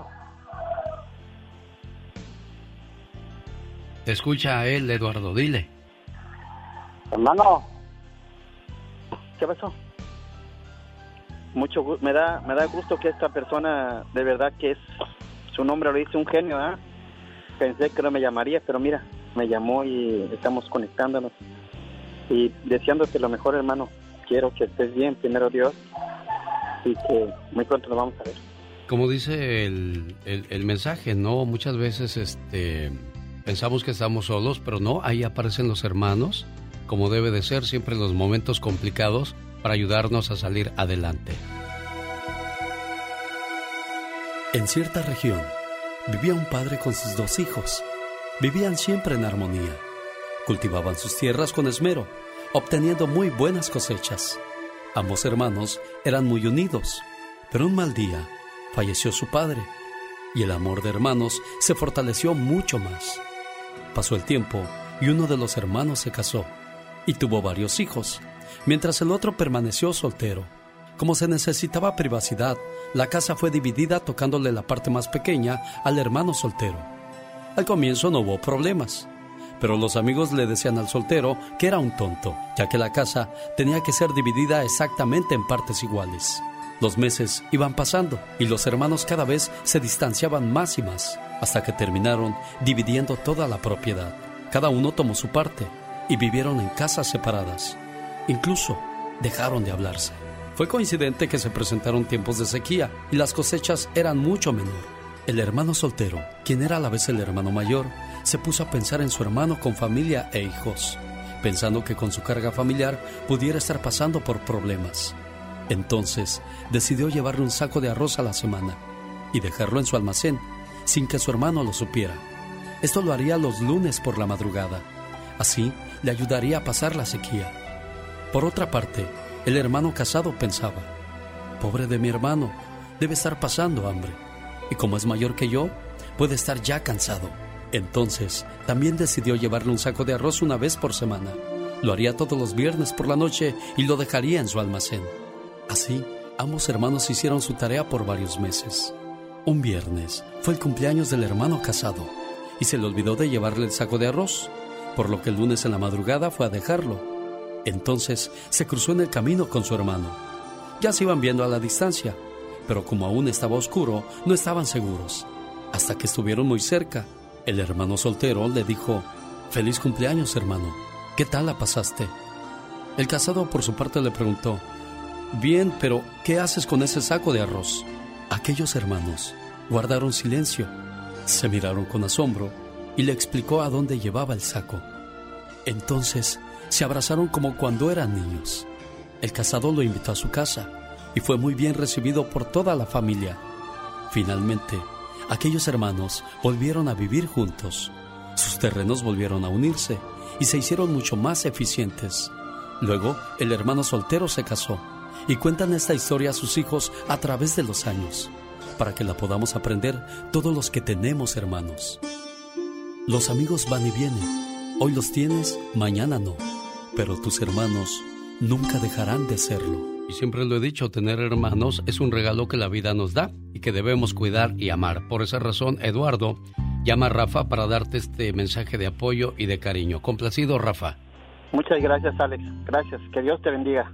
Te escucha a él, Eduardo. Dile. Hermano. ¿Qué pasó? Mucho me da me da gusto que esta persona de verdad que es su nombre lo dice un genio, ¿ah? Pensé que no me llamaría, pero mira, me llamó y estamos conectándonos y deseándote lo mejor, hermano. Quiero que estés bien, primero Dios, y que muy pronto nos vamos a ver. Como dice el, el- el mensaje, ¿no? Muchas veces este, pensamos que estamos solos, pero no, ahí aparecen los hermanos, como debe de ser siempre en los momentos complicados, para ayudarnos a salir adelante. En cierta región vivía un padre con sus dos hijos. Vivían siempre en armonía. Cultivaban sus tierras con esmero, obteniendo muy buenas cosechas. Ambos hermanos eran muy unidos, pero un mal día falleció su padre y el amor de hermanos se fortaleció mucho más. Pasó el tiempo y uno de los hermanos se casó y tuvo varios hijos, mientras el otro permaneció soltero. Como se necesitaba privacidad, la casa fue dividida tocándole la parte más pequeña al hermano soltero. Al comienzo no hubo problemas, pero los amigos le decían al soltero que era un tonto, ya que la casa tenía que ser dividida exactamente en partes iguales. Los meses iban pasando y los hermanos cada vez se distanciaban más y más, hasta que terminaron dividiendo toda la propiedad. Cada uno tomó su parte y vivieron en casas separadas. Incluso dejaron de hablarse. Fue coincidente que se presentaron tiempos de sequía y las cosechas eran mucho menor. El hermano soltero, quien era a la vez el hermano mayor, se puso a pensar en su hermano con familia e hijos, pensando que con su carga familiar pudiera estar pasando por problemas. Entonces decidió llevarle un saco de arroz a la semana y dejarlo en su almacén sin que su hermano lo supiera. Esto lo haría los lunes por la madrugada. Así le ayudaría a pasar la sequía. Por otra parte, el hermano casado pensaba, pobre de mi hermano, debe estar pasando hambre. Y como es mayor que yo, puede estar ya cansado. Entonces, también decidió llevarle un saco de arroz una vez por semana. Lo haría todos los viernes por la noche y lo dejaría en su almacén. Así, ambos hermanos hicieron su tarea por varios meses. Un viernes fue el cumpleaños del hermano casado y se le olvidó de llevarle el saco de arroz, por lo que el lunes en la madrugada fue a dejarlo. Entonces se cruzó en el camino con su hermano. Ya se iban viendo a la distancia, pero como aún estaba oscuro, no estaban seguros. Hasta que estuvieron muy cerca, el hermano soltero le dijo, Feliz cumpleaños, hermano. ¿Qué tal la pasaste? El casado por su parte le preguntó, Bien, pero ¿qué haces con ese saco de arroz? Aquellos hermanos guardaron silencio, se miraron con asombro y le explicó a dónde llevaba el saco. Entonces se abrazaron como cuando eran niños. El casado lo invitó a su casa y fue muy bien recibido por toda la familia. Finalmente, aquellos hermanos volvieron a vivir juntos. Sus terrenos volvieron a unirse y se hicieron mucho más eficientes. Luego, el hermano soltero se casó y cuentan esta historia a sus hijos a través de los años, para que la podamos aprender todos los que tenemos hermanos. Los amigos van y vienen. Hoy los tienes, mañana no. Pero tus hermanos nunca dejarán de serlo. Y siempre lo he dicho, tener hermanos es un regalo que la vida nos da y que debemos cuidar y amar. Por esa razón, Eduardo llama a Rafa para darte este mensaje de apoyo y de cariño. Complacido, Rafa. Muchas gracias, Alex. Gracias. Que Dios te bendiga.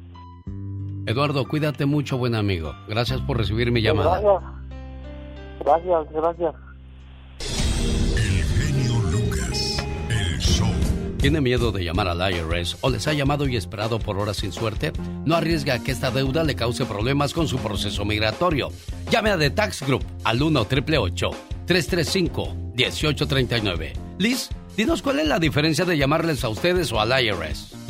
Eduardo, cuídate mucho, buen amigo. Gracias por recibir mi llamada. Gracias, gracias. El ¿Tiene miedo de llamar al IRS o les ha llamado y esperado por horas sin suerte? No arriesga que esta deuda le cause problemas con su proceso migratorio. Llame a The Tax Group al 1 888 335 1839 Liz, dinos cuál es la diferencia de llamarles a ustedes o al IRS.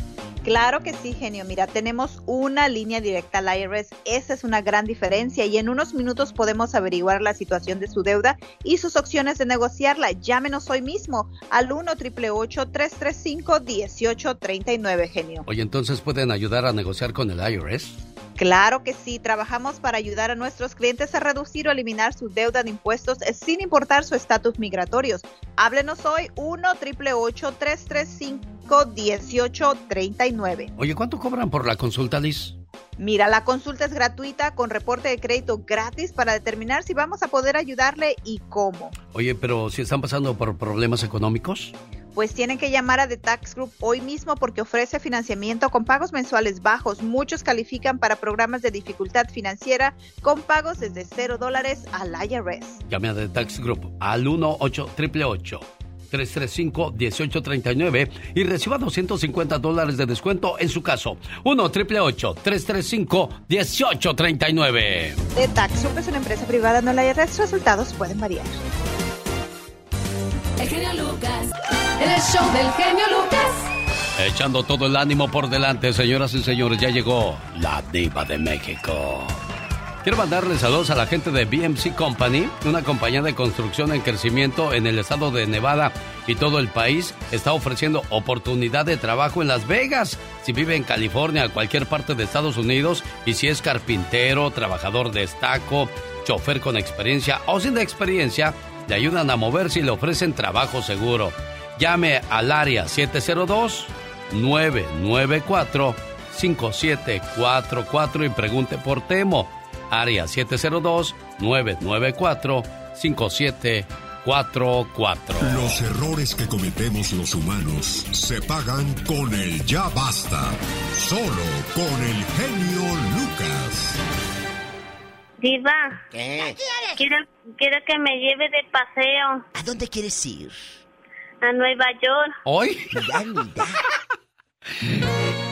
Claro que sí, genio. Mira, tenemos una línea directa al IRS. Esa es una gran diferencia y en unos minutos podemos averiguar la situación de su deuda y sus opciones de negociarla. Llámenos hoy mismo al 1 888 335 1839 genio. Oye, entonces pueden ayudar a negociar con el IRS. Claro que sí, trabajamos para ayudar a nuestros clientes a reducir o eliminar su deuda de impuestos sin importar su estatus migratorios. Háblenos hoy 1 888 335 1839 Oye, ¿cuánto cobran por la consulta, Liz? Mira, la consulta es gratuita con reporte de crédito gratis para determinar si vamos a poder ayudarle y cómo. Oye, pero si están pasando por problemas económicos. Pues tienen que llamar a The Tax Group hoy mismo porque ofrece financiamiento con pagos mensuales bajos. Muchos califican para programas de dificultad financiera con pagos desde 0 dólares al IRS. Llame a The Tax Group al 1 888 335 1839 y reciba 250 dólares de descuento en su caso. 1 888 335 1839 The Tax Group es una empresa privada, no la IRS. Resultados pueden variar. El genio Lucas. El show del genio Lucas. Echando todo el ánimo por delante, señoras y señores, ya llegó la diva de México. Quiero mandarles saludos a la gente de BMC Company, una compañía de construcción en crecimiento en el estado de Nevada y todo el país. Está ofreciendo oportunidad de trabajo en Las Vegas. Si vive en California, cualquier parte de Estados Unidos, y si es carpintero, trabajador de estaco, chofer con experiencia o sin experiencia, le ayudan a moverse y le ofrecen trabajo seguro. Llame al área 702-994-5744 y pregunte por Temo. Área 702-994-5744. Los errores que cometemos los humanos se pagan con el ya basta. Solo con el genio Lucas. Diva. ¿Qué? Quiero, quiero que me lleve de paseo. ¿A dónde quieres ir? A Nueva York. ¿Hoy?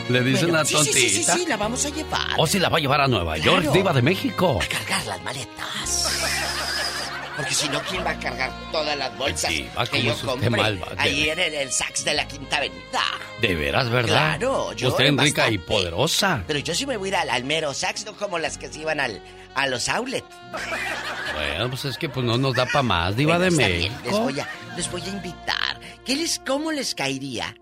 Le dicen Bueno, la sí, sí, tontita. sí, sí, sí, la vamos a llevar. ¿O si la va a llevar a Nueva York, Claro. diva de México? Cargar las maletas. Porque si no, ¿quién va a cargar todas las bolsas que ¿cómo yo malvada? ahí en el, el Saks de la Quinta Avenida? De veras, ¿verdad? Claro, yo Usted es rica y poderosa. Pero yo sí me voy a ir al, al mero Saks, no como las que se iban al, a los outlets. Bueno, pues es que pues no nos da para más, diva Bueno, de México. Les voy a, les voy a invitar. ¿Qué les, ¿Cómo les caería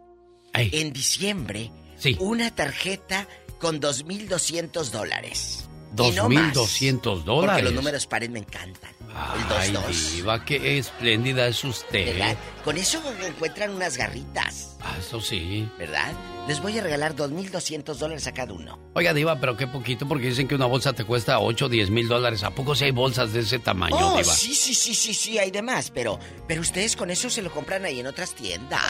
en diciembre una tarjeta con 2.200 dólares? Y no más, 2.200 Porque dólares. los números pares me encantan. Ay, el 2-2. diva, qué espléndida es usted. ¿Verdad? Con eso encuentran unas garritas. Ah, eso sí. ¿Verdad? Les voy a regalar 2.200 dólares a cada uno. Oiga, diva, pero qué poquito, porque dicen que una bolsa te cuesta 8 o 10 mil dólares. ¿A poco si hay bolsas de ese tamaño, oh, diva? sí, sí, sí, sí, sí, hay de más, pero, pero ustedes con eso se lo compran ahí en otras tiendas.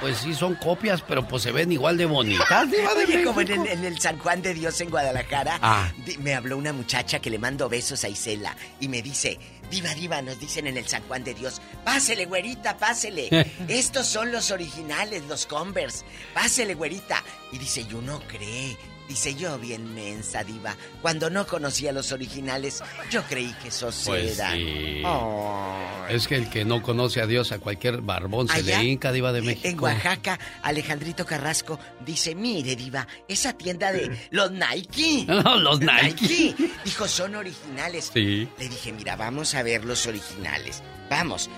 Pues sí, son copias, pero pues se ven igual de bonitas, diva de Oye, como en el, en el San Juan de Dios en Guadalajara, Ah. me habló una muchacha que le mando besos a Isela y me dice, diva, diva, nos dicen en el San Juan de Dios, pásele, güerita, pásele. Estos son los originales, los Converse. Pásele, güerita. Y dice, yo no cree. Dice yo, bien mensa, diva. Cuando no conocía los originales, yo creí que esos Pues eran. sí. Es que el que no conoce a Dios, a cualquier barbón se le hinca, diva de México. En Oaxaca, Alejandrito Carrasco dice, mire, diva, esa tienda de los Nike. No, los Nike. Dijo, son originales. Sí. Le dije, mira, vamos a ver los originales. Vamos.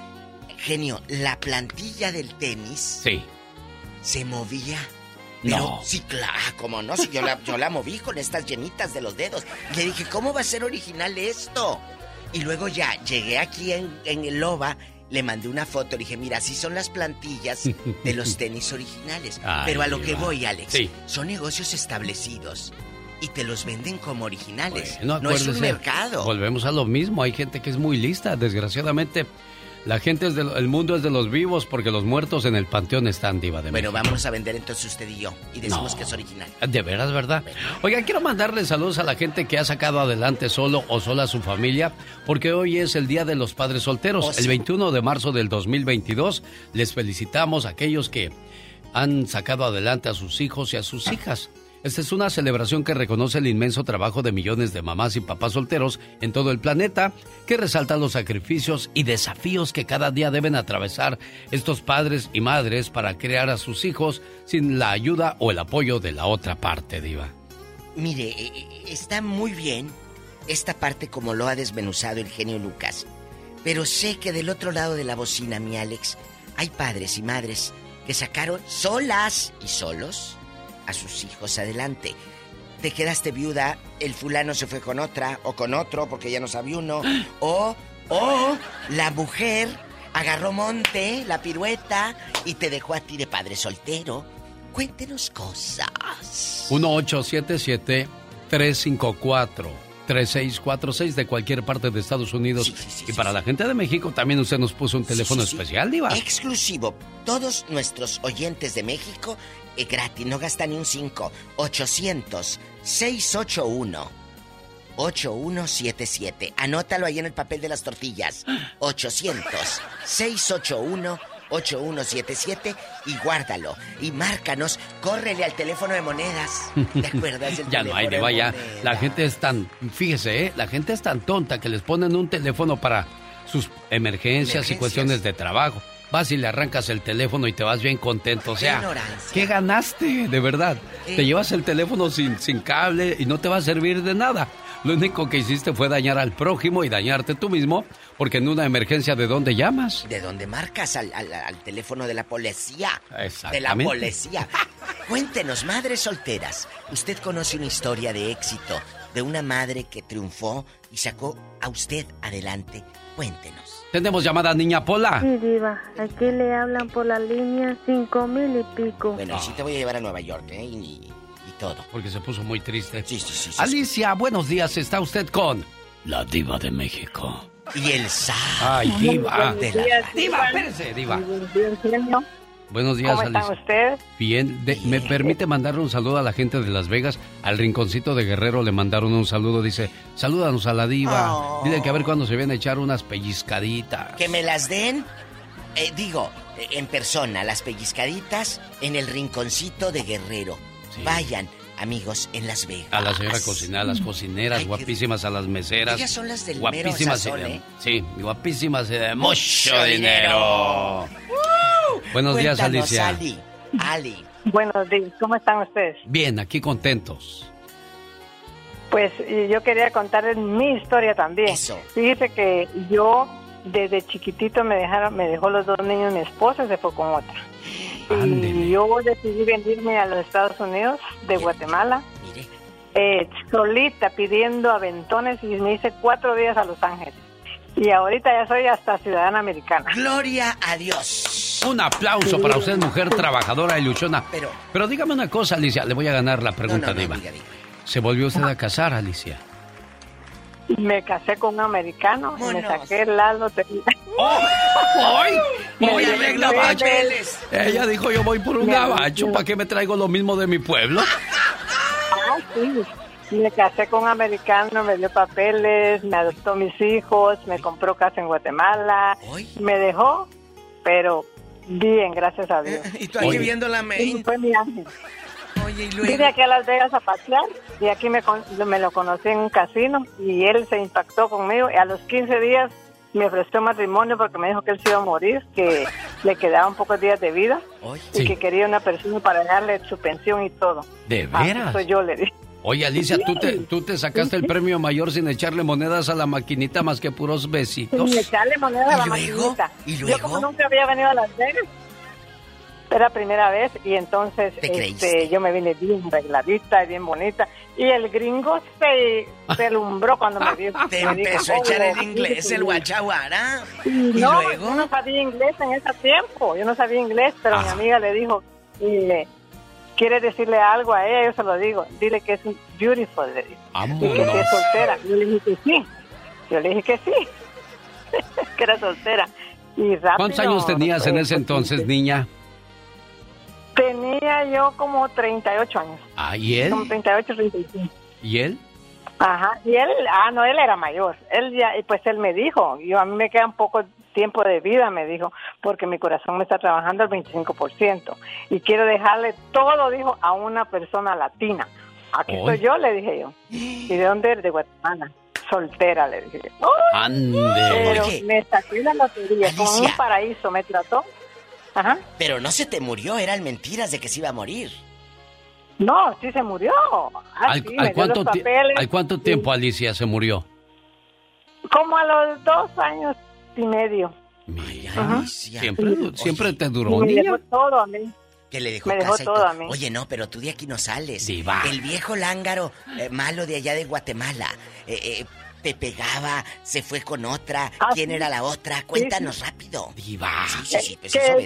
Genio, la plantilla del tenis Sí. se movía. Pero, No. sí, claro, como no, si yo la, yo la moví con estas yemitas de los dedos. Y le dije, ¿cómo va a ser original esto? Y luego ya llegué aquí en, en el Loba, le mandé una foto, le dije, mira, así son las plantillas de los tenis originales. Ay, Pero a lo que voy, Alex, Sí. son negocios establecidos y te los venden como originales. Bueno, no es un mercado. Volvemos a lo mismo. Hay gente que es muy lista. Desgraciadamente, la gente es del el mundo es de los vivos porque los muertos en el panteón están, diva de Bueno, vámonos a vender entonces usted y yo y decimos No. que es original. De veras, ¿verdad? Oiga, quiero mandarle saludos a la gente que ha sacado adelante solo o sola a su familia, porque hoy es el Día de los Padres Solteros. Oh, sí. El 21 de marzo del 2022 les felicitamos a aquellos que han sacado adelante a sus hijos y a sus hijas. Esta es una celebración que reconoce el inmenso trabajo de millones de mamás y papás solteros en todo el planeta, que resalta los sacrificios y desafíos que cada día deben atravesar estos padres y madres para crear a sus hijos sin la ayuda o el apoyo de la otra parte, diva. Mire, eh, eh, está muy bien esta parte como lo ha desmenuzado el genio Lucas. Pero sé que del otro lado de la bocina, mi Alex, hay padres y madres que sacaron solas y solos a sus hijos adelante. Te quedaste viuda, el fulano se fue con otra o con otro porque ya no sabía uno. O, o la mujer agarró monte, la pirueta y te dejó a ti de padre soltero. Cuéntenos cosas. 1877-354-3646 de cualquier parte de Estados Unidos. y para la gente de México también usted nos puso un teléfono sí, sí. especial, diva. Exclusivo. Todos nuestros oyentes de México, eh, gratis, no gasta ni un 5. 800-681-8177. Anótalo ahí en el papel de las tortillas. 800-681-8177 y guárdalo. Y márcanos, córrele al teléfono de monedas. ¿Te acuerdas ya no hay, de ya. monedas? La gente es tan, fíjese, ¿eh? la gente es tan tonta que les ponen un teléfono para sus emergencias, y Emergencias. cuestiones de trabajo. Vas y le arrancas el teléfono y te vas bien contento. O sea. ¿qué ganaste? De verdad. ¿Qué? Te llevas el teléfono sin, sin cable y no te va a servir de nada. Lo único que hiciste fue dañar al prójimo y dañarte tú mismo, porque en una emergencia, ¿de dónde llamas? ¿De dónde marcas? Al, al- al teléfono de la policía. De la policía. Cuéntenos, madres solteras. ¿Usted conoce una historia de éxito de una madre que triunfó y sacó a usted adelante? Cuéntenos. Tenemos llamada Niña Pola. Sí, diva. Aquí le hablan por la línea cinco mil y pico. Bueno, sí te voy a llevar a Nueva York, ¿eh? Y, y todo. Porque se puso muy triste. Sí, sí, sí. sí. Alicia, buenos días. ¿Está usted con la diva de México? Y el sa. Ay, diva. De la- Diva, espérese, diva. Buenos días, ¿Cómo están Alicia. ustedes? Bien, de- ¿me permite mandarle un saludo a la gente de Las Vegas? Al rinconcito de Guerrero le mandaron un saludo. Dice, salúdanos a la diva. Oh. Dile que a ver cuándo se viene a echar unas pellizcaditas. Que me las den, eh, digo, en persona, las pellizcaditas en el rinconcito de Guerrero. Vayan, amigos, en Las Vegas. A la señora cocinera, a las cocineras, guapísimas a las meseras. Ellas son las del mero guapísimas y sazón, ¿eh? Sí, guapísimas y de mucho Mucho dinero. Buenos días, Alicia. Ali. Ali. Buenos días, ¿cómo están ustedes? Bien, aquí contentos. Pues yo quería contarles mi historia también. Fíjese que yo desde chiquitito me dejaron, me dejó los dos niños mi esposa y se fue con otra. Y yo decidí venirme a los Estados Unidos de Guatemala. eh, solita pidiendo aventones y me hice cuatro días a Los Ángeles. Y ahorita ya soy hasta ciudadana americana. Gloria a Dios. Un aplauso para usted, mujer trabajadora y luchona. Pero, dígame una cosa, Alicia. Le voy a ganar la pregunta, No, no, no, Diva. diga, diga. ¿Se volvió usted a casar, Alicia? Me casé con un americano y me saqué la lotería. ¡Ay! ¡Voy a Me ver gabacho! Ella dijo, yo voy por un Me- gabacho. ¿Para qué me traigo lo mismo de mi pueblo? Ah, sí. Me casé con un americano, me dio papeles, me adoptó mis hijos, me compró casa en Guatemala, me dejó, pero bien, gracias a Dios. Y tú aquí viendo la main. Y fue mi ángel. Oye, y Vine aquí a Las Vegas a pasear y aquí me, con- me lo conocí en un casino y él se impactó conmigo y a los 15 días me ofreció matrimonio porque me dijo que él se iba a morir, que le quedaban pocos días de vida y Sí. que quería una persona para darle su pensión y todo. ¿De veras? soy yo, le dije. Oye, Alicia, ¿tú te, tú te sacaste el premio mayor sin echarle monedas a la maquinita más que puros besitos. Sin echarle moneda a la maquinita. Yo como nunca había venido a Las Vegas, era primera vez y entonces Te este, creíste. yo me vine bien arregladita y bien bonita y el gringo se, se alumbró cuando me vio. Te Me dijo, empezó a echar "Oh, el inglés, el guachaguara. Y Y no, luego. yo no sabía inglés en ese tiempo, yo no sabía inglés, pero mi amiga le dijo, eh, ¿quiere decirle algo a ella? Yo se lo digo, dile que es un beautiful, le dije, y que si es soltera. Yo le dije que sí, yo le dije que sí, que era soltera. Y rápido, ¿Cuántos años tenías en ese entonces, niña? Tenía yo como 38 años, Ah, ¿y él? como 38, 35. ¿Y él? Ajá, y él, ah, no, él era mayor. Él ya, pues él me dijo, yo a mí me queda un poco tiempo de vida, me dijo, porque mi corazón me está trabajando al 25%. Y quiero dejarle todo, dijo, a una persona latina. Aquí Oy. estoy yo, le dije yo. ¿Y de dónde eres? De Guatemala. Soltera, le dije yo. Pero Oye. me saqué la lotería, Alicia. un paraíso me trató. Ajá. Pero no se te murió, eran mentiras de que se iba a morir. No, sí se murió. Ah, ¿Al, sí, cuánto, al tiempo Alicia se murió? Como a los dos años y medio. Ajá. Siempre, siempre te duró, me dejó todo a mí. Que le dejó Me dejó casa y todo todo. a mí. Oye, no, pero tú de aquí no sales. Diva. El viejo lángaro eh, malo de allá de Guatemala eh, eh, te pegaba, se fue con otra. Ah, ¿Quién sí. era la otra? Cuéntanos rápido. Diva. Sí, sí, sí, pues Que eso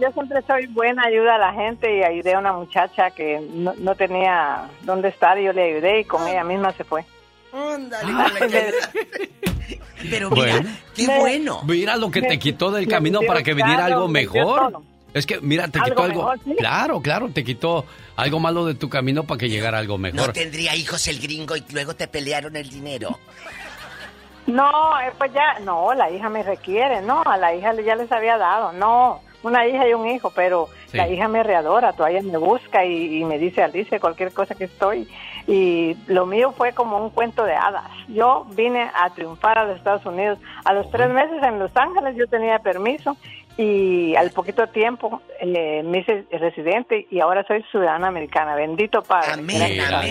yo, siempre soy buena ayuda a la gente y ayudé a una muchacha que no, no tenía dónde estar y yo le ayudé y con ella misma se fue. Ándale, que- Pero mira, Bueno. qué Me- bueno. Mira lo que te quitó del me camino para que viniera claro, algo mejor. Es que, mira, te Algo quitó algo. mejor, sí. Claro, claro, te quitó algo malo de tu camino para que llegara algo No mejor. tendría hijos el gringo y luego te pelearon el dinero. No, eh, pues ya, no, la hija me requiere, no, a la hija ya les había dado, no, una hija y un hijo, pero Sí. la hija me readora, todavía me busca y, y me dice, Alicia, cualquier cosa que estoy. Y lo mío fue como un cuento de hadas. Yo vine a triunfar a los Estados Unidos. A los tres meses en Los Ángeles yo tenía permiso y al poquito tiempo eh, me hice residente y ahora soy ciudadana americana. Bendito Padre. Mira,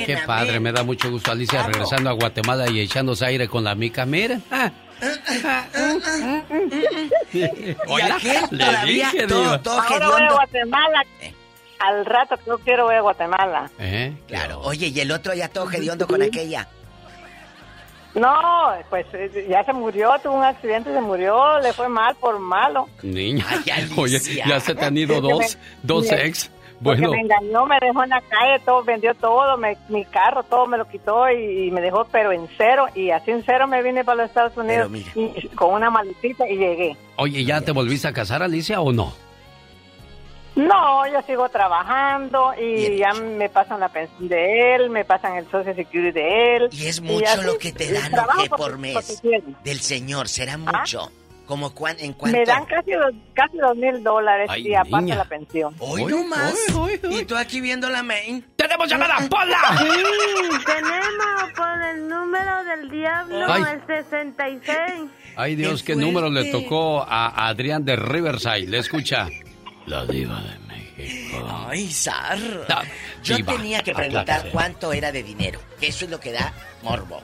qué padre, me da mucho gusto Alicia regresando a Guatemala y echándose aire con la mica. Miren. Ah. Aquel le todavía dije, todo, todo Ahora voy a. Guatemala. Al rato que yo quiero voy a Guatemala. ¿Eh? Claro. Oye, y el otro ya todo hediondo con aquella. No, pues eh, ya se murió, tuvo un accidente, se murió, le fue mal por malo. Niña, Ay, oye, ya se te han ido Porque dos, dos ex. Porque Bueno, me engañó, me dejó en la calle, todo, vendió todo, me- mi carro, todo me lo quitó y, y me dejó, pero en cero. Y así en cero me vine para los Estados Unidos y, con una maletita y llegué. oye, ¿ya te volviste a casar, Alicia, o no? No, yo sigo trabajando y ya me pasan la pensión de él, me pasan el Social Security de él. Y es mucho así, lo que te dan, trabajo oje, porque- por mes. Del señor, será mucho. Como cuan, en cuanto. Me dan casi dos, casi dos mil dólares Ay, y aparte niña. la pensión. Hoy no más. Y tú aquí viendo la main. ¡Tenemos llamada, Pola! Sí, tenemos por el número del diablo, Ay. el 66. Ay, Dios, qué, número le tocó a Adrián de Riverside. Le escucha. La diva de México. Ay, Sar. La Yo diva. tenía que Apláquese. preguntar cuánto era de dinero. Que eso es lo que da morbo.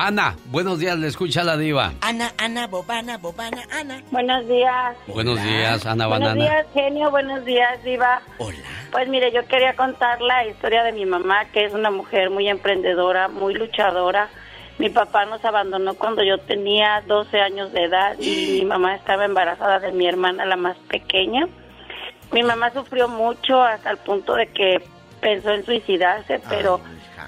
Ana, buenos días, le escucha la diva. Ana, Ana, Bobana, Bobana, Ana. Buenos días. Buenos días, Ana Buenos Banana. días, genio. Buenos días, Diva. Hola. Pues mire, yo quería contar la historia de mi mamá, que es una mujer muy emprendedora, muy luchadora. Mi papá nos abandonó cuando yo tenía 12 años de edad y mi mamá estaba embarazada de mi hermana, la más pequeña. Mi mamá sufrió mucho hasta el punto de que pensó en suicidarse, pero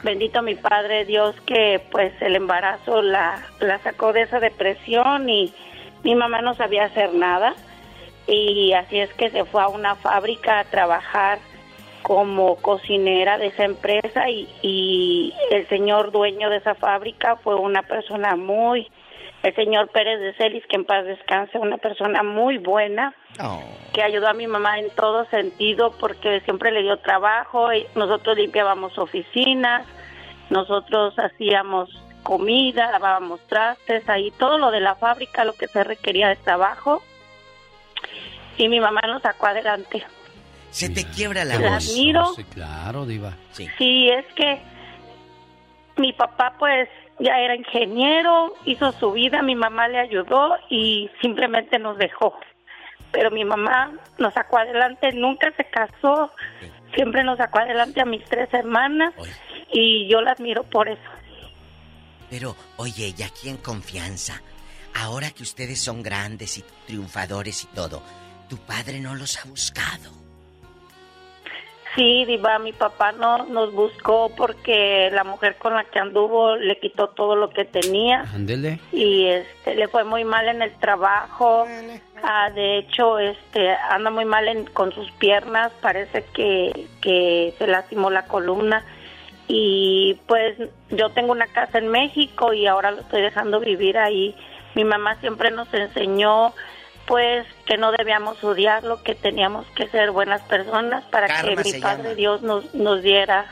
bendito mi padre Dios que pues el embarazo la, la sacó de esa depresión y mi mamá no sabía hacer nada. Y así es que se fue a una fábrica a trabajar como cocinera de esa empresa y, y el señor dueño de esa fábrica fue una persona muy, el señor Pérez de Celis, que en paz descanse, una persona muy buena, que ayudó a mi mamá en todo sentido porque siempre le dio trabajo, y nosotros limpiábamos oficinas, nosotros hacíamos comida, lavábamos trastes, ahí todo lo de la fábrica, lo que se requería de trabajo. Y mi mamá nos sacó adelante. Se te quiebra la La voz. admiro. Sí, claro, Diva. Sí, es que mi papá pues ya era ingeniero, hizo su vida, mi mamá le ayudó y simplemente nos dejó. Pero mi mamá nos sacó adelante, nunca se casó, siempre nos sacó adelante a mis tres hermanas y yo la admiro por eso. Pero, oye, y aquí en confianza, ahora que ustedes son grandes y triunfadores y todo, tu padre no los ha buscado. Sí, Diva, mi papá no nos buscó porque la mujer con la que anduvo le quitó todo lo que tenía Ándele. y este le fue muy mal en el trabajo. Ah, de hecho, este anda muy mal en- con sus piernas, parece que, que se lastimó la columna y pues yo tengo una casa en México y ahora lo estoy dejando vivir ahí. Mi mamá siempre nos enseñó pues que no debíamos odiarlo, que teníamos que ser buenas personas para Karma que mi Padre llama. Dios nos, nos diera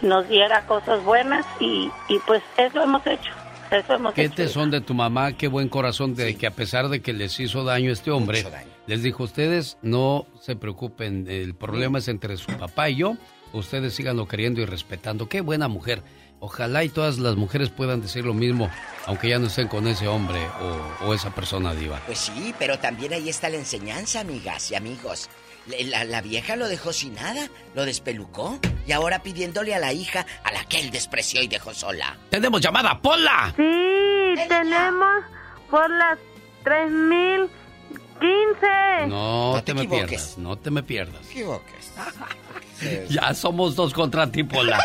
nos diera cosas buenas y, y pues eso hemos hecho. Eso hemos Qué hecho. tesón de tu mamá, qué buen corazón de que a pesar de que les hizo daño este hombre, les dijo, ustedes no se preocupen, el problema es entre su papá y yo, ustedes síganlo queriendo y respetando. Qué buena mujer. Ojalá y todas las mujeres puedan decir lo mismo, aunque ya no estén con ese hombre o, o esa persona diva. Pues sí, pero también ahí está la enseñanza, amigas y amigos. La, la- la vieja lo dejó sin nada, lo despelucó y ahora pidiéndole a la hija a la que él despreció y dejó sola. ¡Tenemos llamada, Pola! Sí, tenemos por las 3015. No, No te, te me equivoques. pierdas, no te me pierdas. equivoques. Ya somos dos contra ti, Pola.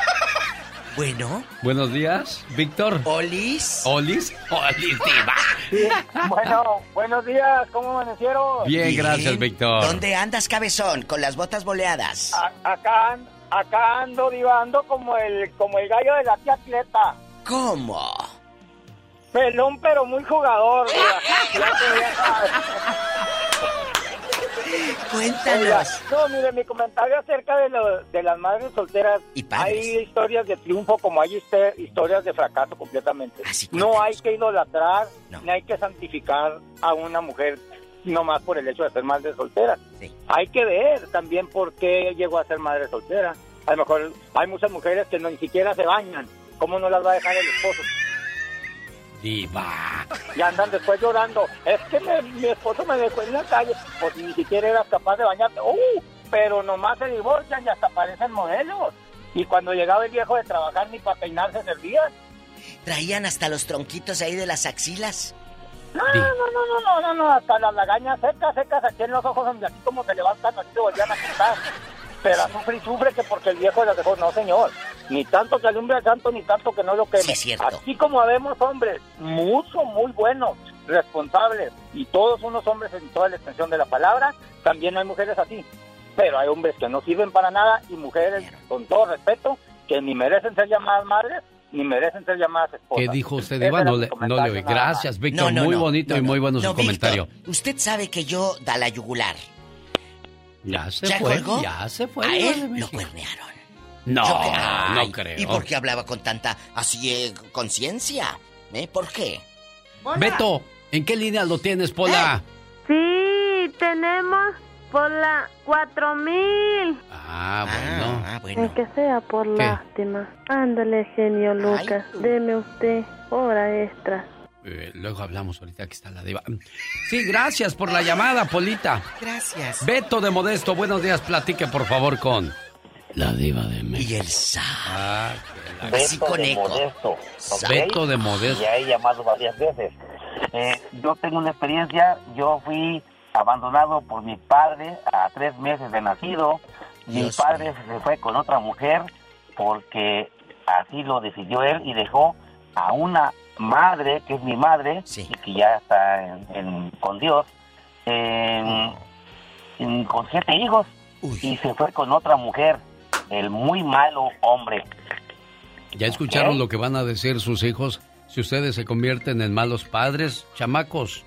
Bueno. Buenos días, Víctor. Olis. Olis. Olis, diva. Bueno, buenos días, ¿cómo amanecieron? Bien, gracias, Víctor. ¿Dónde andas, cabezón? Con las botas boleadas. A- acá, acá ando divando como el, como el gallo de la tía Cleta. ¿Cómo? Pelón, pero muy jugador. diva. Ya te- ya sabes. Cuéntanos. Oiga, no, mire, mi comentario acerca de, lo- de las madres solteras. hay historias de triunfo como hay histe- historias de fracaso completamente. no hay que idolatrar, ni hay que santificar a una mujer nomás por el hecho de ser madre soltera. Hay que ver también por qué llegó a ser madre soltera. A lo mejor hay muchas mujeres que no, ni siquiera se bañan. ¿Cómo no las va a dejar el esposo? Diva. Y andan después llorando. Es que me- mi esposo me dejó en la calle. Pues ni siquiera eras capaz de bañarte. ¡Uh! Pero nomás se divorcian y hasta parecen modelos. Y cuando llegaba el viejo de trabajar ni para peinarse servían. Traían hasta los tronquitos ahí de las axilas. No, no, no, no, no, no, no, hasta las lagañas secas, secas aquí en los ojos, donde aquí como se levantan, así se volvían a quitar. Pero sufre y sufre que porque el viejo las dejó. No, señor. Ni tanto que alumbre al santo, ni tanto que no lo queme. Sí, es cierto. Así como vemos hombres, mucho, muy buenos, responsables, y todos unos hombres en toda la extensión de la palabra, también hay mujeres así. Pero hay hombres que no sirven para nada y mujeres, con todo respeto, que ni merecen ser llamadas madres, ni merecen ser llamadas esposas. ¿Qué dijo usted, era No no le oí. Gracias, Víctor. No, no, muy no, bonito y muy bueno No, su comentario. usted sabe que yo da la yugular. Ya se ¿Ya fue, colgó? ya se fue. A él lo cuernearon. No, Ay, no creo. ¿Y por qué hablaba con tanta así eh, conciencia? ¿Eh? ¿Por qué? Beto, ¿en qué línea lo tienes, Pola? Sí, tenemos por la 4000. Ah, bueno. Ni que sea por lástima. Ándale, genio Lucas. Deme usted hora extra. Eh, luego hablamos ahorita que está la diva. Sí, gracias por la llamada, Polita. Gracias. Beto de Modesto, buenos días. Platique, por favor, con la diva de México. Y el sa. Ah, Así con de eco. Modesto. Beto de Modesto. Ya he llamado varias veces. Eh, yo tengo una experiencia, yo fui abandonado por mi padre a tres meses de nacido. Mi Dios padre se fue con otra mujer porque así lo decidió él y dejó a una madre, que es mi madre, y que ya está en- en- con Dios, en- en- con siete hijos. y se fue con otra mujer, el muy malo hombre. ¿Ya escucharon lo que van a decir sus hijos si ustedes se convierten en malos padres, chamacos?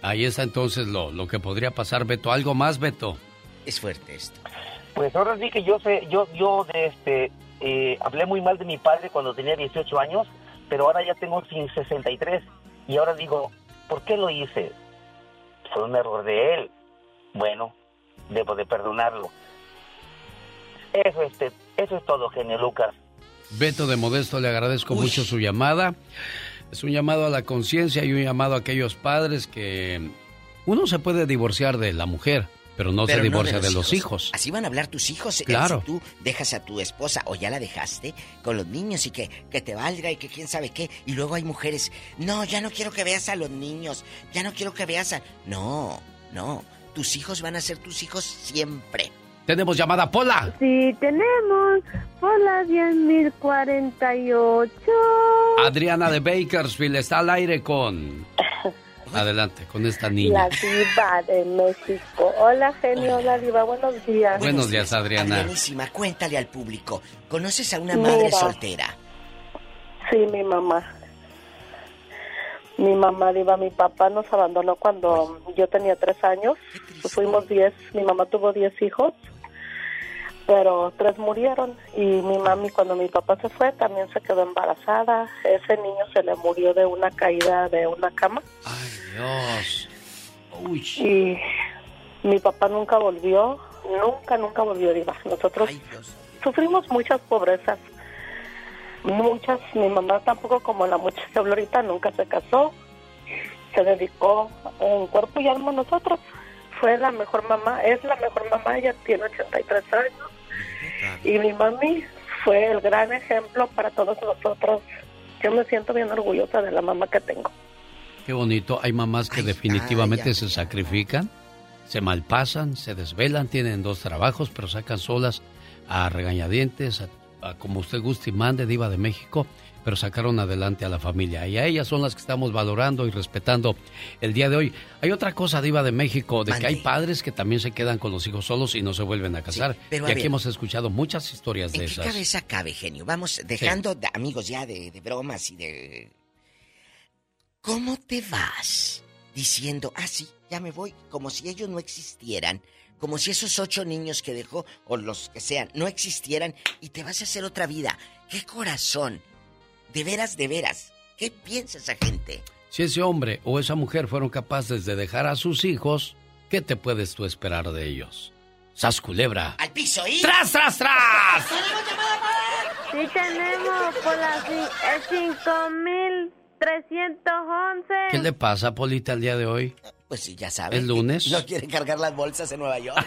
Ahí está entonces lo, lo que podría pasar, Beto. ¿Algo más, Beto? Es fuerte esto. Pues ahora sí que yo sé, yo, yo de este, eh, hablé muy mal de mi padre cuando tenía 18 años, pero ahora ya tengo 63 y ahora digo, ¿por qué lo hice? Fue un error de él. Bueno, debo de perdonarlo. Eso, este, eso es todo, genio Lucas. Beto de Modesto, le agradezco mucho su llamada. Es un llamado a la conciencia y un llamado a aquellos padres que uno se puede divorciar de la mujer, pero no se divorcia de, los, hijos. Así van a hablar tus hijos. Eh, Claro. Si tú dejas a tu esposa o ya la dejaste con los niños y que, que te valga y que quién sabe qué. Y luego hay mujeres, no, ya no quiero que veas a los niños, ya no quiero que veas a... No, no, tus hijos van a ser tus hijos siempre. Tenemos llamada Pola. Sí, tenemos por la 10.048. Adriana de Bakersfield está al aire con... Adelante, con esta niña. La diva de México. Hola, genio. Hola, diva. Buenos días. Buenos días, Adriana. Adrianísima, cuéntale al público. ¿Conoces a una Mira. madre soltera? Sí, mi mamá. Mi mamá, diva, mi papá nos abandonó cuando yo tenía tres años. Fuimos diez, mi mamá tuvo diez hijos, pero tres murieron. Y mi mami, cuando mi papá se fue, también se quedó embarazada. Ese niño se le murió de una caída de una cama. Dios. Y mi papá nunca volvió, nunca, nunca volvió, diva. Nosotros sufrimos muchas pobrezas. Muchas, mi mamá tampoco como la muchacha que habló ahorita, nunca se casó, se dedicó en cuerpo y alma a nosotros. Fue la mejor mamá, es la mejor mamá, ella tiene 83 años. Y mi mami fue el gran ejemplo para todos nosotros. Yo me siento bien orgullosa de la mamá que tengo. Qué bonito. Hay mamás que definitivamente se sacrifican, se malpasan, se desvelan, tienen dos trabajos, pero sacan solas a regañadientes, a, a como usted guste y mande, Diva de México, pero sacaron adelante a la familia. Y a ellas son las que estamos valorando y respetando el día de hoy. Hay otra cosa, Diva de México, de que hay padres que también se quedan con los hijos solos y no se vuelven a casar. pero a y aquí ver. hemos escuchado muchas historias de ¿En qué esas. cabeza cabe, genio? Vamos dejando, de- amigos, ya de, de bromas y de... ¿Cómo te vas diciendo, ah, sí, ya me voy, como si ellos no existieran, como si esos ocho niños que dejó, o los que sean, no existieran, y te vas a hacer otra vida? ¡Qué corazón! De veras, de veras. ¿Qué piensa esa gente? Si ese hombre o esa mujer fueron capaces de dejar a sus hijos, ¿qué te puedes tú esperar de ellos? Sas culebra. ¡Al piso y... ¡Tras, tras, tras! Sí tenemos por la ci- el 5311. ¿Qué le pasa, Polita, el día de hoy? Pues sí, ya sabes. ¿Es lunes? No quiere cargar las bolsas en Nueva York.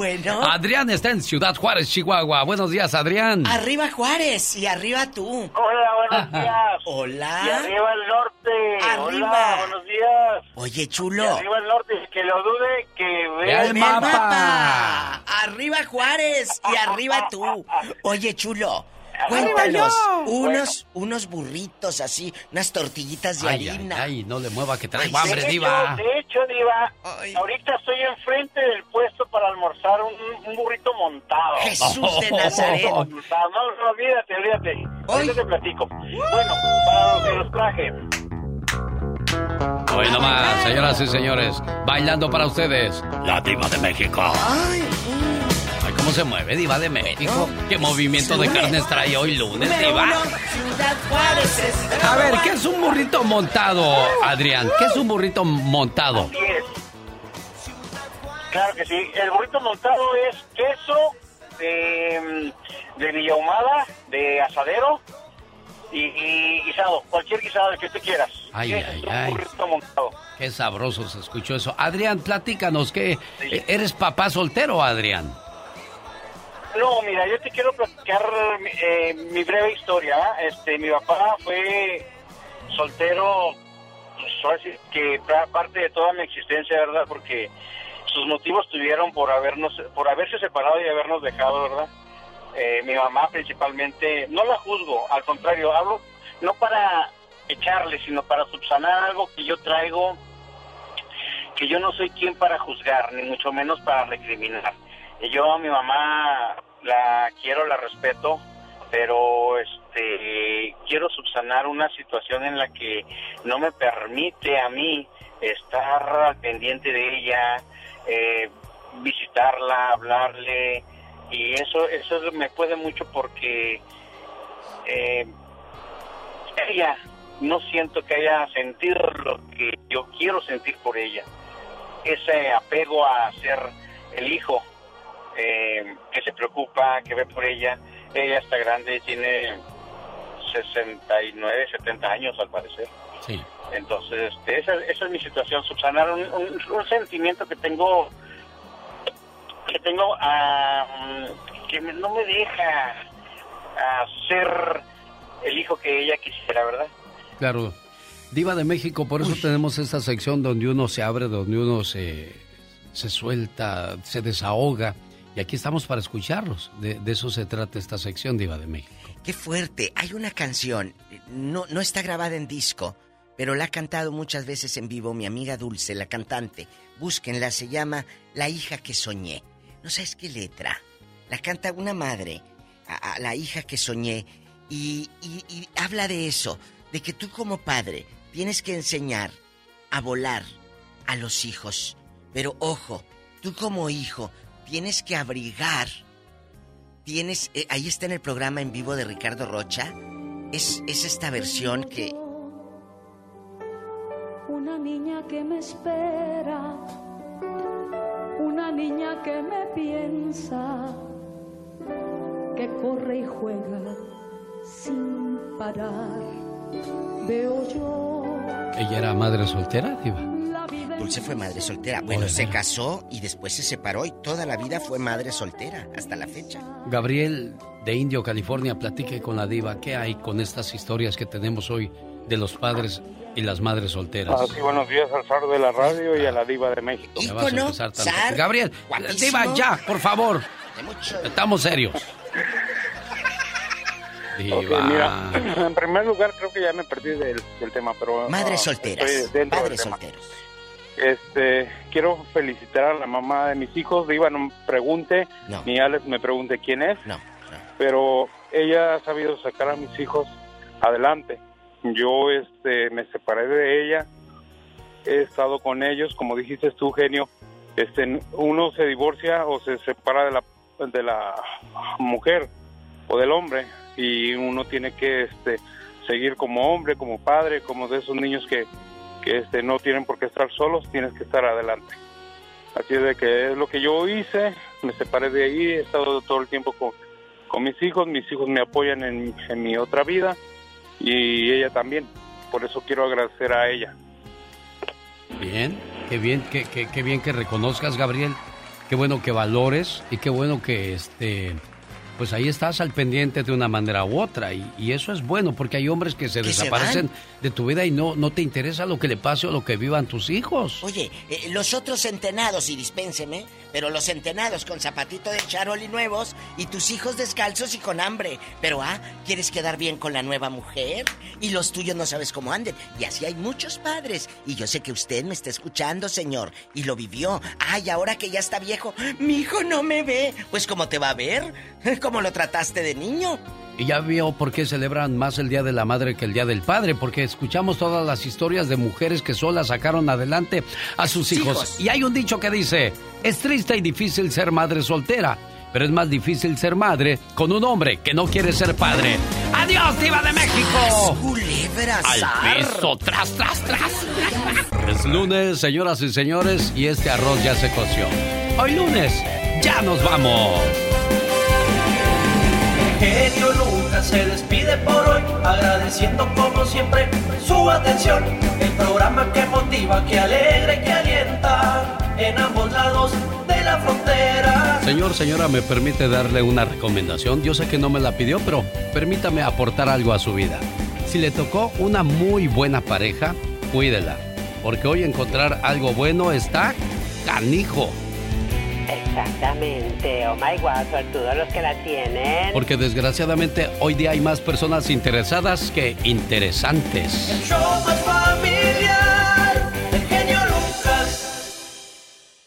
bueno. Adrián está en Ciudad Juárez, Chihuahua. Buenos días, Adrián. Arriba Juárez y arriba tú. Hola, buenos días. Hola. Y arriba el norte. Arriba. Hola, buenos días. Oye, Y chulo. arriba el norte. Que lo dude, que Vea vea el mapa. Arriba Juárez y arriba tú. Oye, chulo. Cuéntanos, unos, unos burritos así, unas tortillitas de Ay, ay, harina. ay, no le mueva que traigo De hambre, hecho, diva. De hecho, Diva, ahorita estoy enfrente del puesto para almorzar un, un burrito montado. Jesús de Nazaret. No, no, olvídate, olvídate. Ahorita te platico. Bueno, para lo que los traje. Hoy nomás, señoras y señores, bailando para ustedes, la diva de México. Ay, ¿cómo se mueve, diva de México? ¿Qué movimiento de carnes trae hoy lunes, diva? A ver, ¿qué es un burrito montado, Adrián? ¿Qué es un burrito montado? Claro que sí. El burrito montado es queso de, de villahumada, de asadero y, y guisado. Cualquier guisado que tú quieras. Ay, ay, un ay. burrito montado. Qué sabroso se escuchó eso. Adrián, platícanos, ¿qué? ¿Eres papá soltero, Adrián? No, mira, yo te quiero platicar eh, mi breve historia. Este, mi papá fue soltero, pues, que pa- parte de toda mi existencia, ¿verdad? Porque sus motivos tuvieron por habernos, por haberse separado y habernos dejado, ¿verdad? Eh, mi mamá principalmente, no la juzgo, al contrario, hablo no para echarle, sino para subsanar algo que yo traigo que yo no soy quien para juzgar, ni mucho menos para recriminar. Yo a mi mamá la quiero, la respeto, pero este quiero subsanar una situación en la que no me permite a mí estar pendiente de ella, eh, visitarla, hablarle y eso eso me puede mucho porque eh, ella no siento que haya sentido lo que yo quiero sentir por ella ese apego a ser el hijo eh, que se preocupa que ve por ella ella está grande tiene 69 70 años al parecer sí entonces este, esa, esa es mi situación subsanar un, un sentimiento que tengo que tengo que no me deja ser el hijo que ella quisiera, ¿verdad? Claro. Diva de México, por eso tenemos esta sección donde uno se abre, donde uno se, se suelta, se desahoga. Y aquí estamos para escucharlos. De, eso se trata esta sección, Diva de México. Qué fuerte. Hay una canción, no, no está grabada en disco, pero la ha cantado muchas veces en vivo mi amiga Dulce, la cantante. Búsquenla, se llama La hija que soñé. No sabes qué letra. La canta una madre a, la hija que soñé y, y, habla de eso, de que tú como padre tienes que enseñar a volar a los hijos. Pero ojo, tú como hijo tienes que abrigar. Tienes, eh, ahí está en el programa en vivo de Ricardo Rocha. Es, es esta versión que... Una niña que me espera una niña que me piensa, que corre y juega sin parar. Veo yo. ¿Ella era madre soltera, Diva? Dulce fue madre soltera. Bueno, se casó y después se separó y toda la vida fue madre soltera, hasta la fecha. Gabriel de Indio, California, platique con la diva. ¿Qué hay con estas historias que tenemos hoy de los padres y las madres solteras. Ah, sí, buenos días al zar de la radio y a la diva de México. Gabriel, diva, ya, por favor. Estamos serios. Diva. mira, en primer lugar creo que ya me perdí del, tema, pero... Madres solteras. Madres solteros. Este, quiero felicitar a la mamá de mis hijos. Diva, no me pregunte, ni Alex me pregunte quién es. No, Pero ella ha sabido sacar a mis hijos adelante yo este me separé de ella, he estado con ellos, como dijiste tú, genio, este uno se divorcia o se separa de la de la mujer o del hombre y uno tiene que este seguir como hombre, como padre, como de esos niños que, que este no tienen por qué estar solos, tienes que estar adelante. Así es de que es lo que yo hice, me separé de ahí, he estado todo el tiempo con, con mis hijos, mis hijos me apoyan en, en mi otra vida y ella también. Por eso quiero agradecer a ella. Bien, qué bien, qué, qué, qué bien que reconozcas, Gabriel. Qué bueno que valores y qué bueno que este pues ahí estás al pendiente de una manera u otra. Y, eso es bueno, porque hay hombres que se desaparecen de tu vida y no, no te interesa lo que le pase o lo que vivan tus hijos. Oye, eh, los otros entenados, y dispénseme, pero los entenados con zapatito de charol y nuevos, y tus hijos descalzos y con hambre. Pero, ah, ¿quieres quedar bien con la nueva mujer? Y los tuyos no sabes cómo anden. Y así hay muchos padres. Y yo sé que usted me está escuchando, señor, y lo vivió. Ay, ahora que ya está viejo, mi hijo no me ve. Pues, ¿cómo te va a ver? ¿Cómo lo trataste de niño? Y ya vio por qué celebran más el Día de la Madre que el Día del Padre, porque escuchamos todas las historias de mujeres que solas sacaron adelante a sus hijos. Y hay un dicho que dice, es triste y difícil ser madre soltera, pero es más difícil ser madre con un hombre que no quiere ser padre. ¡Adiós, Diva de México! ¡Al piso, tras, tras, tras! Es lunes, señoras y señores, y este arroz ya se coció. Hoy lunes, ya nos vamos genio Lucas se despide por hoy, agradeciendo como siempre su atención. El programa que motiva, que alegra que alienta en ambos lados de la frontera. Señor, señora, ¿me permite darle una recomendación? Yo sé que no me la pidió, pero permítame aportar algo a su vida. Si le tocó una muy buena pareja, cuídela, porque hoy encontrar algo bueno está canijo. Exactamente, oh my god, todos los que la tienen. Porque desgraciadamente hoy día hay más personas interesadas que interesantes.